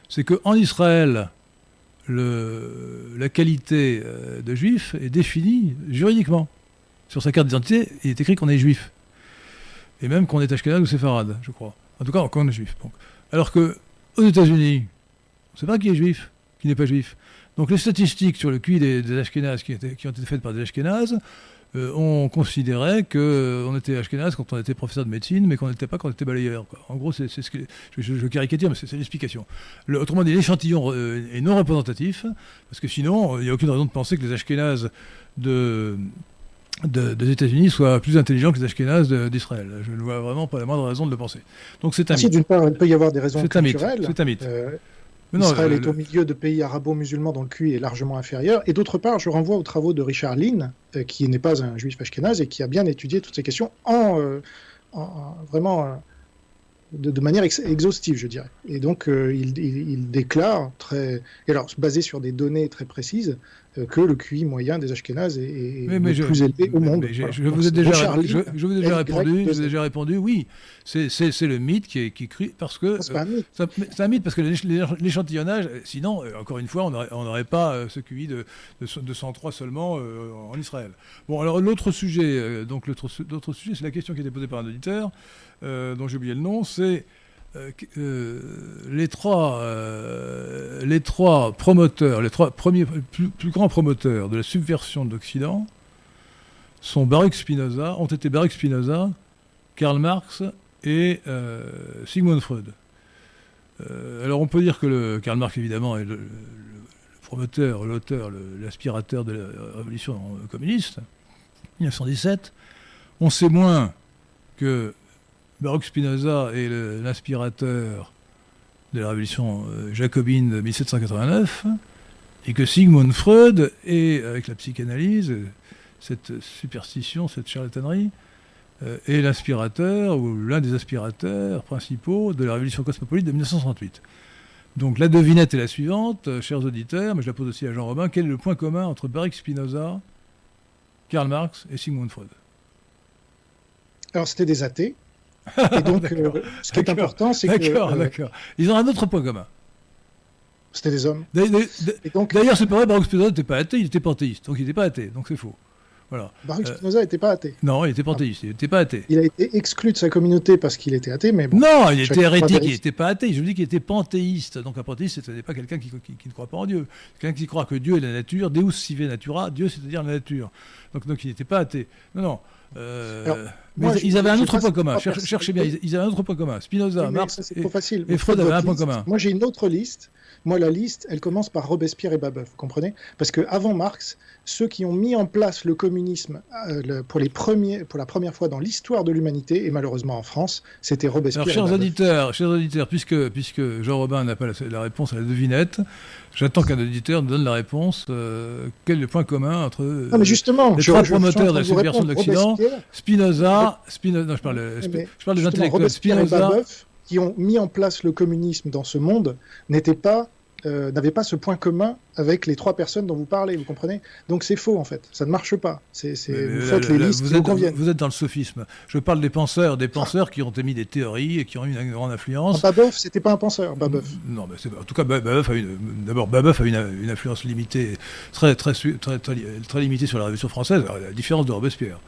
C'est qu'en Israël, la qualité euh, de juif est définie juridiquement. Sur sa carte d'identité, il est écrit qu'on est juif. Et même qu'on est Ashkenaz ou séfarade, je crois. En tout cas, quand on est juif. Alors que aux États-Unis, on ne sait pas qui est juif, qui n'est pas juif. Donc les statistiques sur le QI des, des Ashkénazes qui, ont été faites par des Ashkénazes, euh, on considérait qu'on euh, était Ashkénaze quand on était professeur de médecine, mais qu'on n'était pas quand on était balayeur. En gros, c'est ce que je, je, caricature, mais c'est l'explication. Autrement dit, l'échantillon euh, est non représentatif, parce que sinon, il n'y a aucune raison de penser que les Ashkénazes de, de, des États-Unis soient plus intelligents que les Ashkénazes d'Israël. Je ne vois vraiment pas la moindre raison de le penser. Donc c'est un si, mythe. D'une part, il peut y avoir des raisons culturelles. C'est un mythe. Euh, non, Israël le, est au milieu de pays arabo-musulmans dont le QI est largement inférieur. Et d'autre part, je renvoie aux travaux de Richard Lynn, euh, qui n'est pas un juif ashkénaze et qui a bien étudié toutes ces questions en, euh, en, en vraiment euh, de, de, manière ex exhaustive, je dirais. Et donc, euh, il, il, il, déclare, très, et alors basé sur des données très précises, euh, que le QI moyen des Ashkénazes est, est mais, mais le je, plus élevé au monde. Je, je, vous ai déjà, je, je, vous ai déjà répondu, je vous ai déjà répondu, oui, c'est le mythe qui est qui crie parce que c'est un mythe. Un mythe parce que l'échantillonnage, sinon, euh, encore une fois, on n'aurait pas ce QI de, de, de 103 seulement euh, en Israël. Bon, alors l'autre sujet, euh, donc l'autre sujet, c'est la question qui a été posée par un auditeur, euh, dont j'ai oublié le nom, c'est euh, euh, les, trois, euh, les trois promoteurs, les trois premiers plus, grands promoteurs de la subversion de l'Occident sont Baruch Spinoza, ont été Baruch Spinoza, Karl Marx et Sigmund Freud. alors on peut dire que Karl Marx évidemment est le, le promoteur, l'auteur, l'aspirateur de la révolution communiste, 1917. On sait moins que Baruch Spinoza est l'inspirateur de la révolution jacobine de 1789, et que Sigmund Freud est, avec la psychanalyse, cette superstition, cette charlatanerie, euh, est l'inspirateur, ou l'un des aspirateurs principaux de la révolution cosmopolite de 1968. Donc la devinette est la suivante, euh, chers auditeurs, mais je la pose aussi à Jean Robin, quel est le point commun entre Baruch Spinoza, Karl Marx et Sigmund Freud? Alors c'était des athées. Et donc, euh, ce qui est important, c'est que. D'accord, euh, d'accord. Ils ont un autre point commun. C'était des hommes. D'ailleurs, c'est pas vrai, Baruch Spinoza n'était pas athée, il était panthéiste. Donc il n'était pas athée, donc c'est faux. Voilà. Baruch Spinoza n'était pas athée. Non, il était panthéiste, il n'était pas athêté. Il a été exclu de sa communauté parce qu'il était athée, mais bon. Non, il était hérétique, il n'était pas athée. Je vous dis qu'il était panthéiste. Donc un panthéiste, ce n'est pas quelqu'un qui, qui, qui, ne croit pas en Dieu. Quelqu'un qui croit que Dieu est la nature, Deus sive natura, Dieu c'est-à-dire la nature. Donc, donc il n'était pas athée. Non, non. Euh, Alors, mais moi, ils avaient un autre point commun. Cher, cherchez bien, ils avaient un autre point commun. Spinoza, oui, Marx et, facile. et Freud avaient un point commun. Moi, j'ai une autre liste. Moi, la liste, elle commence par Robespierre et Babeuf, vous comprenez? Parce que avant Marx, ceux qui ont mis en place le communisme euh, le, pour, les premiers, pour la première fois dans l'histoire de l'humanité, et malheureusement en France, c'était Robespierre. Alors, chers auditeurs, chers auditeurs, puisque, puisque Jean Robin n'a pas la, la, réponse à la devinette, j'attends qu'un auditeur nous donne la réponse. Euh, quel est le point commun entre euh, non, mais justement, les trois je, promoteurs de la subversion de l'Occident Spinoza, Spinoza, non, je parle, mais, je parle des intellectuels. Spinoza. qui ont mis en place le communisme dans ce monde n'étaient pas euh, n'avait pas ce point commun avec les trois personnes dont vous parlez, vous comprenez? Donc c'est faux en fait, ça ne marche pas. C'est, vous faites les listes vous qui êtes, vous conviennent. Vous êtes dans le sophisme. Je parle des penseurs, des penseurs qui ont émis des théories et qui ont eu une grande influence. Babeuf, c'était pas un penseur, Babeuf. Non, mais en tout cas, Babeuf a une, d'abord Babeuf a une, une, influence limitée, très, très, très, très, très limitée sur la Révolution française, à la différence de Robespierre.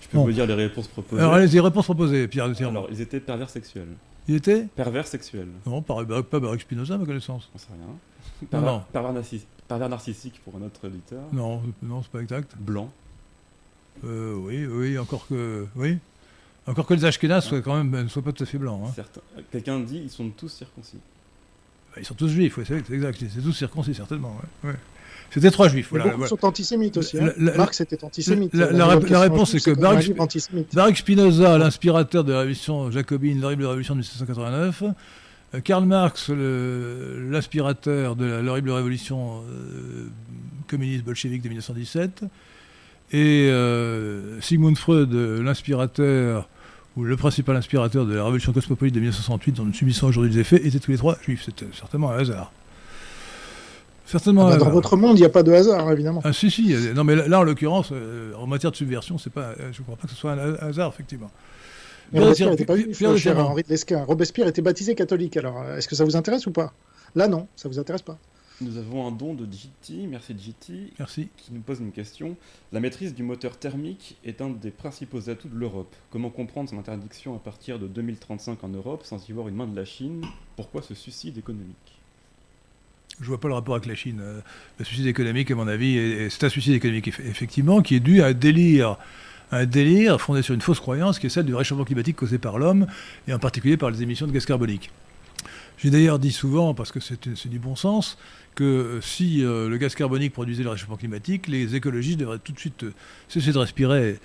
Je peux bon. vous dire les réponses proposées. Alors, les réponses proposées, Pierre de Alors, ils étaient pervers sexuels. Il était Pervers sexuel. Non, pas, pas Baruch Spinoza, à ma connaissance. On sait rien. Pervers, non, non. Pervers, narciss pervers, narcissique pour un autre éditeur. Non, non, c'est pas exact. Blanc. Euh, oui, oui, encore que, oui, encore que les Ashkénazes soient quand même, ne soient pas tout à fait blancs. Hein. Quelqu'un dit ils sont tous circoncis. Bah, ils sont tous juifs, oui, c'est exact. C'est tous circoncis certainement. Ouais, ouais. C'était trois juifs. Voilà, beaucoup voilà. sont antisémites aussi. Hein. La, la, Marx était antisémite. La, réponse est que Baruch, Baruch Spinoza, l'inspirateur de la révolution jacobine, l'horrible révolution de 1789, euh, Karl Marx, l'inspirateur de l'horrible révolution euh, communiste bolchevique de 1917, et euh, Sigmund Freud, l'inspirateur ou le principal inspirateur de la révolution cosmopolite de 1968 dont nous subissons aujourd'hui les effets, étaient tous les trois juifs. C'était certainement un hasard. Certainement. Ah bah dans votre monde, il n'y a pas de hasard, évidemment. Ah si, si. Non, mais là, en l'occurrence, euh, en matière de subversion, c'est pas, je ne crois pas que ce soit un hasard, effectivement. Mais Robespierre n'était pas juif, cher Henri de Lesquin. Robespierre était baptisé catholique, alors est-ce que ça vous intéresse ou pas? Là, non, ça vous intéresse pas. Nous avons un don de GT, merci GT, Merci. qui nous pose une question. La maîtrise du moteur thermique est un des principaux atouts de l'Europe. Comment comprendre son interdiction à partir de 2035 en Europe sans y voir une main de la Chine? Pourquoi ce suicide économique? Je vois pas le rapport avec la Chine. Euh, Le suicide économique, à mon avis, est- est- c'est un suicide économique, eff- effectivement, qui est dû à un délire, un délire fondé sur une fausse croyance, qui est celle du réchauffement climatique causé par l'homme, et en particulier par les émissions de gaz carbonique. J'ai d'ailleurs dit souvent, parce que c'est du bon sens, que euh, si euh, le gaz carbonique produisait le réchauffement climatique, les écologistes devraient tout de suite cesser de respirer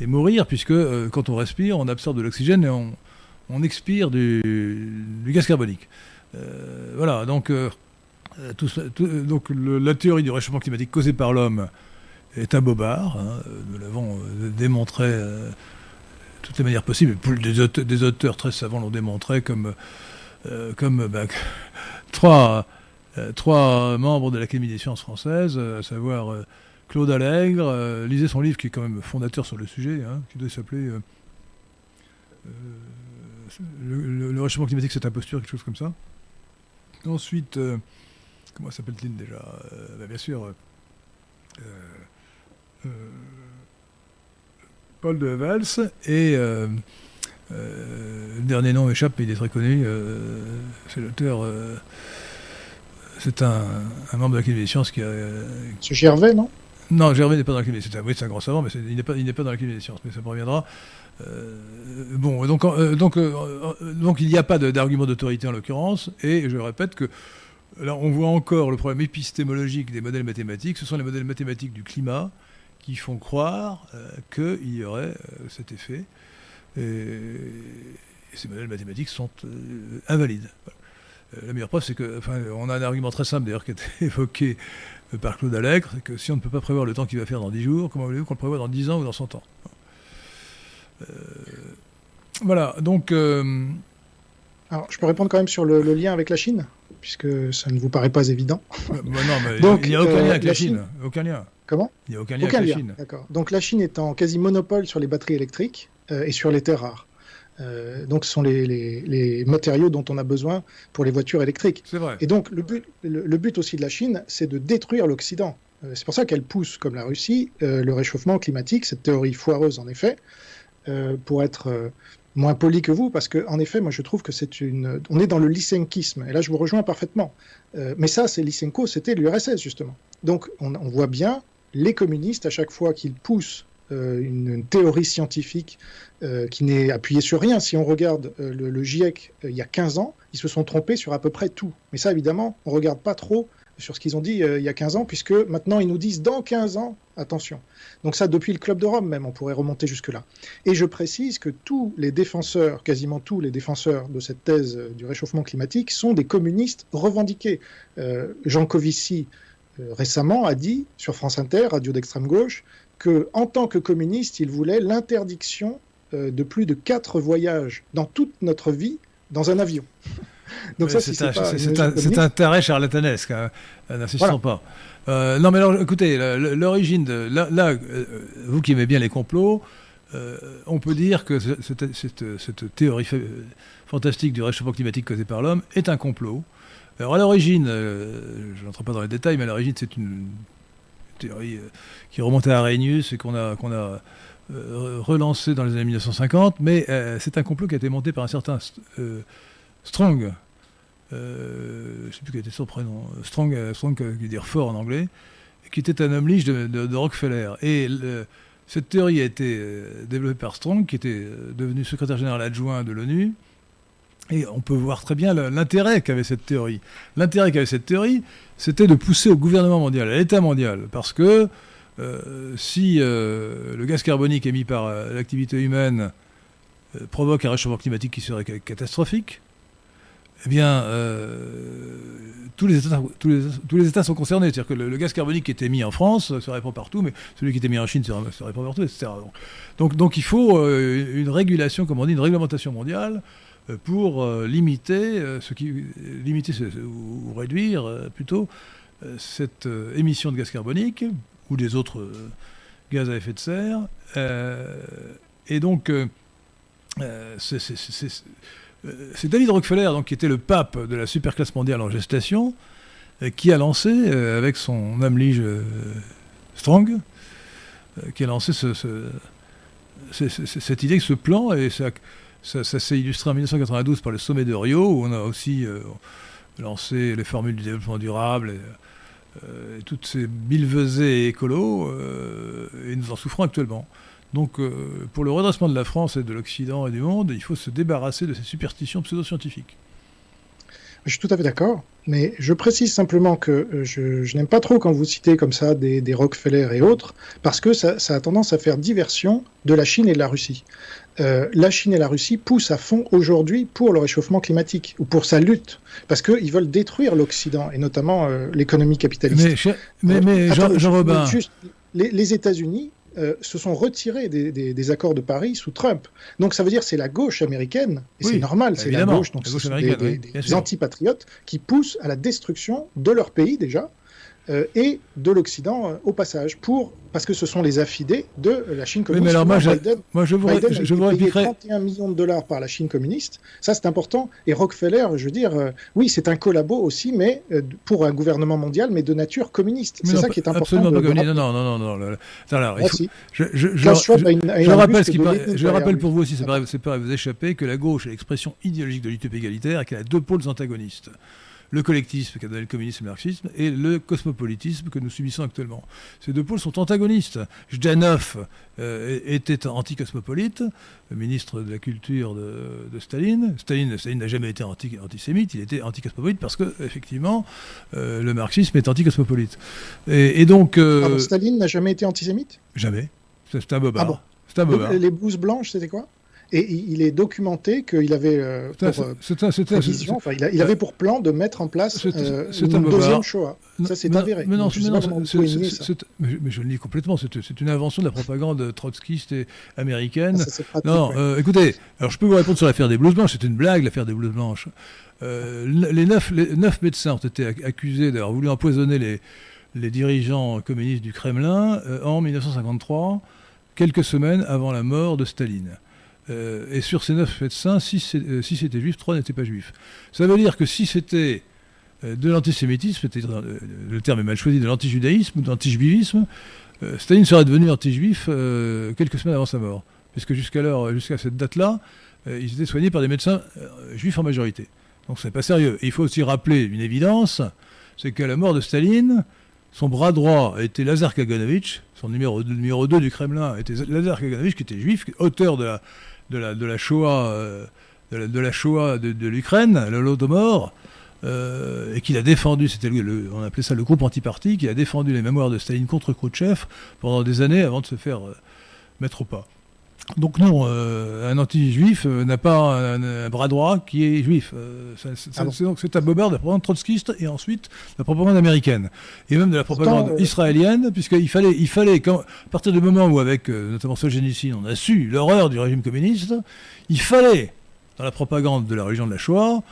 et, mourir, puisque quand on respire, on absorbe de l'oxygène et on, expire du, du gaz carbonique. Voilà, donc, tout- euh, donc la théorie du réchauffement climatique causé par l'homme est un bobard. hein, euh, nous l'avons euh, démontré euh, de toutes les manières possibles. Des auteurs, très savants l'ont démontré, comme, euh, bah, trois, euh, membres de l'Académie des sciences françaises, euh, à savoir euh, Claude Allègre. euh, lisez son livre qui est quand même fondateur sur le sujet, hein, qui doit s'appeler euh, euh, le, le- réchauffement climatique, c'est imposture, quelque chose comme ça. Ensuite, euh, comment s'appelle-t-il déjà Euh, bah, Bien sûr, euh, euh, Paul de Valls et le dernier nom m'échappe, mais il est très connu. c'est l'auteur. c'est un, un membre de l'Académie des sciences qui a. euh, Ce Gervais, non? Non, Gervais n'est pas dans l'Académie. C'est un, oui, c'est un grand savant, mais c'est- il n'est pas, il n'est pas dans l'Académie des sciences. Mais ça me reviendra. Euh, bon, donc, euh, donc, euh, donc il n'y a pas de- d'argument d'autorité en l'occurrence, et je répète que là, on voit encore le problème épistémologique des modèles mathématiques. Ce sont les modèles mathématiques du climat qui font croire euh, qu'il y aurait euh, cet effet. Et, ces modèles mathématiques sont euh, invalides. La meilleure preuve, c'est que, on a un argument très simple d'ailleurs qui a été évoqué par Claude Allègre, c'est que si on ne peut pas prévoir le temps qu'il va faire dans 10 jours, comment voulez-vous qu'on le prévoit dans 10 ans ou dans 100 ans? Voilà, donc. Alors, je peux répondre quand même sur le, le lien avec la Chine, puisque ça ne vous paraît pas évident. bah, non, mais Donc, il n'y a aucun euh, lien avec la la Chine. Chine- Aucun lien. Comment Il n'y a aucun lien Aucun avec la. Chine. D'accord. Donc la Chine est en quasi monopole sur les batteries électriques euh, et sur les terres rares. Euh, donc ce sont les, les- les matériaux dont on a besoin pour les voitures électriques. C'est vrai. Et donc le but, le, le but aussi de la Chine, c'est de détruire l'Occident. Euh, c'est pour ça qu'elle pousse, comme la Russie, euh, le réchauffement climatique, cette théorie foireuse en effet, euh, pour être euh, moins poli que vous, parce que en effet, moi je trouve que c'est une, on est dans le lysenkisme. Et là, je vous rejoins parfaitement. Euh, mais ça, c'est Lysenko, c'était l'URSS justement. Donc on, voit bien les communistes à chaque fois qu'ils poussent euh, une, théorie scientifique euh, qui n'est appuyée sur rien. Si on regarde le, GIEC il y a 15 ans, ils se sont trompés sur à peu près tout. Mais ça, évidemment, on regarde pas trop sur ce qu'ils ont dit euh, il y a 15 ans, puisque maintenant ils nous disent dans 15 ans, attention. Donc ça, depuis le Club de Rome même, on pourrait remonter jusque-là. Et je précise que tous les défenseurs, quasiment tous les défenseurs de cette thèse euh, du réchauffement climatique sont des communistes revendiqués. Euh, Jean Covici, euh, récemment, a dit sur France Inter, radio d'extrême gauche, que en tant que communiste, il voulait l'interdiction de plus de quatre voyages dans toute notre vie dans un avion. Donc Ouais, ça, c'est si un, c'est taré charlatanesque, hein. N'insistons pas. Euh, non, mais alors, écoutez, l'origine de. Là, là, euh, vous qui aimez bien les complots, euh, on peut dire que ce- cette, cette- cette théorie fa- fantastique du réchauffement climatique causé par l'homme est un complot. Alors, à l'origine, euh, je n'entre pas dans les détails, mais à l'origine, c'est une théorie qui remontait à Arrhenius et qu'on a, qu'on a relancée dans les années 1950, mais euh, c'est un complot qui a été monté par un certain euh, Strong. Euh, je ne sais plus quel était son prénom. Strong, euh, Strong euh, qui veut dire fort en anglais, qui était un homme lige de, Rockefeller. Et cette théorie a été développée par Strong, qui était devenu secrétaire général adjoint de l'ONU. Et on peut voir très bien l'intérêt qu'avait cette théorie. L'intérêt qu'avait cette théorie, c'était de pousser au gouvernement mondial, à l'État mondial, parce que si le gaz carbonique émis par l'activité humaine provoque un réchauffement climatique qui serait ca- catastrophique, eh bien, euh, tous, les États, tous, les, États sont concernés. C'est-à-dire que le, gaz carbonique qui était mis en France se répand partout, mais celui qui était mis en Chine se, se répand partout, etc. Donc, donc, donc il faut euh, une régulation, comme on dit, une réglementation mondiale euh, pour euh, limiter, euh, ce qui, limiter ou, ou réduire euh, plutôt euh, cette euh, émission de gaz carbonique ou des autres euh, gaz à effet de serre. Euh, et donc, euh, euh, c'est- euh, c'est David Rockefeller, donc, qui était le pape de la superclasse mondiale en gestation, qui a lancé, avec son Amlige Strong, qui a lancé ce, cette idée, ce plan, et ça, ça, s'est illustré en 1992 par le sommet de Rio, où on a aussi lancé les formules du développement durable. Et, toutes ces billevesées écolos, et nous en souffrons actuellement. Donc, euh, pour le redressement de la France et de l'Occident et du monde, il faut se débarrasser de ces superstitions pseudo-scientifiques. Je suis tout à fait d'accord, mais je précise simplement que euh, je, n'aime pas trop quand vous citez comme ça des, Rockefeller et autres, parce que ça, a tendance à faire diversion de la Chine et de la Russie. Euh, la Chine et la Russie poussent à fond aujourd'hui pour le réchauffement climatique ou pour sa lutte, parce qu'ils veulent détruire l'Occident et notamment l'économie capitaliste. Mais, mais, Jean, Robin. les, les États-Unis euh, se sont retirés des, accords de Paris sous Trump. Donc ça veut dire c'est la gauche américaine, et c'est normal, c'est la gauche, donc des, antipatriotes qui poussent à la destruction de leur pays déjà, euh, et de l'Occident euh, au passage, pour, parce que ce sont les affidés de la Chine communiste. mais alors moi, moi je vous, je, vous payé 31 millions de dollars par la Chine communiste, ça c'est important. Et Rockefeller, je veux dire, euh, oui, c'est un collabo aussi, mais pour un gouvernement mondial, mais de nature communiste. C'est ça qui est important. Absolument pas communiste. Non, non, non, non. non. Alors, il faut... je, je, je, rappelle, ce qui je rappelle pour vous aussi, c'est pas vous échapper, que la gauche est l'expression idéologique de l'utopie égalitaire et qu'elle a deux pôles antagonistes le collectivisme qu'a donné le communisme et le marxisme et le cosmopolitisme que nous subissons actuellement. Ces deux pôles sont antagonistes. Jdanov euh, était anticosmopolite, ministre de la culture de, Staline. Staline. n'a jamais été antisémite, il était anticosmopolite parce que, effectivement, euh, le marxisme est anticosmopolite. Et, et donc. Euh, Staline n'a jamais été antisémite? Jamais. C'est un bobard. Ah bon. un Les blouses blanches, c'était quoi? Et il est documenté qu'il avait euh, pour, enfin, il, avait pour plan de mettre en place euh, une deuxième Shoah. Ça, c'est avéré. Mais non, mais, mais, je le lis complètement. C'est une invention de la propagande trotskiste et américaine. non, euh, écoutez, alors je peux vous répondre sur l'affaire des blouses blanches. C'est une blague, l'affaire des blouses blanches. les, neuf, les neuf médecins ont été accusés d'avoir voulu empoisonner les, les dirigeants communistes du Kremlin en 1953, quelques semaines avant la mort de Staline. Euh, et sur ces neuf médecins, six, euh, étaient juifs, trois n'étaient pas juifs. Ça veut dire que si c'était euh, de l'antisémitisme, le terme est mal choisi, de l'antijudaïsme ou de l'antijuivisme, Staline serait devenu anti-juif quelques semaines avant sa mort. Puisque jusqu'à jusqu'à cette date-là, ils étaient soignés par des médecins juifs en majorité. Donc c'est pas sérieux. Il faut aussi rappeler une évidence, c'est qu'à la mort de Staline, son bras droit était Lazar Kaganovich, son numéro, numéro 2 du Kremlin était Lazar Kaganovich, qui était juif, auteur de la, de la, de la Shoah, euh, de, la, de, la, Shoah de, l'Ukraine, le Lodomor, euh, et qu'il a défendu, c'était le, on appelait ça le groupe antiparti, qui a défendu les mémoires de Staline contre Khrouchtchev pendant des années avant de se faire euh, mettre au pas. Donc non, un anti-juif n'a pas un, bras droit qui est juif. Ah c'est un bobard de la propagande trotskiste et ensuite de la propagande américaine. Et même de la propagande israélienne, puisqu'il fallait, il fallait quand, à partir du moment où, avec notamment Solzhenitsyn, on a su l'horreur du régime communiste, il fallait, dans la propagande de la religion de la Shoah,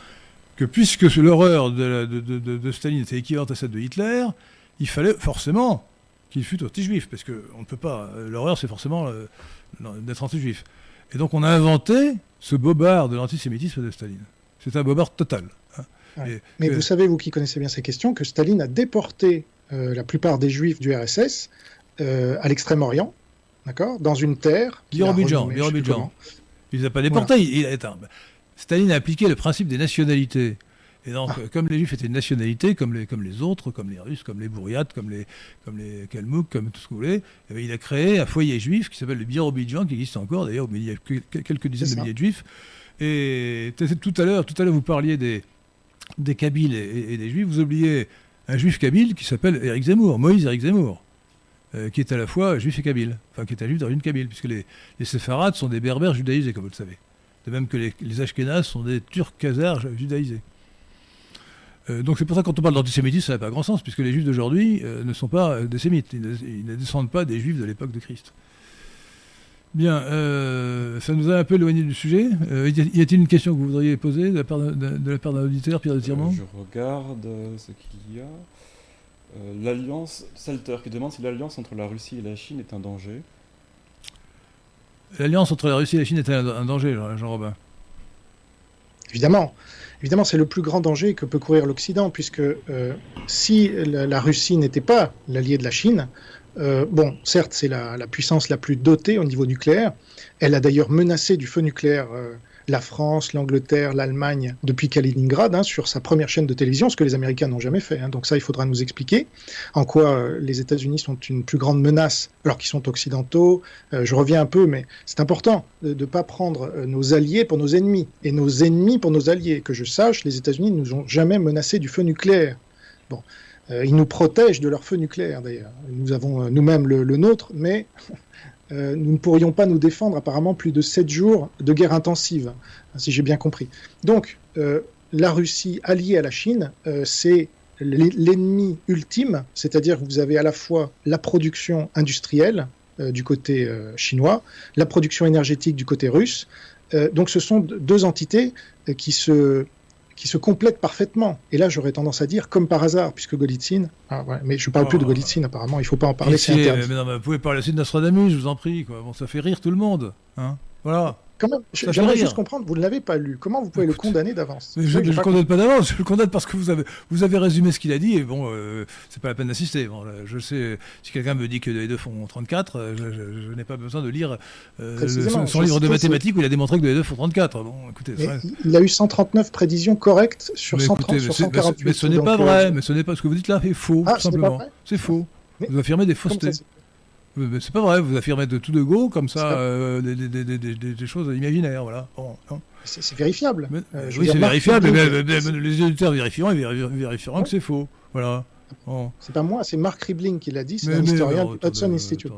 que puisque l'horreur de, de, Staline était équivalente à celle de Hitler, il fallait forcément qu'il fût anti-juif, parce qu'on ne peut pas. L'horreur, c'est forcément d'être anti-juif. Et donc on a inventé ce bobard de l'antisémitisme de Staline. C'est un bobard total. Hein. Mais vous savez, vous qui connaissez bien ces questions, que Staline a déporté euh, la plupart des juifs du RSS euh, à l'extrême-orient, d'accord, dans une terre. Birobidjan, Il ne les a pas déportés. Staline a appliqué le principe des nationalités. Et donc, ah. comme les Juifs étaient une nationalité, comme les, comme les autres, comme les Russes, comme les Bouriates, comme les, comme les Kalmouks, comme tout ce que vous voulez, eh il a créé un foyer juif qui s'appelle le Birobidjan, qui existe encore d'ailleurs, mais il y a quelques dizaines de milliers de Juifs. Et tout à l'heure, tout à l'heure, vous parliez des, des Kabyles et, des Juifs. Vous oubliez un Juif Kabyle qui s'appelle Eric Zemmour, Moïse Eric Zemmour. Euh, qui est à la fois juif et kabyle, enfin qui est un juif d'origine kabyle, puisque les, les séfarades sont des berbères judaïsés, comme vous le savez. De même que les, les Ashkénazes sont des turcs khazars judaïsés. Euh, donc c'est pour ça que quand on parle d'antisémitisme, ça n'a pas grand sens, puisque les juifs d'aujourd'hui euh, ne sont pas des sémites, ils ne, descendent pas des juifs de l'époque de Christ. Bien, euh, ça nous a un peu éloigné du sujet. y a-t-il une question que vous voudriez poser de la part d'un auditeur, Pierre de Tirement Je regarde ce qu'il y a. l'alliance, Salter qui demande si l'alliance entre la Russie et la Chine est un danger. L'alliance entre la Russie et la Chine est un, un danger, Jean-Robin Évidemment. Évidemment, c'est le plus grand danger que peut courir l'Occident, puisque si la, Russie n'était pas l'allié de la Chine, bon, certes, c'est la, la, puissance la plus dotée au niveau nucléaire. Elle a d'ailleurs menacé du feu nucléaire la France, l'Angleterre, l'Allemagne depuis Kaliningrad hein, sur sa première chaîne de télévision, ce que les Américains n'ont jamais fait. Hein. Donc ça, il faudra nous expliquer en quoi euh, les États-Unis sont une plus grande menace alors qu'ils sont occidentaux. Euh, je reviens un peu, mais c'est important de ne pas prendre euh, nos alliés pour nos ennemis et nos ennemis pour nos alliés. Que je sache, les États-Unis ne nous ont jamais menacé du feu nucléaire. Bon. ils nous protègent de leur feu nucléaire d'ailleurs. Nous avons nous-mêmes le, nôtre, mais euh, nous ne pourrions pas nous défendre apparemment plus de 7 jours de guerre intensive, si j'ai bien compris. Donc, euh, la Russie alliée à la Chine, euh, c'est l'ennemi ultime, c'est-à-dire que vous avez à la fois la production industrielle du côté chinois, la production énergétique du côté russe. donc ce sont deux entités qui se qui se complètent parfaitement. Et là, j'aurais tendance à dire, comme par hasard, puisque Golitsyn, ah mais je ne parle plus de oh. Golitsyn apparemment, il ne faut pas en parler, c'est interdit. Mais non, mais vous pouvez parler aussi de Nostradamus, je vous en prie, quoi. Bon, ça fait rire tout le monde, hein. Voilà. Même, j'aimerais juste comprendre, vous ne l'avez pas lu. Comment vous pouvez le condamner d'avance Je ne le condamne pas d'avance, je le condamne parce que vous avez, vous avez résumé ce qu'il a dit et bon, euh, c'est pas la peine d'assister. Bon, je sais, si quelqu'un me dit que les deux font 34, euh, je, n'ai pas besoin de lire euh, son, livre de mathématiques où il a démontré que les deux font 34. Bon, écoutez, Il a eu 139 prédisions correctes sur, 130, sur 148. Mais, ce n'est pas vrai, mais ce n'est pas ce que vous dites là, c'est faux, ah, tout simplement. C'est faux. Vous affirmez des faussetés. C'est pas vrai, vous affirmez de tout de go, comme ça, euh, des, choses imaginaires, voilà. c'est vérifiable. Euh, oui, c'est vérifiable, mais, les éditeurs vérifieront et vérifieront que c'est faux. Voilà. C'est pas moi, c'est Mark Ribling qui l'a dit, c'est un historien du Hudson Institute.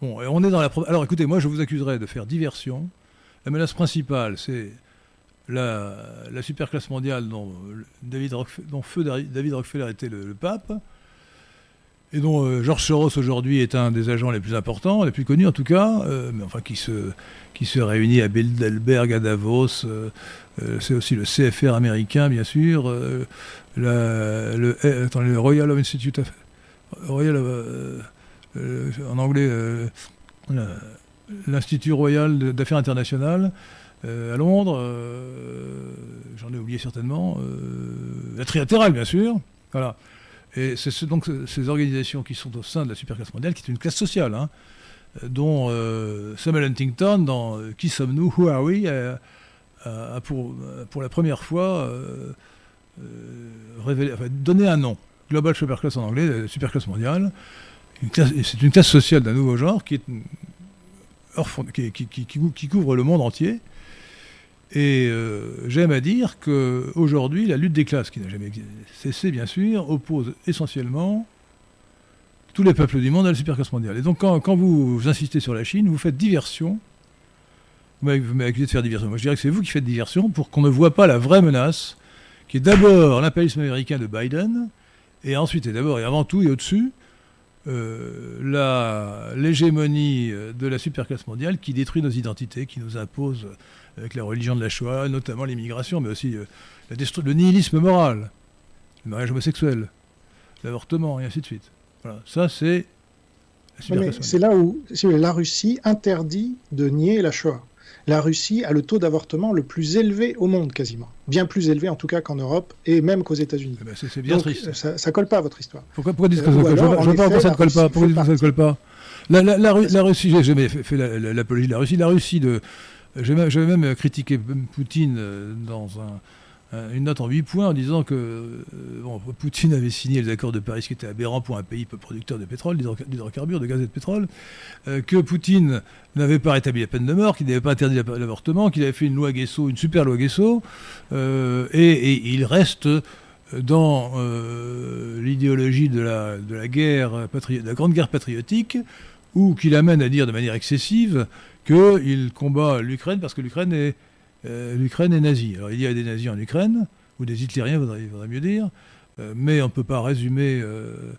bon, on est dans la. Alors écoutez, moi je vous accuserai de faire diversion. La menace principale, c'est la, la superclasse mondiale dont, David dont feu David Rockefeller était le pape et dont euh, Georges Soros aujourd'hui est un des agents les plus importants, les plus connus en tout cas, euh, mais enfin qui se, qui se réunit à Bilderberg, à Davos. Euh, c'est aussi le CFR américain, bien sûr, la, le, Royal Institute, Royal, en anglais, l'Institut Royal d'Affaires internationales. à Londres, j'en ai oublié certainement, la trilatérale bien sûr, voilà. Et c'est donc ces organisations qui sont au sein de la superclasse mondiale, qui est une classe sociale, hein, dont euh, Samuel Huntington, dans euh, Qui sommes-nous Who are we a, pour, pour, la première fois euh, révélé, donné un nom. Global Superclass en anglais, superclasse mondiale. C'est une classe sociale d'un nouveau genre qui, est, qui, couvre le monde entier et euh, j'aime à dire qu'aujourd'hui, la lutte des classes, qui n'a jamais cessé bien sûr, oppose essentiellement tous les peuples du monde à la superclasse mondiale. Et donc quand, vous, insistez sur la Chine, vous faites diversion. Vous m'avez accusé de faire diversion. Moi je dirais que c'est vous qui faites diversion pour qu'on ne voit pas la vraie menace, qui est d'abord l'impérialisme américain de Biden, et ensuite et d'abord et avant tout et au-dessus, euh, l'hégémonie de la superclasse mondiale qui détruit nos identités, qui nous impose avec la religion de la Shoah, notamment l'immigration, mais aussi euh, la le nihilisme moral, le mariage homosexuel, l'avortement, et ainsi de suite. Voilà, ça c'est... C'est là où la Russie interdit de nier la Shoah. La Russie a le taux d'avortement le plus élevé au monde, quasiment. Bien plus élevé en tout cas qu'en Europe et même qu'aux États-Unis. Eh ben, c'est bien triste. Ça, ne colle pas à votre histoire. Pourquoi, pourquoi dites que ça colle pas? Je pourquoi ça ne colle pas. Pourquoi dites que ça ne colle pas? La, la, la, Russie, j'ai jamais fait l'apologie de la Russie. La Russie de, j'avais même critiqué Poutine euh, dans une note en 8 points en disant que euh, Poutine avait signé les accords de Paris, qui était aberrant pour un pays peu producteur de pétrole, d'hydrocarbures, de gaz et de pétrole, euh, que Poutine n'avait pas rétabli la peine de mort, qu'il n'avait pas interdit l'avortement, qu'il avait fait une loi Guesso, une super loi Guesso, et, il reste dans l'idéologie de la, de la grande guerre patriotique, ou qu'il amène à dire de manière excessive qu'il combat l'Ukraine parce que l'Ukraine est, euh, l'Ukraine est nazie. Alors il y a des nazis en Ukraine, ou des hitlériens, il faudrait, mieux dire, euh, mais on ne peut pas résumer, euh,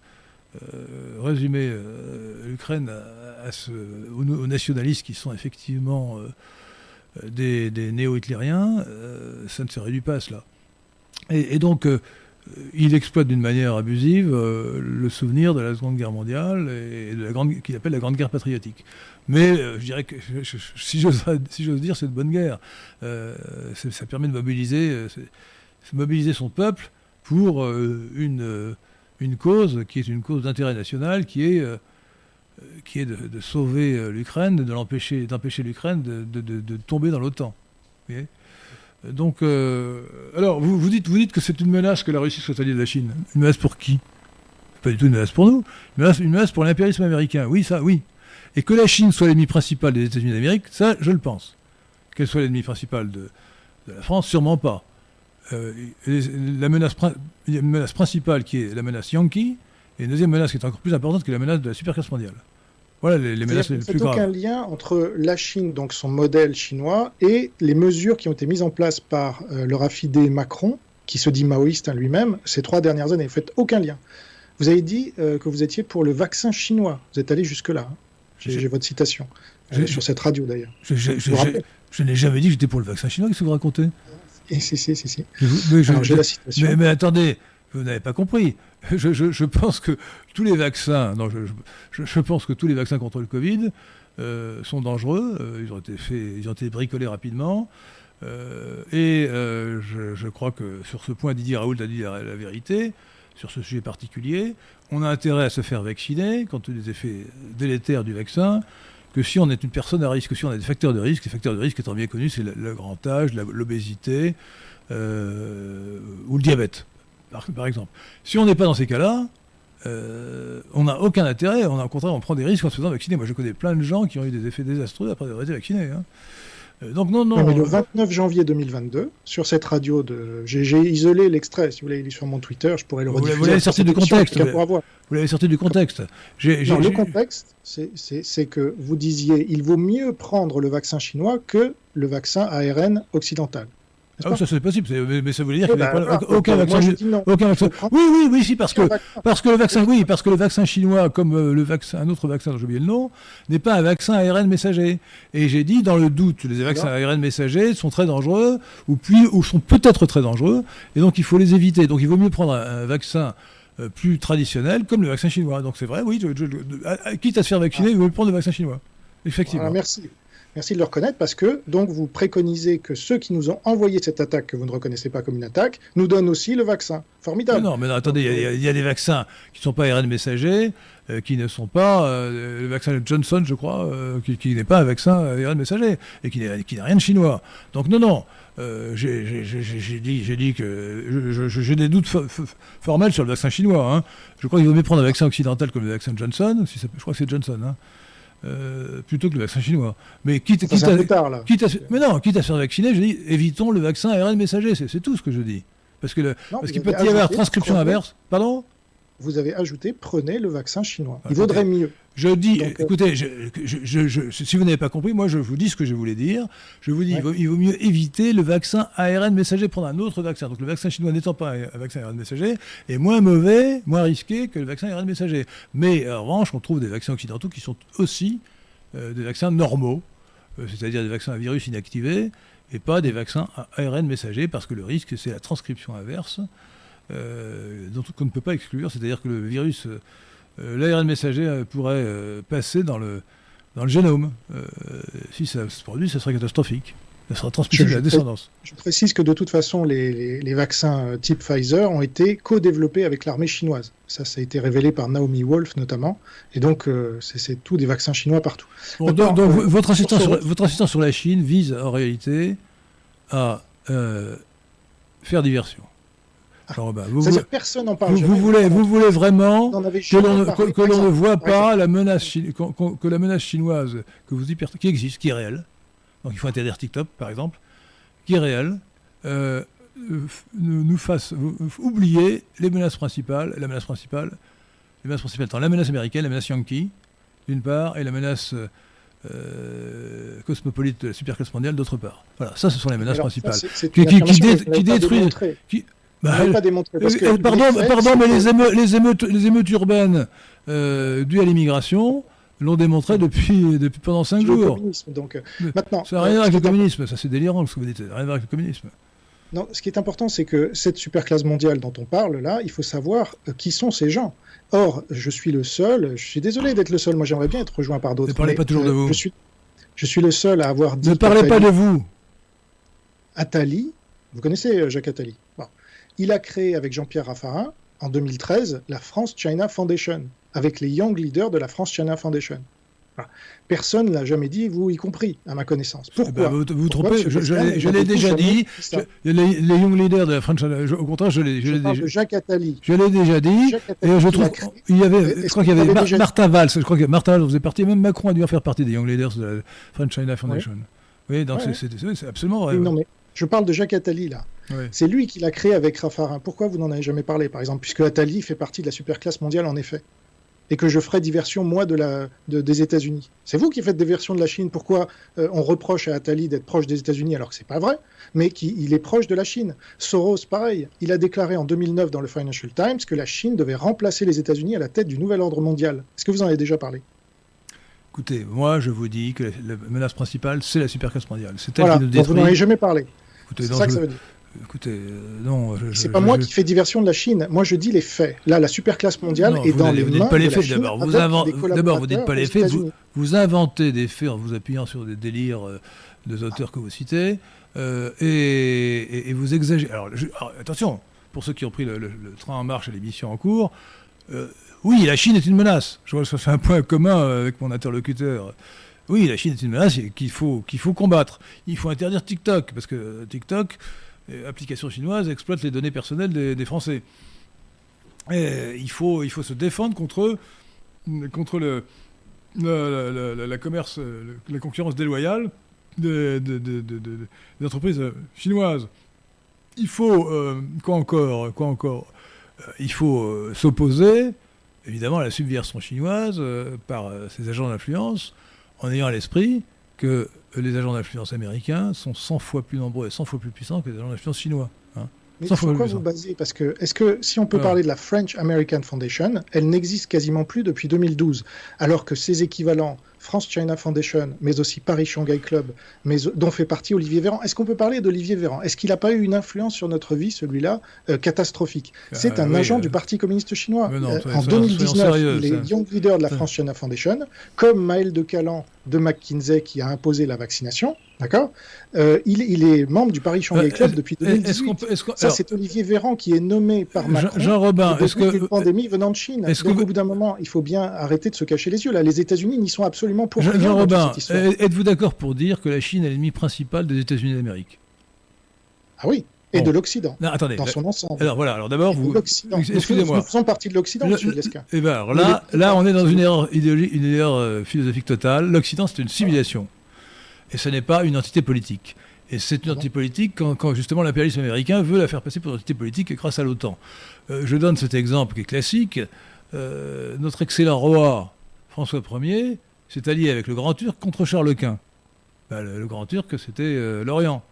l'Ukraine aux, nationalistes qui sont effectivement des, néo-hitlériens. ça ne se réduit pas à cela. Et, donc, il exploite d'une manière abusive le souvenir de la Seconde Guerre mondiale et de la grande qu'il appelle la Grande Guerre patriotique. Mais je dirais que si j'ose dire, c'est de bonne guerre. ça permet de mobiliser, mobiliser son peuple pour une une cause qui est une cause d'intérêt national, qui est, euh, qui est de, sauver euh, l'Ukraine, de l'empêcher, d'empêcher l'Ukraine de, de, tomber dans l'OTAN. Donc, euh, alors, vous, vous, dites, vous dites que c'est une menace que la Russie soit alliée de la Chine. Une menace pour qui? Pas du tout une menace pour nous. Une menace, une menace pour l'impérialisme américain. Oui, ça, oui. Et que la Chine soit l'ennemi principal des États-Unis d'Amérique, ça, je le pense. Qu'elle soit l'ennemi principal de, de la France, sûrement pas. Euh, la menace, menace principale qui est la menace Yankee, et une deuxième menace qui est encore plus importante qui est la menace de la superclasse mondiale. Voilà les, menaces les plus graves. aucun lien entre la Chine, donc son modèle chinois, et les mesures qui ont été mises en place par euh, le raffidé Macron, qui se dit maoïste hein, lui-même, ces trois dernières années. Vous faites aucun lien. Vous avez dit euh, que vous étiez pour le vaccin chinois. Vous êtes allé jusque-là. Hein. J'ai votre citation. sur cette radio d'ailleurs. Je, n'ai jamais dit que j'étais pour le vaccin chinois. Qu'est-ce que vous racontez? Si, si, si, si. Mais, mais, attendez, vous n'avez pas compris. Je, pense que tous les vaccins, non, je, pense que tous les vaccins contre le Covid euh, sont dangereux. Euh, ils ont été faits, ils ont été bricolés rapidement. Euh, et je, crois que sur ce point, Didier Raoult a dit la, vérité sur ce sujet particulier. On a intérêt à se faire vacciner compte des effets délétères du vaccin que si on est une personne à risque, si on a des facteurs de risque, les facteurs de risque étant bien connus, c'est le, grand âge, l'obésité euh, ou le diabète, par, exemple. Si on n'est pas dans ces cas-là, euh, on n'a aucun intérêt, on a, au contraire, on prend des risques en se faisant vacciner. Moi, je connais plein de gens qui ont eu des effets désastreux après avoir été vaccinés. Hein. Euh, donc non, non. le 29 janvier 2022, sur cette radio de, j'ai isolé l'extrait. Si vous l'avez lu sur mon Twitter, je pourrais le rediffuser. Vous l'avez sorti du contexte. Vous l'avez sorti du contexte. Non, le contexte, c'est que vous disiez, il vaut mieux prendre le vaccin chinois que le vaccin ARN occidental. Ah, ça c'est possible, mais, ça voulait dire qu'il n'y a pas aucun vaccin. Aucun vaccin. Oui, oui, oui, si, parce que, parce que le vaccin, oui, parce que le vaccin chinois, comme euh, le vaccin, un autre vaccin dont j'ai oublié le nom, n'est pas un vaccin ARN messager. Et j'ai dit, dans le doute, les vaccins ARN messagers sont très dangereux, ou puis, ou sont peut-être très dangereux, et donc il faut les éviter. Donc il vaut mieux prendre un, vaccin euh, plus traditionnel, comme le vaccin chinois. Donc c'est vrai, oui, quitte à se faire vacciner, il vaut mieux prendre le vaccin chinois. Effectivement. merci. Merci de le reconnaître parce que donc vous préconisez que ceux qui nous ont envoyé cette attaque que vous ne reconnaissez pas comme une attaque nous donnent aussi le vaccin. Formidable. non, mais attendez, il y, a des vaccins qui ne sont pas ARN messagers, euh, qui ne sont pas euh, le vaccin Johnson, je crois, euh, qui, n'est pas un vaccin ARN messager et qui n'a rien de chinois. Donc non, non. j'ai dit, dit, que j'ai des doutes formels sur le vaccin chinois. Hein. Je crois qu'il vaut mieux prendre un vaccin occidental comme le vaccin Johnson. Si je crois que c'est Johnson. Hein. Euh, plutôt que le vaccin chinois. Mais quitte, quitte, à, quitte, à, mais non, quitte à se faire vacciner, je dis évitons le vaccin ARN messager, c'est tout ce que je dis. Parce qu'il peut y avoir transcription inverse. Pardon? Vous avez ajouté prenez le vaccin chinois. Il vaudrait mieux. Je dis, euh, écoutez, si vous n'avez pas compris, moi je vous dis ce que je voulais dire. Je vous dis, il, vaut, mieux éviter le vaccin ARN messager, prendre un autre vaccin. Donc le vaccin chinois n'étant pas un vaccin ARN messager, est moins mauvais, moins risqué que le vaccin ARN messager. Mais en revanche, on trouve des vaccins occidentaux qui sont aussi euh, des vaccins normaux, euh, c'est-à-dire des vaccins à virus inactivés, et pas des vaccins ARN messagers, parce que le risque, c'est la transcription inverse. Euh, dont on ne peut pas exclure, c'est-à-dire que le virus, euh, l'ARN messager euh, pourrait passer dans le, dans le génome. si ça se produit, ça serait catastrophique. Ça sera transmissible à la descendance. Je précise que de toute façon, les, les, vaccins type Pfizer ont été co-développés avec l'armée chinoise. Ça, ça a été révélé par Naomi Wolf notamment. Et donc, c'est tout des vaccins chinois partout. donc, votre, assistance sur, votre assistance sur la Chine vise en réalité à faire diversion. Bah, vous, voulez, personne n'en parle. Vous, voulez, vous voulez vraiment que l'on ne voit pas la menace, que la menace chinoise que vous dites, qui existe, qui est réelle. Donc il faut interdire TikTok, par exemple, qui est réelle, euh, nous fasse oublier les menaces principales. La menace principale, les menaces principales étant la menace américaine, la menace yankee, d'une part, et la menace euh, cosmopolite de la superclasse mondiale, d'autre part. Voilà, ça, ce sont les menaces principales. qui, qui détruisent. Bah, pas démontré. Parce que pardon, pardon mais les, les, émeutes, les émeutes urbaines euh, dues à l'immigration l'ont démontré depuis, depuis pendant 5 jours. donc, euh, maintenant, ça n'a rien à voir avec le communisme, ça c'est délirant ce que vous dites, ça n'a rien à voir avec le communisme. Non, ce qui est important, c'est que cette superclasse mondiale dont on parle là, il faut savoir euh, qui sont ces gens. Or, je suis le seul, je suis désolé d'être le seul, moi j'aimerais bien être rejoint par d'autres. Ne parlez pas toujours de vous. Je suis, je suis le seul à avoir dit. Ne parlez pas de vous. Attali, vous connaissez euh, Jacques Attali? Bon. Il a créé avec Jean-Pierre Raffarin, en 2013, la France China Foundation, avec les young leaders de la France China Foundation. Personne ne l'a jamais dit, vous y compris, à ma connaissance. Pourquoi bah, Vous vous trompez, je, je l'ai déjà dit. les, les, young leaders de la France China, au contraire, je l'ai déjà dit. Jacques Attali. Je l'ai déjà dit. et je trouve il y avait, je crois qu'il y avait Mar Martin Valls. Je crois que Martin Valls faisait partie, même Macron a dû en faire partie des young leaders de la France China Foundation. Oui, donc ouais. c'est absolument vrai. Non, mais je parle de Jacques Attali, là. Oui. C'est lui qui l'a créé avec Raffarin. Pourquoi vous n'en avez jamais parlé, par exemple Puisque Attali fait partie de la superclasse mondiale, en effet. Et que je ferai diversion, moi, de la, de, des États-Unis. C'est vous qui faites des versions de la Chine. Pourquoi euh, on reproche à Attali d'être proche des États-Unis alors que c'est pas vrai Mais qu'il est proche de la Chine. Soros, pareil. Il a déclaré en 2009 dans le Financial Times que la Chine devait remplacer les États-Unis à la tête du nouvel ordre mondial. Est-ce que vous en avez déjà parlé? Écoutez, moi, je vous dis que la menace principale, c'est la superclasse mondiale. C'est elle voilà, qui nous détruit. Vous n'en avez jamais parlé. C'est ça que ça veut dire. Écoutez, euh, non. C'est pas moi je... qui fais diversion de la Chine. Moi, je dis les faits. Là, la superclasse mondiale non, est dans les vous mains pas les de faits d'abord. Vous, d'abord, vous dites pas les faits. Vous, vous inventez des faits en vous appuyant sur des délires euh, des auteurs que vous citez euh, et, et, et vous exagérez. Alors, je- alors, attention, pour ceux qui ont pris le, le- le train en marche et l'émission en cours, euh, oui, la Chine est une menace. Je vois que ça fait un point commun avec mon interlocuteur. Oui, la Chine est une menace qu'il faut, qu'il faut combattre. Il faut interdire TikTok, parce que TikTok, euh, application chinoise, exploite les données personnelles des, Français. Il, faut, il faut se défendre contre, contre le, la, commerce, la concurrence déloyale des, entreprises chinoises. Il faut, euh, quoi encore, quoi encore Euh, Il faut s'opposer, évidemment, à la subversion chinoise par ces agents d'influence, en ayant à l'esprit que les agents d'influence américains sont 100 fois plus nombreux et 100 fois plus puissants que les agents d'influence chinois. hein. Mais sur quoi vous basez? Parce que, est-ce que si on peut parler de la French American Foundation, elle n'existe quasiment plus depuis 2012, alors que ses équivalents France China Foundation, mais aussi Paris Shanghai Club, mais dont fait partie Olivier Véran. Est-ce qu'on peut parler d'Olivier Véran? Est-ce qu'il n'a pas eu une influence sur notre vie, celui-là, euh, catastrophique? C'est Euh, un oui, agent euh, du Parti communiste chinois. non, en soyons 2019, sérieux, il est young leader de la. France China Foundation, comme Maël de Calan de McKinsey qui a imposé la vaccination. D'accord? Euh, il, il est membre du Paris Shanghai Club depuis Est-ce 2018. qu'on peut- qu'on- Ça, c'est Olivier Véran qui est nommé par Jean- Macron. Jean Robin, au est-ce que d'une pandémie venant de Chine. que Donc, vous- au bout d'un moment, il faut bien arrêter de se cacher les yeux. Là, les États-Unis n'y sont absolument pour Jean, Jean Robin, euh, êtes-vous d'accord pour dire que la Chine est l'ennemi principal des États-Unis d'Amérique? Ah oui, et Bon. de l'Occident, Non, attendez. dans son ensemble. Alors voilà, alors d'abord, vous. Excusez-moi. nous faisons partie de l'Occident, monsieur. Eh ben, alors là, là, on est dans une erreur idéologique, une erreur euh, philosophique totale. L'Occident, c'est une civilisation. Et ce n'est pas une entité politique. Et c'est une entité politique quand, quand, justement l'impérialisme américain veut la faire passer pour une entité politique grâce à l'OTAN. Euh, je donne cet exemple qui est classique. Euh, notre excellent roi, François Ier, s'est allié avec le Grand Turc contre Charles Quint. Ben, le, Grand Turc, c'était euh, l'Orient.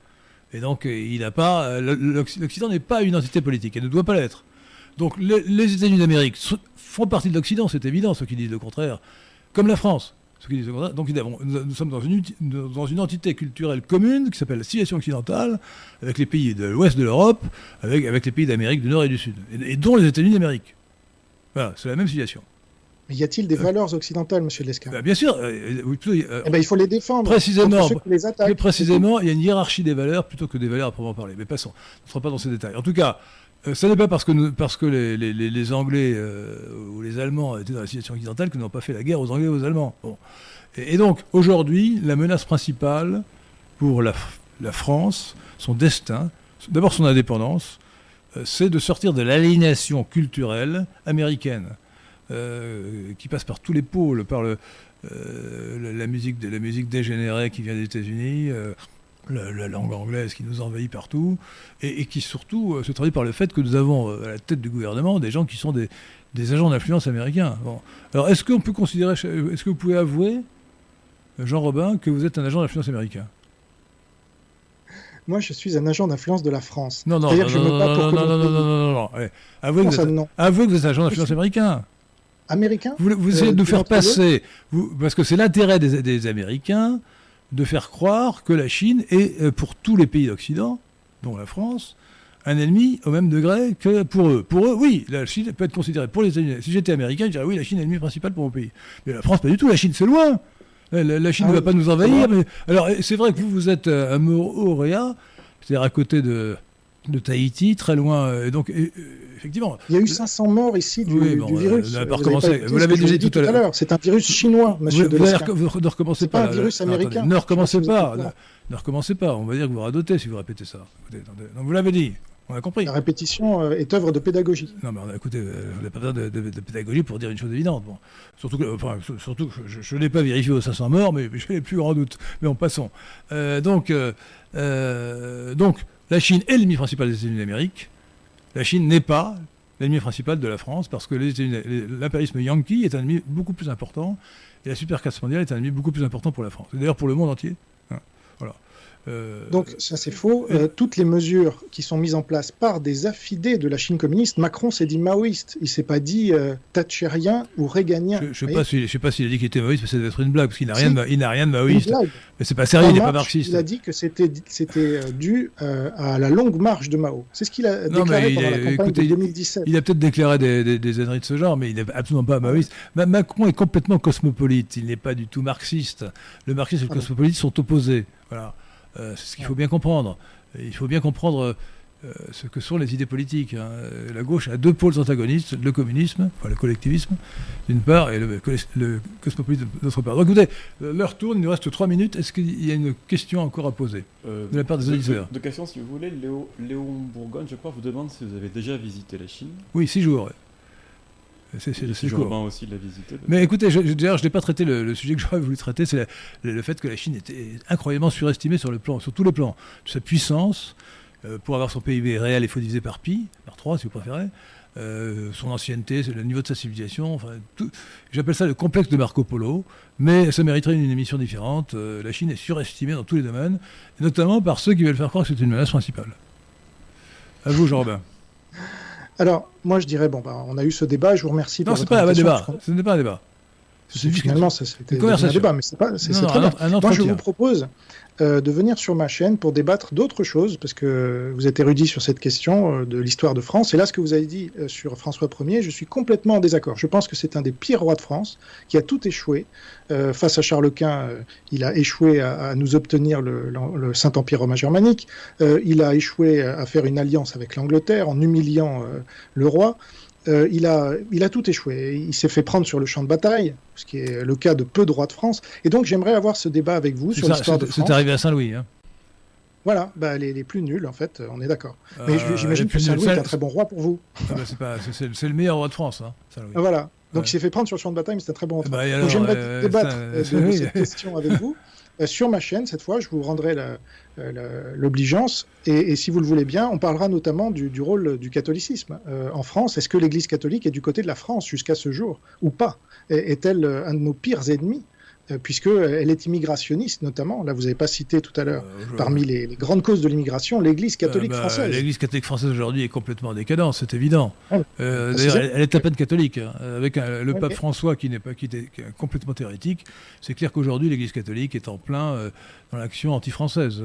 Et donc, euh, il n'a pas. euh, l'Occ- L'Occident n'est pas une entité politique. Elle ne doit pas l'être. Donc, les, États-Unis d'Amérique font partie de l'Occident, c'est évident, ceux qui disent le contraire. Comme la France. Ceux qui disent le contraire. Donc, nous, sommes dans une, entité culturelle commune qui s'appelle la civilisation occidentale, avec les pays de l'ouest de l'Europe, avec, avec les pays d'Amérique du Nord et du Sud, et, et dont les États-Unis d'Amérique. Voilà, c'est la même civilisation. Mais y a-t-il des valeurs occidentales, monsieur Lesquin Ben, bien sûr, euh, euh, euh, Eh ben, il faut les défendre. Précisément. ceux qui les attaquent. Plus précisément, il y a une hiérarchie des valeurs plutôt que des valeurs à proprement parler. Mais passons, on ne sera pas dans ces détails. En tout cas, euh, ce n'est pas parce que, nous- parce que les, les- les- les Anglais euh, ou les Allemands étaient dans la situation occidentale que nous n'avons pas fait la guerre aux Anglais et aux Allemands. Bon. Et, et donc, aujourd'hui, la menace principale pour la, la France, son destin, d'abord son indépendance, euh, c'est de sortir de l'aliénation culturelle américaine, euh, qui passe par tous les pôles, par le, euh, la, musique, de- la musique dégénérée qui vient des États-Unis, euh, la, la langue anglaise qui nous envahit partout, et, et qui surtout euh, se traduit par le fait que nous avons euh, à la tête du gouvernement des gens qui sont des, des agents d'influence américains. Bon. Alors, est-ce qu'on peut considérer, est-ce que vous pouvez avouer, Jean Robin, que vous êtes un agent d'influence américain Moi, je suis un agent d'influence de la France. Non, non, non, non, non, non, non. Américain Vous, vous essayez Euh, de nous faire passer, vous, parce que c'est l'intérêt des, des Américains de faire croire que la Chine est, euh, pour tous les pays d'Occident, dont la France, un ennemi au même degré que pour eux. Pour eux, oui, la Chine peut être considérée pour les États-Unis. Si j'étais américain, je dirais oui, la Chine est l'ennemi principal pour mon pays. Mais la France, pas du tout. La Chine, c'est loin. La, Chine ne ah va pas nous envahir. Mais... Alors, c'est vrai que vous, vous êtes à Moorea, c'est-à-dire à côté de, de Tahiti, très loin. Et donc, effectivement. Il y a eu 500 morts ici du, virus. vous l'avez déjà dit tout à l'heure. C'est un virus chinois, monsieur vous, vous ne recommencez pas. pas un virus américain. ne recommencez pas. Ne, recommencez pas. On va dire que vous radotez si vous répétez ça. donc, vous l'avez dit. On a compris. La répétition euh, est œuvre de pédagogie. Non, mais écoutez, on n'a pas besoin de, pédagogie pour dire une chose évidente. Bon. Surtout que, enfin, surtout je ne l'ai pas vérifié aux 500 morts, mais je n'ai plus grand doute. Mais en passant. Euh, donc, euh, donc, la Chine est l'ennemi principal des États-Unis d'Amérique. La Chine n'est pas l'ennemi principal de la France parce que l'impérialisme yankee est un ennemi beaucoup plus important et la supercasse mondiale est un ennemi beaucoup plus important pour la France. D'ailleurs pour le monde entier. Euh, Donc ça c'est faux. Euh, toutes les mesures qui sont mises en place par des affidés de la Chine communiste, Macron s'est dit maoïste. Il s'est pas dit euh, thatchérien ou réganien. Je ne sais, sais, pas s'il a dit qu'il était maoïste, mais ça devait être une blague parce qu'il n'a rien, n'a rien de maoïste. Mais c'est pas sérieux, il n'est pas marxiste. Il a dit que c'était c'était dû à la longue marche de Mao. C'est ce qu'il a déclaré pendant la campagne de 2017. Il, a peut-être déclaré des, des, des de ce genre, mais il n'est absolument pas maoïste. Macron est complètement cosmopolite. Il n'est pas du tout marxiste. Le marxisme et le ah cosmopolite sont opposés. Voilà. Euh, c'est ce qu'il faut bien comprendre. Il faut bien comprendre euh, ce que sont les idées politiques. Hein. La gauche a deux pôles antagonistes, le communisme, enfin le collectivisme, d'une part, et le, cosmopolitisme d'autre part. Donc écoutez, l'heure tourne, il nous reste trois minutes. Est-ce qu'il y a une question encore à poser euh, de la part des auditeurs Deux questions, si vous voulez. Léo, Léon Bourgogne, je crois, vous demande si vous avez déjà visité la Chine. Oui, six jours. C'est aussi la visiter. Mais écoutez, je, d'ailleurs, je n'ai pas traité le, sujet que j'aurais voulu traiter, c'est le, fait que la Chine était incroyablement surestimée sur, le plan, sur tous les plans. Sa puissance, euh, pour avoir son PIB réel, il faut diviser par pi, par 3 si vous préférez. Euh, son ancienneté, le niveau de sa civilisation, enfin, j'appelle ça le complexe de Marco Polo, mais ça mériterait une, émission différente. Euh, la Chine est surestimée dans tous les domaines, notamment par ceux qui veulent faire croire que c'est une menace principale. À vous, Jean-Robin. Alors, moi, je dirais, bon, bah, on a eu ce débat, je vous remercie non, ce n'est pas un débat. Ce n'est pas un débat. Finalement, c'était un débat, mais c'est très bien. Moi, je vous propose euh, de venir sur ma chaîne pour débattre d'autres choses, parce que vous êtes érudit sur cette question euh, de l'histoire de France. Et là, ce que vous avez dit euh, sur François Ier, je suis complètement en désaccord. Je pense que c'est un des pires rois de France, qui a tout échoué. face à Charles Quint, il a échoué à, nous obtenir le, le Saint-Empire romain germanique. il a échoué à faire une alliance avec l'Angleterre en humiliant le roi. Euh, il, a, il a tout échoué. Il s'est fait prendre sur le champ de bataille, ce qui est le cas de peu de rois de France. Et donc j'aimerais avoir ce débat avec vous sur l'histoire de France. C'est arrivé à Saint-Louis. Hein. Voilà, bah, les, les, plus nuls, en fait, on est d'accord. Mais euh, j'imagine que Saint-Louis est un très bon roi pour vous. Ah bah, c'est le meilleur roi de France, hein, Saint-Louis. Ah, voilà. Donc il s'est fait prendre sur le champ de bataille, mais c'est un très bon roi. Bah, donc j'aimerais euh, débattre de, cette question avec vous. Sur ma chaîne, cette fois, je vous rendrai euh, l'obligeance. Et, si vous le voulez bien, on parlera notamment du, rôle du catholicisme euh, en France. Est-ce que l'Église catholique est du côté de la France jusqu'à ce jour ou pas? Est-elle un de nos pires ennemis? euh, puisqu'elle est immigrationniste notamment. Là, vous n'avez pas cité tout à l'heure, euh, parmi les, grandes causes de l'immigration, l'Église catholique euh, bah, française. L'Église catholique française aujourd'hui est complètement en décadence, c'est évident. Ah d'ailleurs, elle, est à peine catholique. Hein. Avec le pape François qui n'est pas qui est complètement théorétique, c'est clair qu'aujourd'hui l'Église catholique est en plein dans l'action anti-française.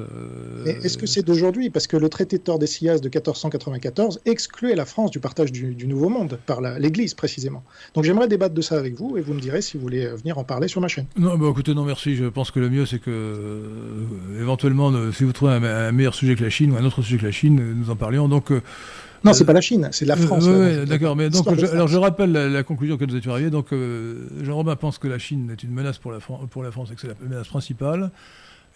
Est-ce que c'est d'aujourd'hui Parce que le traité de Tordesillas de 1494 excluait la France du partage du, Nouveau Monde par l'Église précisément. Donc j'aimerais débattre de ça avec vous et vous me direz si vous voulez venir en parler sur ma chaîne. Non, bah, écoutez, non, merci. Je pense que le mieux, c'est que, euh, éventuellement, si vous trouvez un, meilleur sujet que la Chine ou un autre sujet que la Chine, nous en parlions. Donc, euh, non, c'est pas la Chine, c'est la France. oui, d'accord. Mais donc, je, alors, je rappelle la, conclusion que nous étions arrivés. Donc, euh, Jean-Robin pense que la Chine est une menace pour la, pour la France et que c'est la menace principale.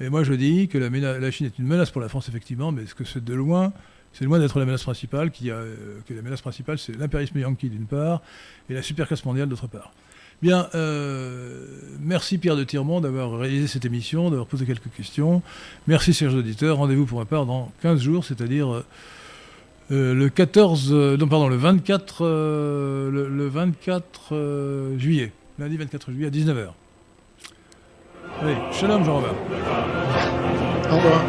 Et moi, je dis que la, la, Chine est une menace pour la France, effectivement, mais est-ce que c'est de loin c'est loin d'être la menace principale, a, que la menace principale, c'est l'impérialisme yankee d'une part, et la supercasse mondiale d'autre part. Bien, euh, merci Pierre de Tirmont d'avoir réalisé cette émission, d'avoir posé quelques questions. Merci chers auditeurs. Rendez-vous pour ma part dans 15 jours, c'est-à-dire euh, euh, le 14, non pardon, le 24, le, 24 juillet, lundi 24 juillet à 19h. Allez, shalom Jean-Robert. Au revoir.